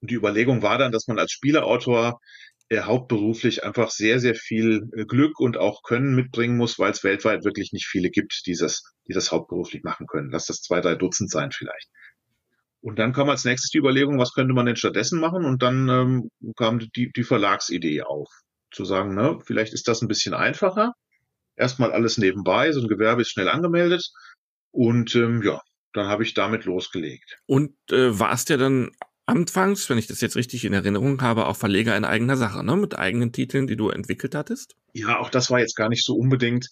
Und die Überlegung war dann, dass man als Spieleautor er hauptberuflich einfach sehr, sehr viel äh, Glück und auch Können mitbringen muss, weil es weltweit wirklich nicht viele gibt, die das, die das hauptberuflich machen können. Lass das zwei, drei Dutzend sein vielleicht. Und dann kam als nächstes die Überlegung, was könnte man denn stattdessen machen? Und dann ähm, kam die, die Verlagsidee auf. Zu sagen, ne, vielleicht ist das ein bisschen einfacher. Erstmal alles nebenbei, so ein Gewerbe ist schnell angemeldet. Und ähm, ja, dann habe ich damit losgelegt. Und äh, war es dir dann anfangs, wenn ich das jetzt richtig in Erinnerung habe, auch Verleger in eigener Sache, ne? mit eigenen Titeln, die du entwickelt hattest? Ja, auch das war jetzt gar nicht so unbedingt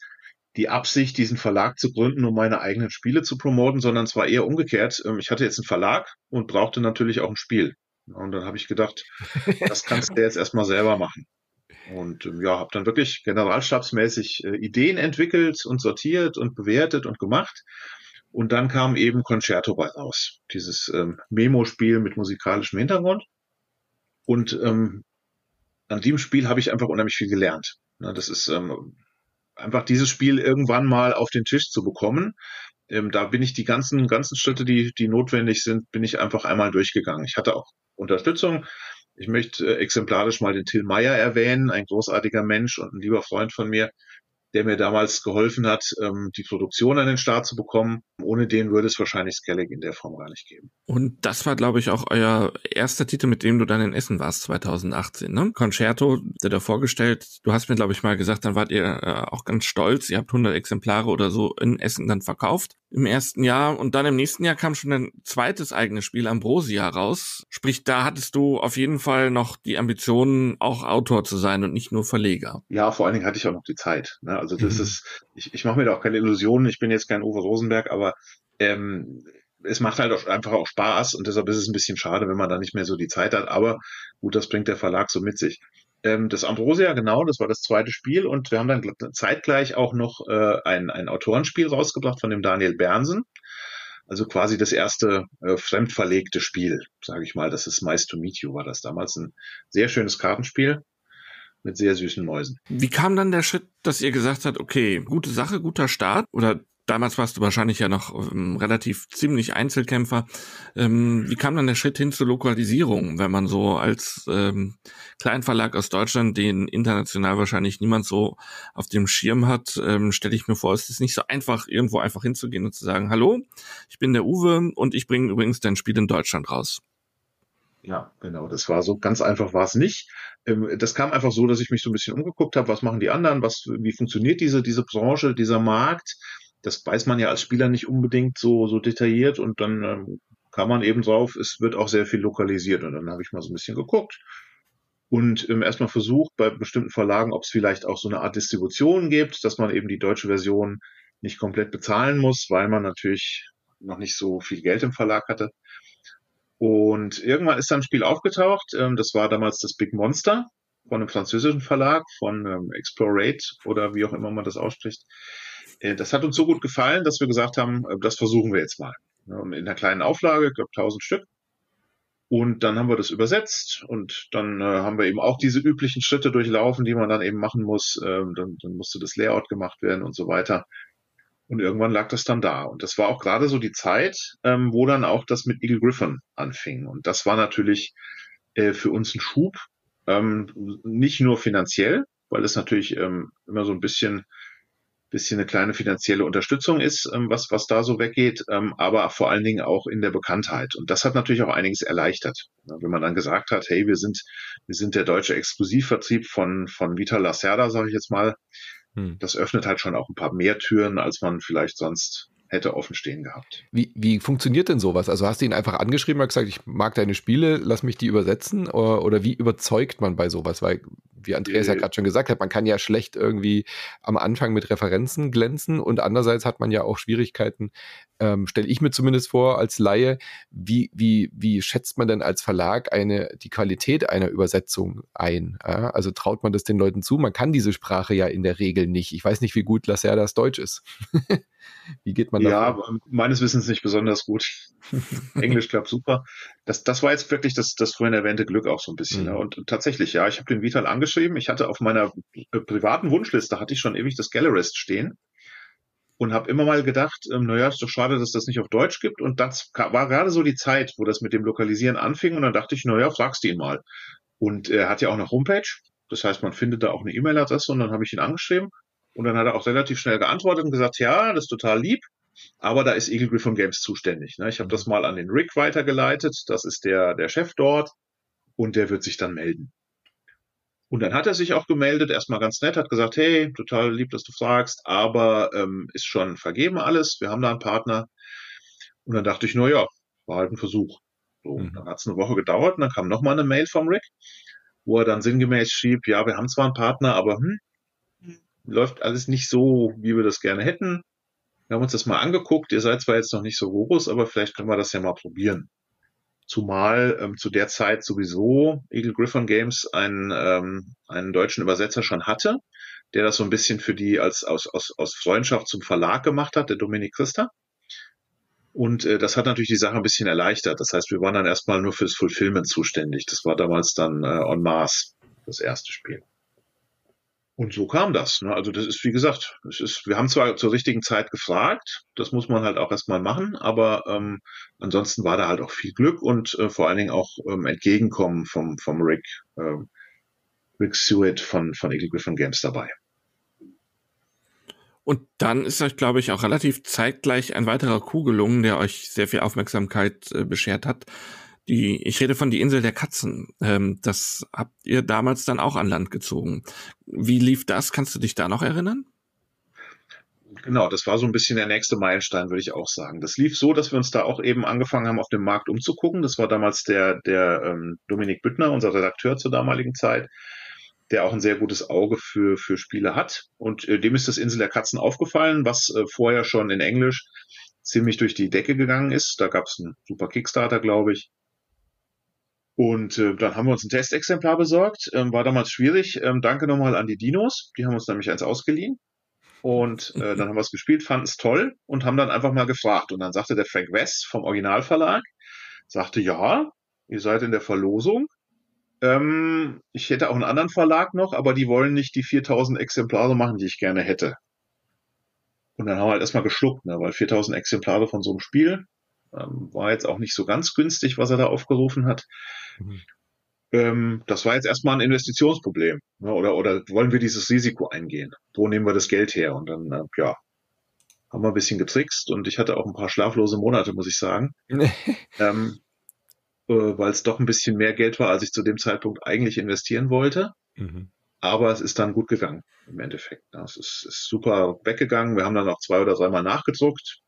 die Absicht, diesen Verlag zu gründen, um meine eigenen Spiele zu promoten, sondern es war eher umgekehrt. Ähm, ich hatte jetzt einen Verlag und brauchte natürlich auch ein Spiel. Und dann habe ich gedacht, [LAUGHS] das kannst du jetzt erstmal selber machen. Und ähm, ja, habe dann wirklich generalstabsmäßig äh, Ideen entwickelt und sortiert und bewertet und gemacht und dann kam eben Concerto bei raus, dieses ähm, Memo-Spiel mit musikalischem Hintergrund. Und ähm, an dem Spiel habe ich einfach unheimlich viel gelernt. Ja, das ist ähm, einfach dieses Spiel irgendwann mal auf den Tisch zu bekommen. Ähm, da bin ich die ganzen, ganzen Schritte, die, die notwendig sind, bin ich einfach einmal durchgegangen. Ich hatte auch Unterstützung. Ich möchte äh, exemplarisch mal den Till Meyer erwähnen, ein großartiger Mensch und ein lieber Freund von mir, der mir damals geholfen hat, ähm, die Produktion an den Start zu bekommen. Ohne den würde es wahrscheinlich Skellig in der Form gar nicht geben. Und das war, glaube ich, auch euer erster Titel, mit dem du dann in Essen warst, 2018, ne? Concerto, der da vorgestellt. Du hast mir, glaube ich, mal gesagt, dann wart ihr äh, auch ganz stolz. Ihr habt 100 Exemplare oder so in Essen dann verkauft im ersten Jahr. Und dann im nächsten Jahr kam schon ein zweites eigenes Spiel, Ambrosia, raus. Sprich, da hattest du auf jeden Fall noch die Ambitionen, auch Autor zu sein und nicht nur Verleger. Ja, vor allen Dingen hatte ich auch noch die Zeit. Ne? Also das mhm. ist, ich, ich mache mir da auch keine Illusionen, ich bin jetzt kein Uwe Rosenberg, aber ähm, es macht halt auch einfach auch Spaß und deshalb ist es ein bisschen schade, wenn man da nicht mehr so die Zeit hat. Aber gut, das bringt der Verlag so mit sich. Ähm, das Ambrosia, genau, das war das zweite Spiel und wir haben dann zeitgleich auch noch äh, ein, ein Autorenspiel rausgebracht von dem Daniel Bernsen. Also quasi das erste äh, fremdverlegte Spiel, sage ich mal. Das ist Mice to Meet You, war das damals ein sehr schönes Kartenspiel mit sehr süßen Mäusen. Wie kam dann der Schritt, dass ihr gesagt habt, okay, gute Sache, guter Start? Oder damals warst du wahrscheinlich ja noch ähm, relativ ziemlich Einzelkämpfer. Ähm, wie kam dann der Schritt hin zur Lokalisierung, wenn man so als ähm, Kleinverlag aus Deutschland, den international wahrscheinlich niemand so auf dem Schirm hat, ähm, stelle ich mir vor, es ist nicht so einfach, irgendwo einfach hinzugehen und zu sagen, hallo, ich bin der Uwe und ich bringe übrigens dein Spiel in Deutschland raus. Ja, genau. Das war so ganz einfach war es nicht. Ähm, das kam einfach so, dass ich mich so ein bisschen umgeguckt habe, was machen die anderen, was, wie funktioniert diese, diese Branche, dieser Markt. Das weiß man ja als Spieler nicht unbedingt so, so detailliert und dann ähm, kam man eben drauf, es wird auch sehr viel lokalisiert und dann habe ich mal so ein bisschen geguckt und ähm, erstmal versucht bei bestimmten Verlagen, ob es vielleicht auch so eine Art Distribution gibt, dass man eben die deutsche Version nicht komplett bezahlen muss, weil man natürlich noch nicht so viel Geld im Verlag hatte. Und irgendwann ist dann ein Spiel aufgetaucht. Ähm, das war damals das Big Monster von einem französischen Verlag, von ähm, Explorate oder wie auch immer man das ausspricht. Äh, das hat uns so gut gefallen, dass wir gesagt haben, äh, das versuchen wir jetzt mal. In einer kleinen Auflage, ich glaube 1000 Stück. Und dann haben wir das übersetzt und dann äh, haben wir eben auch diese üblichen Schritte durchlaufen, die man dann eben machen muss. Ähm, dann, dann musste das Layout gemacht werden und so weiter. Und irgendwann lag das dann da. Und das war auch gerade so die Zeit, ähm, wo dann auch das mit Eagle Griffin anfing. Und das war natürlich äh, für uns ein Schub, ähm, nicht nur finanziell, weil es natürlich ähm, immer so ein bisschen bisschen eine kleine finanzielle Unterstützung ist, ähm, was, was da so weggeht, ähm, aber vor allen Dingen auch in der Bekanntheit. Und das hat natürlich auch einiges erleichtert. Wenn man dann gesagt hat, hey, wir sind, wir sind der deutsche Exklusivvertrieb von, von Vita Lacerda, sage ich jetzt mal, hm. Das öffnet halt schon auch ein paar mehr Türen, als man vielleicht sonst hätte offen stehen gehabt. Wie, wie funktioniert denn sowas? Also hast du ihn einfach angeschrieben und gesagt, ich mag deine Spiele, lass mich die übersetzen? Oder, oder wie überzeugt man bei sowas? Weil, wie Andreas äh, ja gerade schon gesagt hat, man kann ja schlecht irgendwie am Anfang mit Referenzen glänzen und andererseits hat man ja auch Schwierigkeiten, ähm, stelle ich mir zumindest vor als Laie, wie, wie, wie schätzt man denn als Verlag eine, die Qualität einer Übersetzung ein? Ja? Also traut man das den Leuten zu? Man kann diese Sprache ja in der Regel nicht. Ich weiß nicht, wie gut Lacerdas Deutsch ist. [LAUGHS] wie geht man da? Ja, meines Wissens nicht besonders gut. [LAUGHS] Englisch klappt super. Das, das war jetzt wirklich das, das vorhin erwähnte Glück auch so ein bisschen. Mhm. Ne? Und tatsächlich, ja, ich habe den Vital angeschrieben. Ich hatte auf meiner äh, privaten Wunschliste, hatte ich schon ewig das Gallerist stehen und habe immer mal gedacht, ähm, naja, ist doch schade, dass das nicht auf Deutsch gibt. Und das war gerade so die Zeit, wo das mit dem Lokalisieren anfing. Und dann dachte ich, naja, fragst du ihn mal. Und er hat ja auch eine Homepage. Das heißt, man findet da auch eine E-Mail-Adresse und dann habe ich ihn angeschrieben. Und dann hat er auch relativ schnell geantwortet und gesagt, ja, das ist total lieb. Aber da ist Eagle Griffin Games zuständig. Ne? Ich habe das mal an den Rick weitergeleitet. Das ist der, der Chef dort. Und der wird sich dann melden. Und dann hat er sich auch gemeldet, erstmal ganz nett, hat gesagt, hey, total lieb, dass du fragst, aber ähm, ist schon vergeben alles, wir haben da einen Partner. Und dann dachte ich, nur ja, war halt ein Versuch. So, mhm. Dann hat es eine Woche gedauert und dann kam nochmal eine Mail vom Rick, wo er dann sinngemäß schrieb, ja, wir haben zwar einen Partner, aber hm, läuft alles nicht so, wie wir das gerne hätten. Wir haben uns das mal angeguckt, ihr seid zwar jetzt noch nicht so groß, aber vielleicht können wir das ja mal probieren. Zumal ähm, zu der Zeit sowieso Eagle Griffon Games einen, ähm, einen deutschen Übersetzer schon hatte, der das so ein bisschen für die als aus, aus, aus Freundschaft zum Verlag gemacht hat, der Dominik Christa. Und äh, das hat natürlich die Sache ein bisschen erleichtert. Das heißt, wir waren dann erstmal nur fürs Fulfillment zuständig. Das war damals dann äh, on Mars, das erste Spiel. Und so kam das. Ne? Also das ist, wie gesagt, es ist, wir haben zwar zur richtigen Zeit gefragt, das muss man halt auch erstmal machen, aber ähm, ansonsten war da halt auch viel Glück und äh, vor allen Dingen auch ähm, Entgegenkommen vom, vom Rick, äh, Rick Stewart von, von Eagle Griffin Games dabei. Und dann ist euch, glaube ich, auch relativ zeitgleich ein weiterer Coup gelungen, der euch sehr viel Aufmerksamkeit äh, beschert hat. Die, ich rede von die Insel der Katzen. Ähm, das habt ihr damals dann auch an Land gezogen. Wie lief das? Kannst du dich da noch erinnern? Genau, das war so ein bisschen der nächste Meilenstein, würde ich auch sagen. Das lief so, dass wir uns da auch eben angefangen haben, auf dem Markt umzugucken. Das war damals der, der ähm, Dominik Büttner, unser Redakteur zur damaligen Zeit, der auch ein sehr gutes Auge für, für Spiele hat. Und äh, dem ist das Insel der Katzen aufgefallen, was äh, vorher schon in Englisch ziemlich durch die Decke gegangen ist. Da gab es einen super Kickstarter, glaube ich. Und äh, dann haben wir uns ein Testexemplar besorgt. Ähm, war damals schwierig. Ähm, danke nochmal an die Dinos. Die haben uns nämlich eins ausgeliehen. Und äh, dann haben wir es gespielt, fanden es toll und haben dann einfach mal gefragt. Und dann sagte der Frank West vom Originalverlag, sagte, ja, ihr seid in der Verlosung. Ähm, ich hätte auch einen anderen Verlag noch, aber die wollen nicht die 4000 Exemplare machen, die ich gerne hätte. Und dann haben wir halt erstmal geschluckt, ne, weil 4000 Exemplare von so einem Spiel ähm, war jetzt auch nicht so ganz günstig, was er da aufgerufen hat. Mhm. Ähm, das war jetzt erstmal ein Investitionsproblem. Ne, oder, oder wollen wir dieses Risiko eingehen? Wo nehmen wir das Geld her? Und dann, äh, ja, haben wir ein bisschen getrickst und ich hatte auch ein paar schlaflose Monate, muss ich sagen. [LAUGHS] ähm, äh, weil es doch ein bisschen mehr Geld war, als ich zu dem Zeitpunkt eigentlich investieren wollte. Mhm. Aber es ist dann gut gegangen im Endeffekt. Ne? Es ist, ist super weggegangen. Wir haben dann noch zwei oder dreimal nachgedruckt.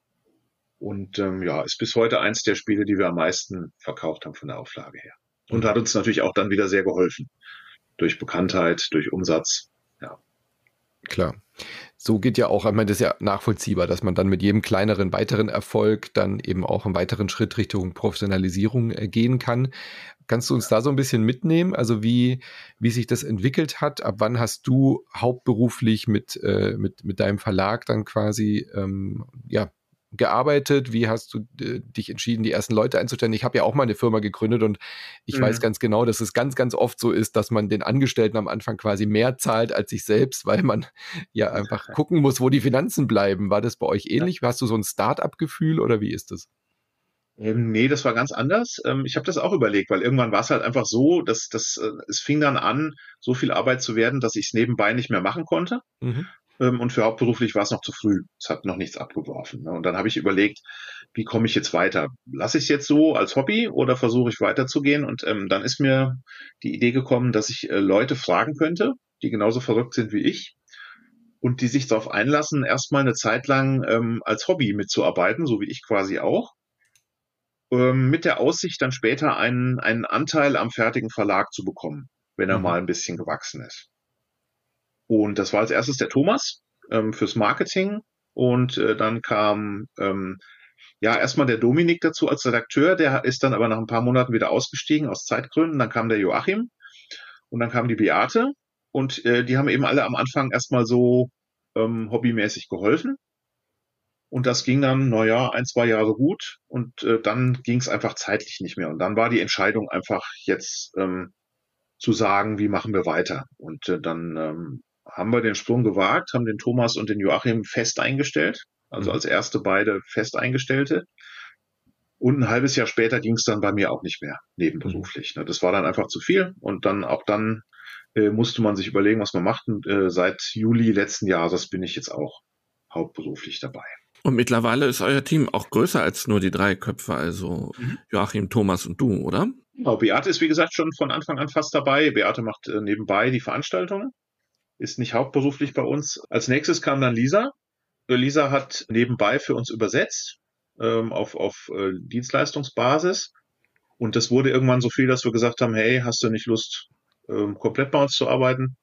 Und ähm, ja, ist bis heute eins der Spiele, die wir am meisten verkauft haben von der Auflage her. Und hat uns natürlich auch dann wieder sehr geholfen. Durch Bekanntheit, durch Umsatz. Ja. Klar. So geht ja auch, ich meine, das ist ja nachvollziehbar, dass man dann mit jedem kleineren weiteren Erfolg dann eben auch einen weiteren Schritt Richtung Professionalisierung äh, gehen kann. Kannst du uns da so ein bisschen mitnehmen? Also wie, wie sich das entwickelt hat? Ab wann hast du hauptberuflich mit, äh, mit, mit deinem Verlag dann quasi ähm, ja, gearbeitet? Wie hast du äh, dich entschieden, die ersten Leute einzustellen? Ich habe ja auch mal eine Firma gegründet und ich mhm. weiß ganz genau, dass es ganz, ganz oft so ist, dass man den Angestellten am Anfang quasi mehr zahlt als sich selbst, weil man [LAUGHS] ja einfach [LAUGHS] gucken muss, wo die Finanzen bleiben. War das bei euch ähnlich? Ja. Hast du so ein Start-up-Gefühl oder wie ist das? Ähm, nee, das war ganz anders. Ähm, ich habe das auch überlegt, weil irgendwann war es halt einfach so, dass, dass äh, es fing dann an, so viel Arbeit zu werden, dass ich es nebenbei nicht mehr machen konnte. Mhm. Ähm, und für hauptberuflich war es noch zu früh. Es hat noch nichts abgeworfen. Ne? Und dann habe ich überlegt, wie komme ich jetzt weiter? Lasse ich es jetzt so als Hobby oder versuche ich weiterzugehen? Und ähm, dann ist mir die Idee gekommen, dass ich äh, Leute fragen könnte, die genauso verrückt sind wie ich und die sich darauf einlassen, erstmal eine Zeit lang ähm, als Hobby mitzuarbeiten, so wie ich quasi auch, ähm, mit der Aussicht, dann später einen, einen Anteil am fertigen Verlag zu bekommen, wenn er mhm. mal ein bisschen gewachsen ist. Und das war als erstes der Thomas ähm, fürs Marketing. Und äh, dann kam ähm, ja erstmal der Dominik dazu als Redakteur. Der ist dann aber nach ein paar Monaten wieder ausgestiegen aus Zeitgründen. Dann kam der Joachim und dann kam die Beate. Und äh, die haben eben alle am Anfang erstmal so ähm, hobbymäßig geholfen. Und das ging dann, naja, ein, zwei Jahre gut. Und äh, dann ging es einfach zeitlich nicht mehr. Und dann war die Entscheidung einfach jetzt ähm, zu sagen, wie machen wir weiter. Und äh, dann ähm, haben wir den Sprung gewagt, haben den Thomas und den Joachim fest eingestellt, also mhm. als erste beide fest eingestellte. Und ein halbes Jahr später ging es dann bei mir auch nicht mehr nebenberuflich. Mhm. Das war dann einfach zu viel und dann auch dann äh, musste man sich überlegen, was man macht. Und äh, seit Juli letzten Jahres bin ich jetzt auch hauptberuflich dabei. Und mittlerweile ist euer Team auch größer als nur die drei Köpfe, also mhm. Joachim, Thomas und du, oder? Genau, Beate ist wie gesagt schon von Anfang an fast dabei. Beate macht äh, nebenbei die Veranstaltungen ist nicht hauptberuflich bei uns. Als nächstes kam dann Lisa. Lisa hat nebenbei für uns übersetzt ähm, auf, auf äh, Dienstleistungsbasis. Und das wurde irgendwann so viel, dass wir gesagt haben, hey, hast du nicht Lust, ähm, komplett bei uns zu arbeiten?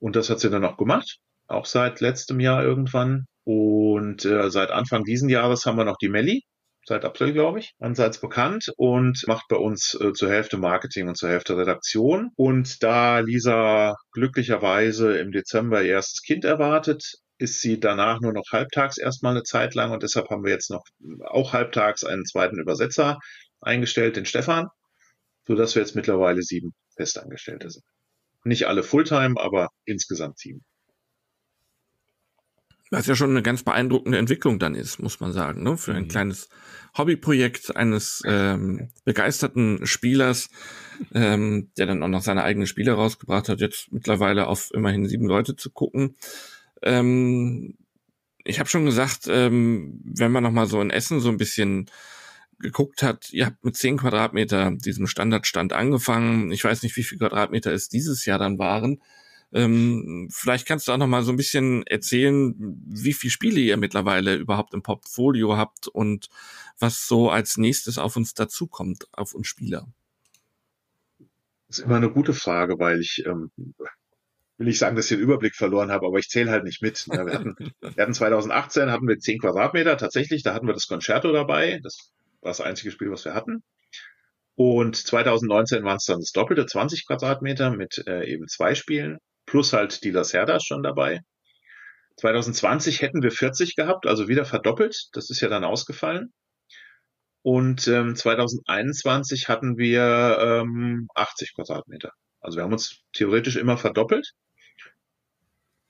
Und das hat sie dann auch gemacht, auch seit letztem Jahr irgendwann. Und äh, seit Anfang diesen Jahres haben wir noch die Melli, seit April, glaube ich, ansatz bekannt und macht bei uns äh, zur Hälfte Marketing und zur Hälfte Redaktion. Und da Lisa glücklicherweise im Dezember ihr erstes Kind erwartet, ist sie danach nur noch halbtags erstmal eine Zeit lang und deshalb haben wir jetzt noch auch halbtags einen zweiten Übersetzer eingestellt, den Stefan, sodass wir jetzt mittlerweile sieben Festangestellte sind. Nicht alle Fulltime, aber insgesamt sieben. Was ja schon eine ganz beeindruckende Entwicklung dann ist, muss man sagen, ne? Für ein mhm. kleines Hobbyprojekt eines ähm, begeisterten Spielers, ähm, der dann auch noch seine eigenen Spiele rausgebracht hat, jetzt mittlerweile auf immerhin sieben Leute zu gucken. Ähm, ich habe schon gesagt, ähm, wenn man nochmal so in Essen so ein bisschen geguckt hat, ihr habt mit 10 Quadratmeter diesem Standardstand angefangen. Ich weiß nicht, wie viel Quadratmeter es dieses Jahr dann waren. Ähm, vielleicht kannst du auch noch mal so ein bisschen erzählen, wie viele Spiele ihr mittlerweile überhaupt im Portfolio habt und was so als nächstes auf uns dazukommt, auf uns Spieler. Das ist immer eine gute Frage, weil ich ähm, will ich sagen, dass ich den Überblick verloren habe, aber ich zähle halt nicht mit. Wir hatten, wir hatten 2018 hatten wir 10 Quadratmeter tatsächlich, da hatten wir das Concerto dabei. Das war das einzige Spiel, was wir hatten. Und 2019 waren es dann das doppelte 20 Quadratmeter mit äh, eben zwei Spielen, plus halt die Lacerdas schon dabei. 2020 hätten wir 40 gehabt, also wieder verdoppelt. Das ist ja dann ausgefallen. Und ähm, 2021 hatten wir ähm, 80 Quadratmeter. Also wir haben uns theoretisch immer verdoppelt.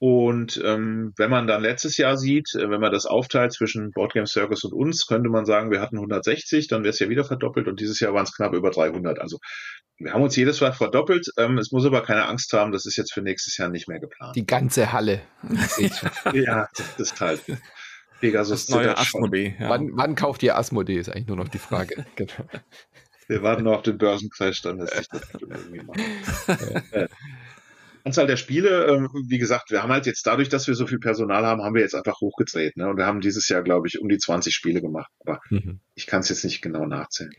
Und ähm, wenn man dann letztes Jahr sieht, äh, wenn man das aufteilt zwischen Boardgame Circus und uns, könnte man sagen, wir hatten 160, dann wäre es ja wieder verdoppelt und dieses Jahr waren es knapp über 300. Also wir haben uns jedes Mal verdoppelt. Ähm, es muss aber keine Angst haben, das ist jetzt für nächstes Jahr nicht mehr geplant. Die ganze Halle. [LAUGHS] ja, das ist halt. Pegasus das neue Asmodee. Ja. Wann, wann, kauft ihr Asmodee, ist eigentlich nur noch die Frage. [LAUGHS] genau. Wir warten noch auf den Börsencrash, dann lässt sich das irgendwie machen. [LAUGHS] Anzahl der Spiele, ähm, wie gesagt, wir haben halt jetzt dadurch, dass wir so viel Personal haben, haben wir jetzt einfach hochgedreht. Ne? Und wir haben dieses Jahr, glaube ich, um die 20 Spiele gemacht. Aber mhm. ich kann es jetzt nicht genau nachzählen.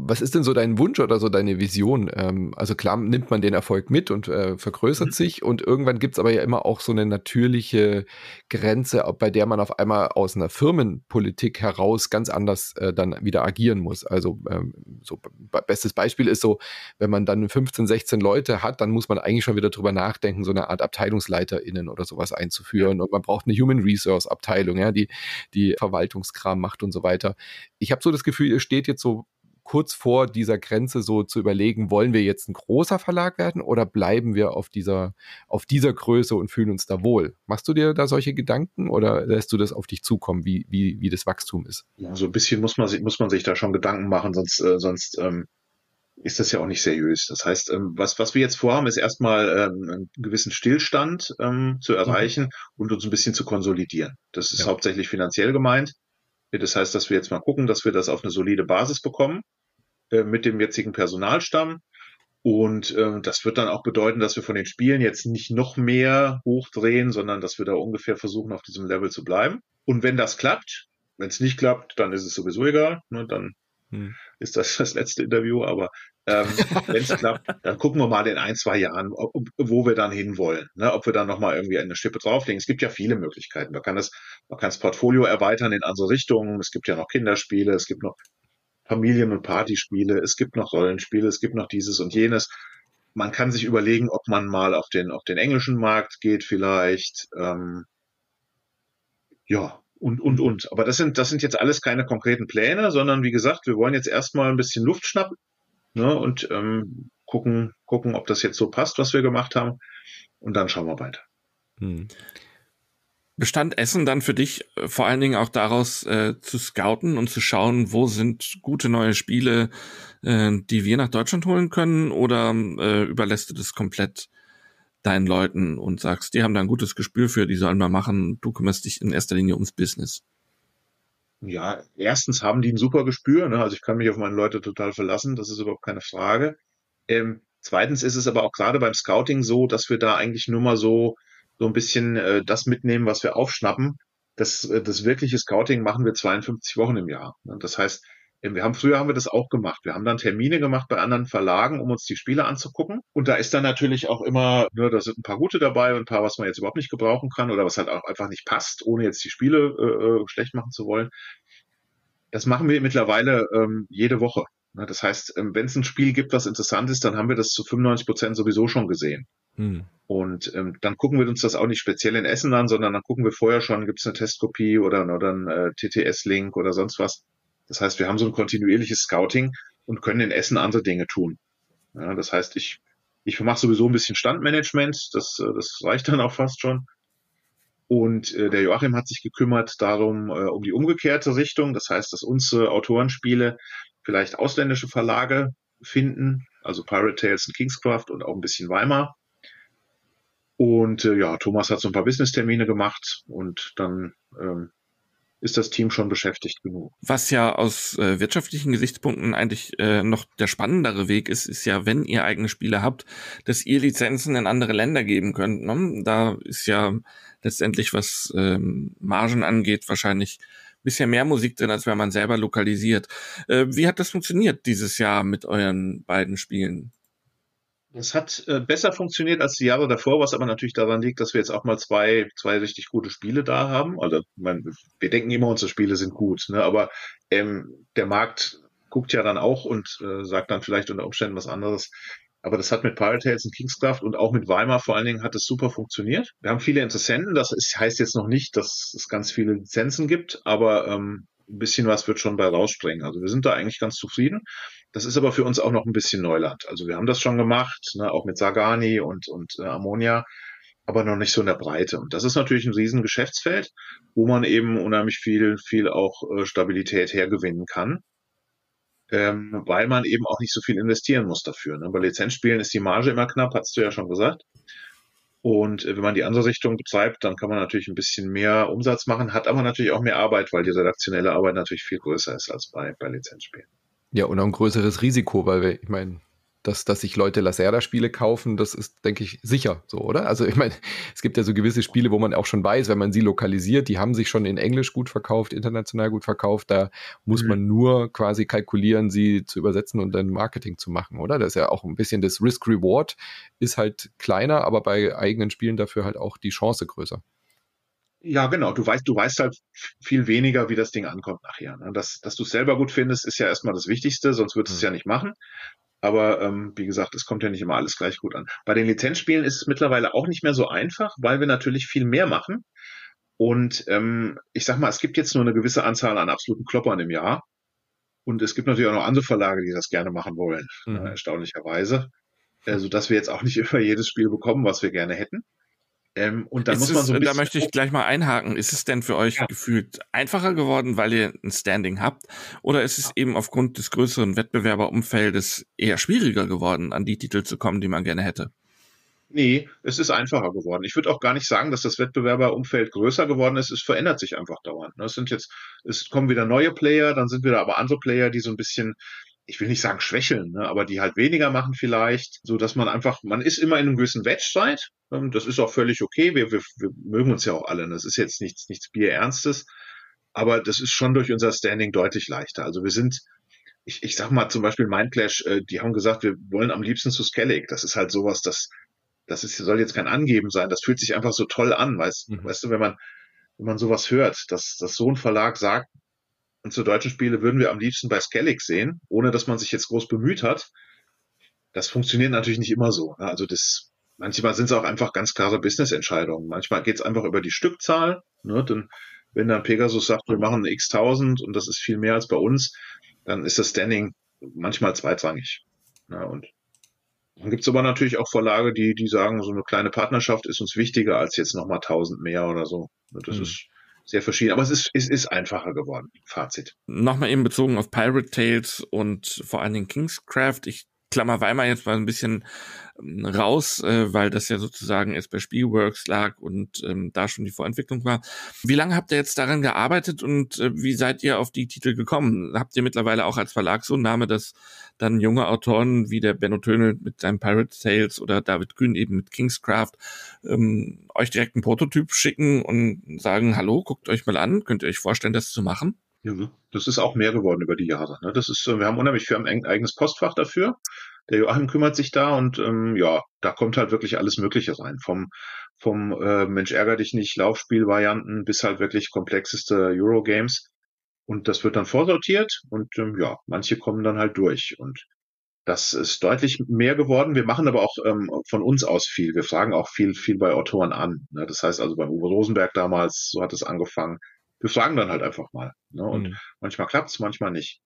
Was ist denn so dein Wunsch oder so deine Vision? Ähm, also klar nimmt man den Erfolg mit und äh, vergrößert mhm. sich und irgendwann gibt es aber ja immer auch so eine natürliche Grenze, bei der man auf einmal aus einer Firmenpolitik heraus ganz anders äh, dann wieder agieren muss. Also ähm, so bestes Beispiel ist so, wenn man dann 15, 16 Leute hat, dann muss man eigentlich schon wieder drüber nachdenken, so eine Art AbteilungsleiterInnen oder sowas einzuführen. Und man braucht eine Human Resource Abteilung, ja, die die Verwaltungskram macht und so weiter. Ich habe so das Gefühl, ihr steht jetzt so kurz vor dieser Grenze so zu überlegen, wollen wir jetzt ein großer Verlag werden oder bleiben wir auf dieser, auf dieser Größe und fühlen uns da wohl? Machst du dir da solche Gedanken oder lässt du das auf dich zukommen, wie, wie, wie das Wachstum ist? Ja, so ein bisschen muss man sich, muss man sich da schon Gedanken machen, sonst, äh, sonst ähm, ist das ja auch nicht seriös. Das heißt, ähm, was, was wir jetzt vorhaben, ist erstmal ähm, einen gewissen Stillstand ähm, zu erreichen mhm. und uns ein bisschen zu konsolidieren. Das ist ja. hauptsächlich finanziell gemeint. Das heißt, dass wir jetzt mal gucken, dass wir das auf eine solide Basis bekommen äh, mit dem jetzigen Personalstamm. Und äh, das wird dann auch bedeuten, dass wir von den Spielen jetzt nicht noch mehr hochdrehen, sondern dass wir da ungefähr versuchen, auf diesem Level zu bleiben. Und wenn das klappt, wenn es nicht klappt, dann ist es sowieso egal. Ne? Dann hm. Ist das das letzte Interview. Aber ähm, wenn es klappt, dann gucken wir mal in ein, zwei Jahren, ob, wo wir dann hinwollen. Ne? Ob wir dann nochmal irgendwie eine Schippe drauflegen. Es gibt ja viele Möglichkeiten. Man kann, das, man kann das Portfolio erweitern in andere Richtungen. Es gibt ja noch Kinderspiele, es gibt noch Familien- und Partyspiele, es gibt noch Rollenspiele, es gibt noch dieses und jenes. Man kann sich überlegen, ob man mal auf den, auf den englischen Markt geht vielleicht. Ähm, ja, und, und, und. Aber das sind, das sind jetzt alles keine konkreten Pläne, sondern wie gesagt, wir wollen jetzt erstmal ein bisschen Luft schnappen ne, und ähm, gucken, gucken, ob das jetzt so passt, was wir gemacht haben. Und dann schauen wir weiter. Hm bestand Essen dann für dich äh, vor allen Dingen auch daraus äh, zu scouten und zu schauen, wo sind gute neue Spiele, äh, die wir nach Deutschland holen können, oder äh, überlässt du das komplett deinen Leuten und sagst, die haben da ein gutes Gespür für, die sollen mal machen, du kümmerst dich in erster Linie ums Business? Ja, erstens haben die ein super Gespür, ne? also ich kann mich auf meine Leute total verlassen, das ist überhaupt keine Frage. Ähm, zweitens ist es aber auch gerade beim Scouting so, dass wir da eigentlich nur mal so so ein bisschen äh, das mitnehmen, was wir aufschnappen. Das, äh, das wirkliche Scouting machen wir 52 Wochen im Jahr. Das heißt, wir haben früher haben wir das auch gemacht. Wir haben dann Termine gemacht bei anderen Verlagen, um uns die Spiele anzugucken. Und da ist dann natürlich auch immer, ne, da sind ein paar gute dabei und ein paar, was man jetzt überhaupt nicht gebrauchen kann oder was halt auch einfach nicht passt, ohne jetzt die Spiele äh, äh schlecht machen zu wollen. Das machen wir mittlerweile ähm, jede Woche. Das heißt, ähm, wenn es ein Spiel gibt, was interessant ist, dann haben wir das zu 95 Prozent sowieso schon gesehen. Hm. Und ähm, dann gucken wir uns das auch nicht speziell in Essen an, sondern dann gucken wir vorher schon, gibt es eine Testkopie oder, oder ein äh, TTS-Link oder sonst was. Das heißt, wir haben so ein kontinuierliches Scouting und können in Essen andere Dinge tun. Ja, das heißt, ich, ich mache sowieso ein bisschen Standmanagement, das, äh, das reicht dann auch fast schon. Und äh, der Joachim hat sich gekümmert darum, äh, um die umgekehrte Richtung. Das heißt, dass unsere Autorenspiele vielleicht ausländische Verlage finden, also Pirate Tales und Kingscraft und auch ein bisschen Weimar Und äh, ja, Thomas hat so ein paar Business-Termine gemacht und dann ähm, ist das Team schon beschäftigt genug. Was ja aus äh, wirtschaftlichen Gesichtspunkten eigentlich äh, noch der spannendere Weg ist, ist ja, wenn ihr eigene Spiele habt, dass ihr Lizenzen in andere Länder geben könnt. Ne? Da ist ja letztendlich, was ähm, Margen angeht, wahrscheinlich bisschen mehr Musik drin, als wenn man selber lokalisiert. Äh, wie hat das funktioniert dieses Jahr mit euren beiden Spielen? Es hat äh, besser funktioniert als die Jahre davor, was aber natürlich daran liegt, dass wir jetzt auch mal zwei, zwei richtig gute Spiele da haben. Also man, wir denken immer, unsere Spiele sind gut, ne? aber ähm, der Markt guckt ja dann auch und äh, sagt dann vielleicht unter Umständen was anderes. Aber das hat mit Pirate Tales und Kingscraft und auch mit Weimar vor allen Dingen hat es super funktioniert. Wir haben viele Interessenten. Das ist, heißt jetzt noch nicht, dass es ganz viele Lizenzen gibt, aber ähm, ein bisschen was wird schon bei rausspringen. Also wir sind da eigentlich ganz zufrieden. Das ist aber für uns auch noch ein bisschen Neuland. Also wir haben das schon gemacht, ne, auch mit Sagani und, und äh, Ammonia, aber noch nicht so in der Breite. Und das ist natürlich ein riesen Geschäftsfeld, wo man eben unheimlich viel, viel auch äh, Stabilität hergewinnen kann. Ähm, weil man eben auch nicht so viel investieren muss dafür. Ne? Bei Lizenzspielen ist die Marge immer knapp, hast du ja schon gesagt. Und äh, wenn man die andere Richtung betreibt, dann kann man natürlich ein bisschen mehr Umsatz machen, hat aber natürlich auch mehr Arbeit, weil die redaktionelle Arbeit natürlich viel größer ist als bei, bei Lizenzspielen. Ja, und auch ein größeres Risiko, weil wir, ich meine, dass, dass sich Leute Lacerda-Spiele kaufen, das ist, denke ich, sicher so, oder? Also ich meine, [LAUGHS] es gibt ja so gewisse Spiele, wo man auch schon weiß, wenn man sie lokalisiert, die haben sich schon in Englisch gut verkauft, international gut verkauft, da muss mhm. man nur quasi kalkulieren, sie zu übersetzen und dann Marketing zu machen, oder? Das ist ja auch ein bisschen das Risk-Reward, ist halt kleiner, aber bei eigenen Spielen dafür halt auch die Chance größer. Ja, genau. Du weißt, du weißt halt viel weniger, wie das Ding ankommt nachher. Ne? Dass, dass du es selber gut findest, ist ja erstmal das Wichtigste, sonst würdest du es hm. ja nicht machen. Aber ähm, wie gesagt, es kommt ja nicht immer alles gleich gut an. Bei den Lizenzspielen ist es mittlerweile auch nicht mehr so einfach, weil wir natürlich viel mehr machen. Und ähm, ich sag mal, es gibt jetzt nur eine gewisse Anzahl an absoluten Kloppern im Jahr. Und es gibt natürlich auch noch andere Verlage, die das gerne machen wollen, mhm. äh, erstaunlicherweise. Äh, sodass wir jetzt auch nicht [LAUGHS] immer jedes Spiel bekommen, was wir gerne hätten. Ähm, und ist muss man so ein bisschen. Da möchte ich gleich mal einhaken. Ist es denn für euch ja. gefühlt einfacher geworden, weil ihr ein Standing habt? Oder ist es ja. eben aufgrund des größeren Wettbewerberumfeldes eher schwieriger geworden, an die Titel zu kommen, die man gerne hätte? Nee, es ist einfacher geworden. Ich würde auch gar nicht sagen, dass das Wettbewerberumfeld größer geworden ist. Es verändert sich einfach dauernd. Ne? Es sind jetzt, es kommen wieder neue Player, dann sind wieder aber andere Player, die so ein bisschen ich will nicht sagen schwächeln, ne, aber die halt weniger machen vielleicht, so dass man einfach, man ist immer in einem gewissen Wettstreit. Ähm, das ist auch völlig okay. Wir, wir, wir mögen uns ja auch alle. Das ist jetzt nichts, nichts Bierernstes. Aber das ist schon durch unser Standing deutlich leichter. Also wir sind, ich, ich sag mal zum Beispiel Mindclash, äh, die haben gesagt, wir wollen am liebsten zu Skellig. Das ist halt sowas, das, das ist, soll jetzt kein Angeben sein. Das fühlt sich einfach so toll an, weißt, mhm. weißt du, wenn man, wenn man sowas hört, dass, dass so ein Verlag sagt, und zu deutschen Spiele würden wir am liebsten bei Skellig sehen, ohne dass man sich jetzt groß bemüht hat. Das funktioniert natürlich nicht immer so. Ne? Also das, manchmal sind es auch einfach ganz klare Business-Entscheidungen. Manchmal geht es einfach über die Stückzahl. Ne? Denn wenn dann Pegasus sagt, wir machen x tausend und das ist viel mehr als bei uns, dann ist das Standing manchmal zweitrangig. Ne? Und dann gibt es aber natürlich auch Verlage, die, die sagen, so eine kleine Partnerschaft ist uns wichtiger als jetzt nochmal tausend mehr oder so. Das mhm. ist sehr verschieden. Aber es ist, es ist einfacher geworden. Fazit. Nochmal eben bezogen auf Pirate Tales und vor allen Dingen Kingscraft. Ich klammer Weimar jetzt mal ein bisschen ähm, raus, äh, weil das ja sozusagen erst bei Spielworks lag und ähm, da schon die Vorentwicklung war. Wie lange habt ihr jetzt daran gearbeitet und äh, wie seid ihr auf die Titel gekommen? Habt ihr mittlerweile auch als Verlag so einen Name, dass dann junge Autoren wie der Benno Tönel mit seinem Pirate Tales oder David Grün eben mit Kingscraft ähm, euch direkt einen Prototyp schicken und sagen, hallo, guckt euch mal an, könnt ihr euch vorstellen, das zu machen? Ja, das ist auch mehr geworden über die Jahre. Ne? Das ist, wir haben unheimlich, wir haben ein eigenes Postfach dafür. Der Joachim kümmert sich da und ähm, ja, da kommt halt wirklich alles Mögliche rein. Vom, vom äh, Mensch ärger dich nicht Laufspielvarianten bis halt wirklich komplexeste Eurogames. Und das wird dann vorsortiert und ähm, ja, manche kommen dann halt durch. Und das ist deutlich mehr geworden. Wir machen aber auch ähm, von uns aus viel. Wir fragen auch viel, viel bei Autoren an. Ne? Das heißt also beim Uwe Rosenberg damals, so hat es angefangen wir fragen dann halt einfach mal. Ne? Und mhm. manchmal klappt's, manchmal nicht.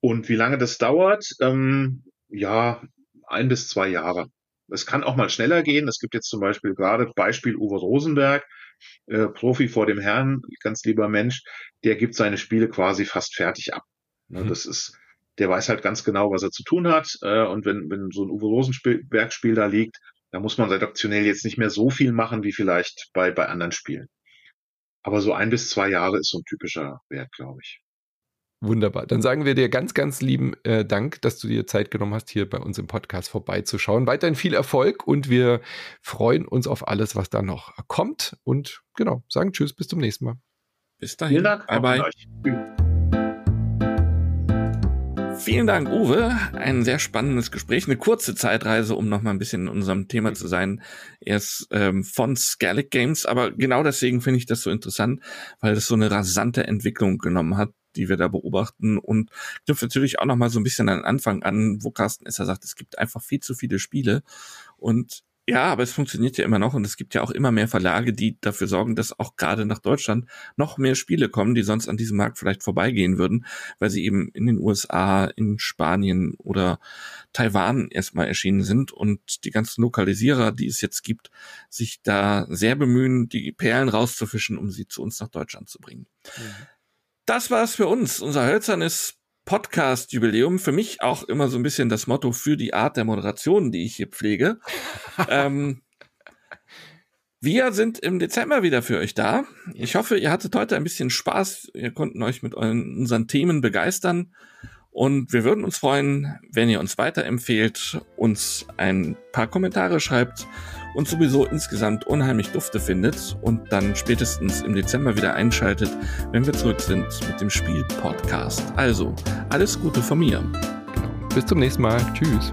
Und wie lange das dauert? Ähm, ja, ein bis zwei Jahre. Es kann auch mal schneller gehen. Es gibt jetzt zum Beispiel gerade Beispiel Uwe Rosenberg, äh, Profi vor dem Herrn, ganz lieber Mensch, der gibt seine Spiele quasi fast fertig ab. Ne, mhm. Das ist, der weiß halt ganz genau, was er zu tun hat. Äh, und wenn, wenn so ein Uwe Rosenberg-Spiel da liegt, Da muss man redaktionell jetzt nicht mehr so viel machen wie vielleicht bei, bei anderen Spielen. Aber so ein bis zwei Jahre ist so ein typischer Wert, glaube ich. Wunderbar. Dann sagen wir dir ganz, ganz lieben äh, Dank, dass du dir Zeit genommen hast, hier bei uns im Podcast vorbeizuschauen. Weiterhin viel Erfolg und wir freuen uns auf alles, was da noch kommt. Und genau, sagen Tschüss, bis zum nächsten Mal. Bis dahin. Vielen Dank. Bye, bye. Vielen Dank, Uwe. Ein sehr spannendes Gespräch, eine kurze Zeitreise, um noch mal ein bisschen in unserem Thema zu sein. Er ist ähm, von Scarlet Games, aber genau deswegen finde ich das so interessant, weil es so eine rasante Entwicklung genommen hat, die wir da beobachten und knüpft natürlich auch noch mal so ein bisschen an Anfang an, wo Carsten Esser sagt, es gibt einfach viel zu viele Spiele und ja, aber es funktioniert ja immer noch und es gibt ja auch immer mehr Verlage, die dafür sorgen, dass auch gerade nach Deutschland noch mehr Spiele kommen, die sonst an diesem Markt vielleicht vorbeigehen würden, weil sie eben in den USA, in Spanien oder Taiwan erstmal erschienen sind und die ganzen Lokalisierer, die es jetzt gibt, sich da sehr bemühen, die Perlen rauszufischen, um sie zu uns nach Deutschland zu bringen. Mhm. Das war's für uns. Unser hölzernes Podcast-Jubiläum. Für mich auch immer so ein bisschen das Motto für die Art der Moderation, die ich hier pflege. [LAUGHS] ähm, wir sind im Dezember wieder für euch da. Ich hoffe, ihr hattet heute ein bisschen Spaß. Wir konnten euch mit euren, unseren Themen begeistern. Und wir würden uns freuen, wenn ihr uns weiterempfehlt, uns ein paar Kommentare schreibt und sowieso insgesamt unheimlich Dufte findet und dann spätestens im Dezember wieder einschaltet, wenn wir zurück sind mit dem Spiel-Podcast. Also, alles Gute von mir. Bis zum nächsten Mal. Tschüss.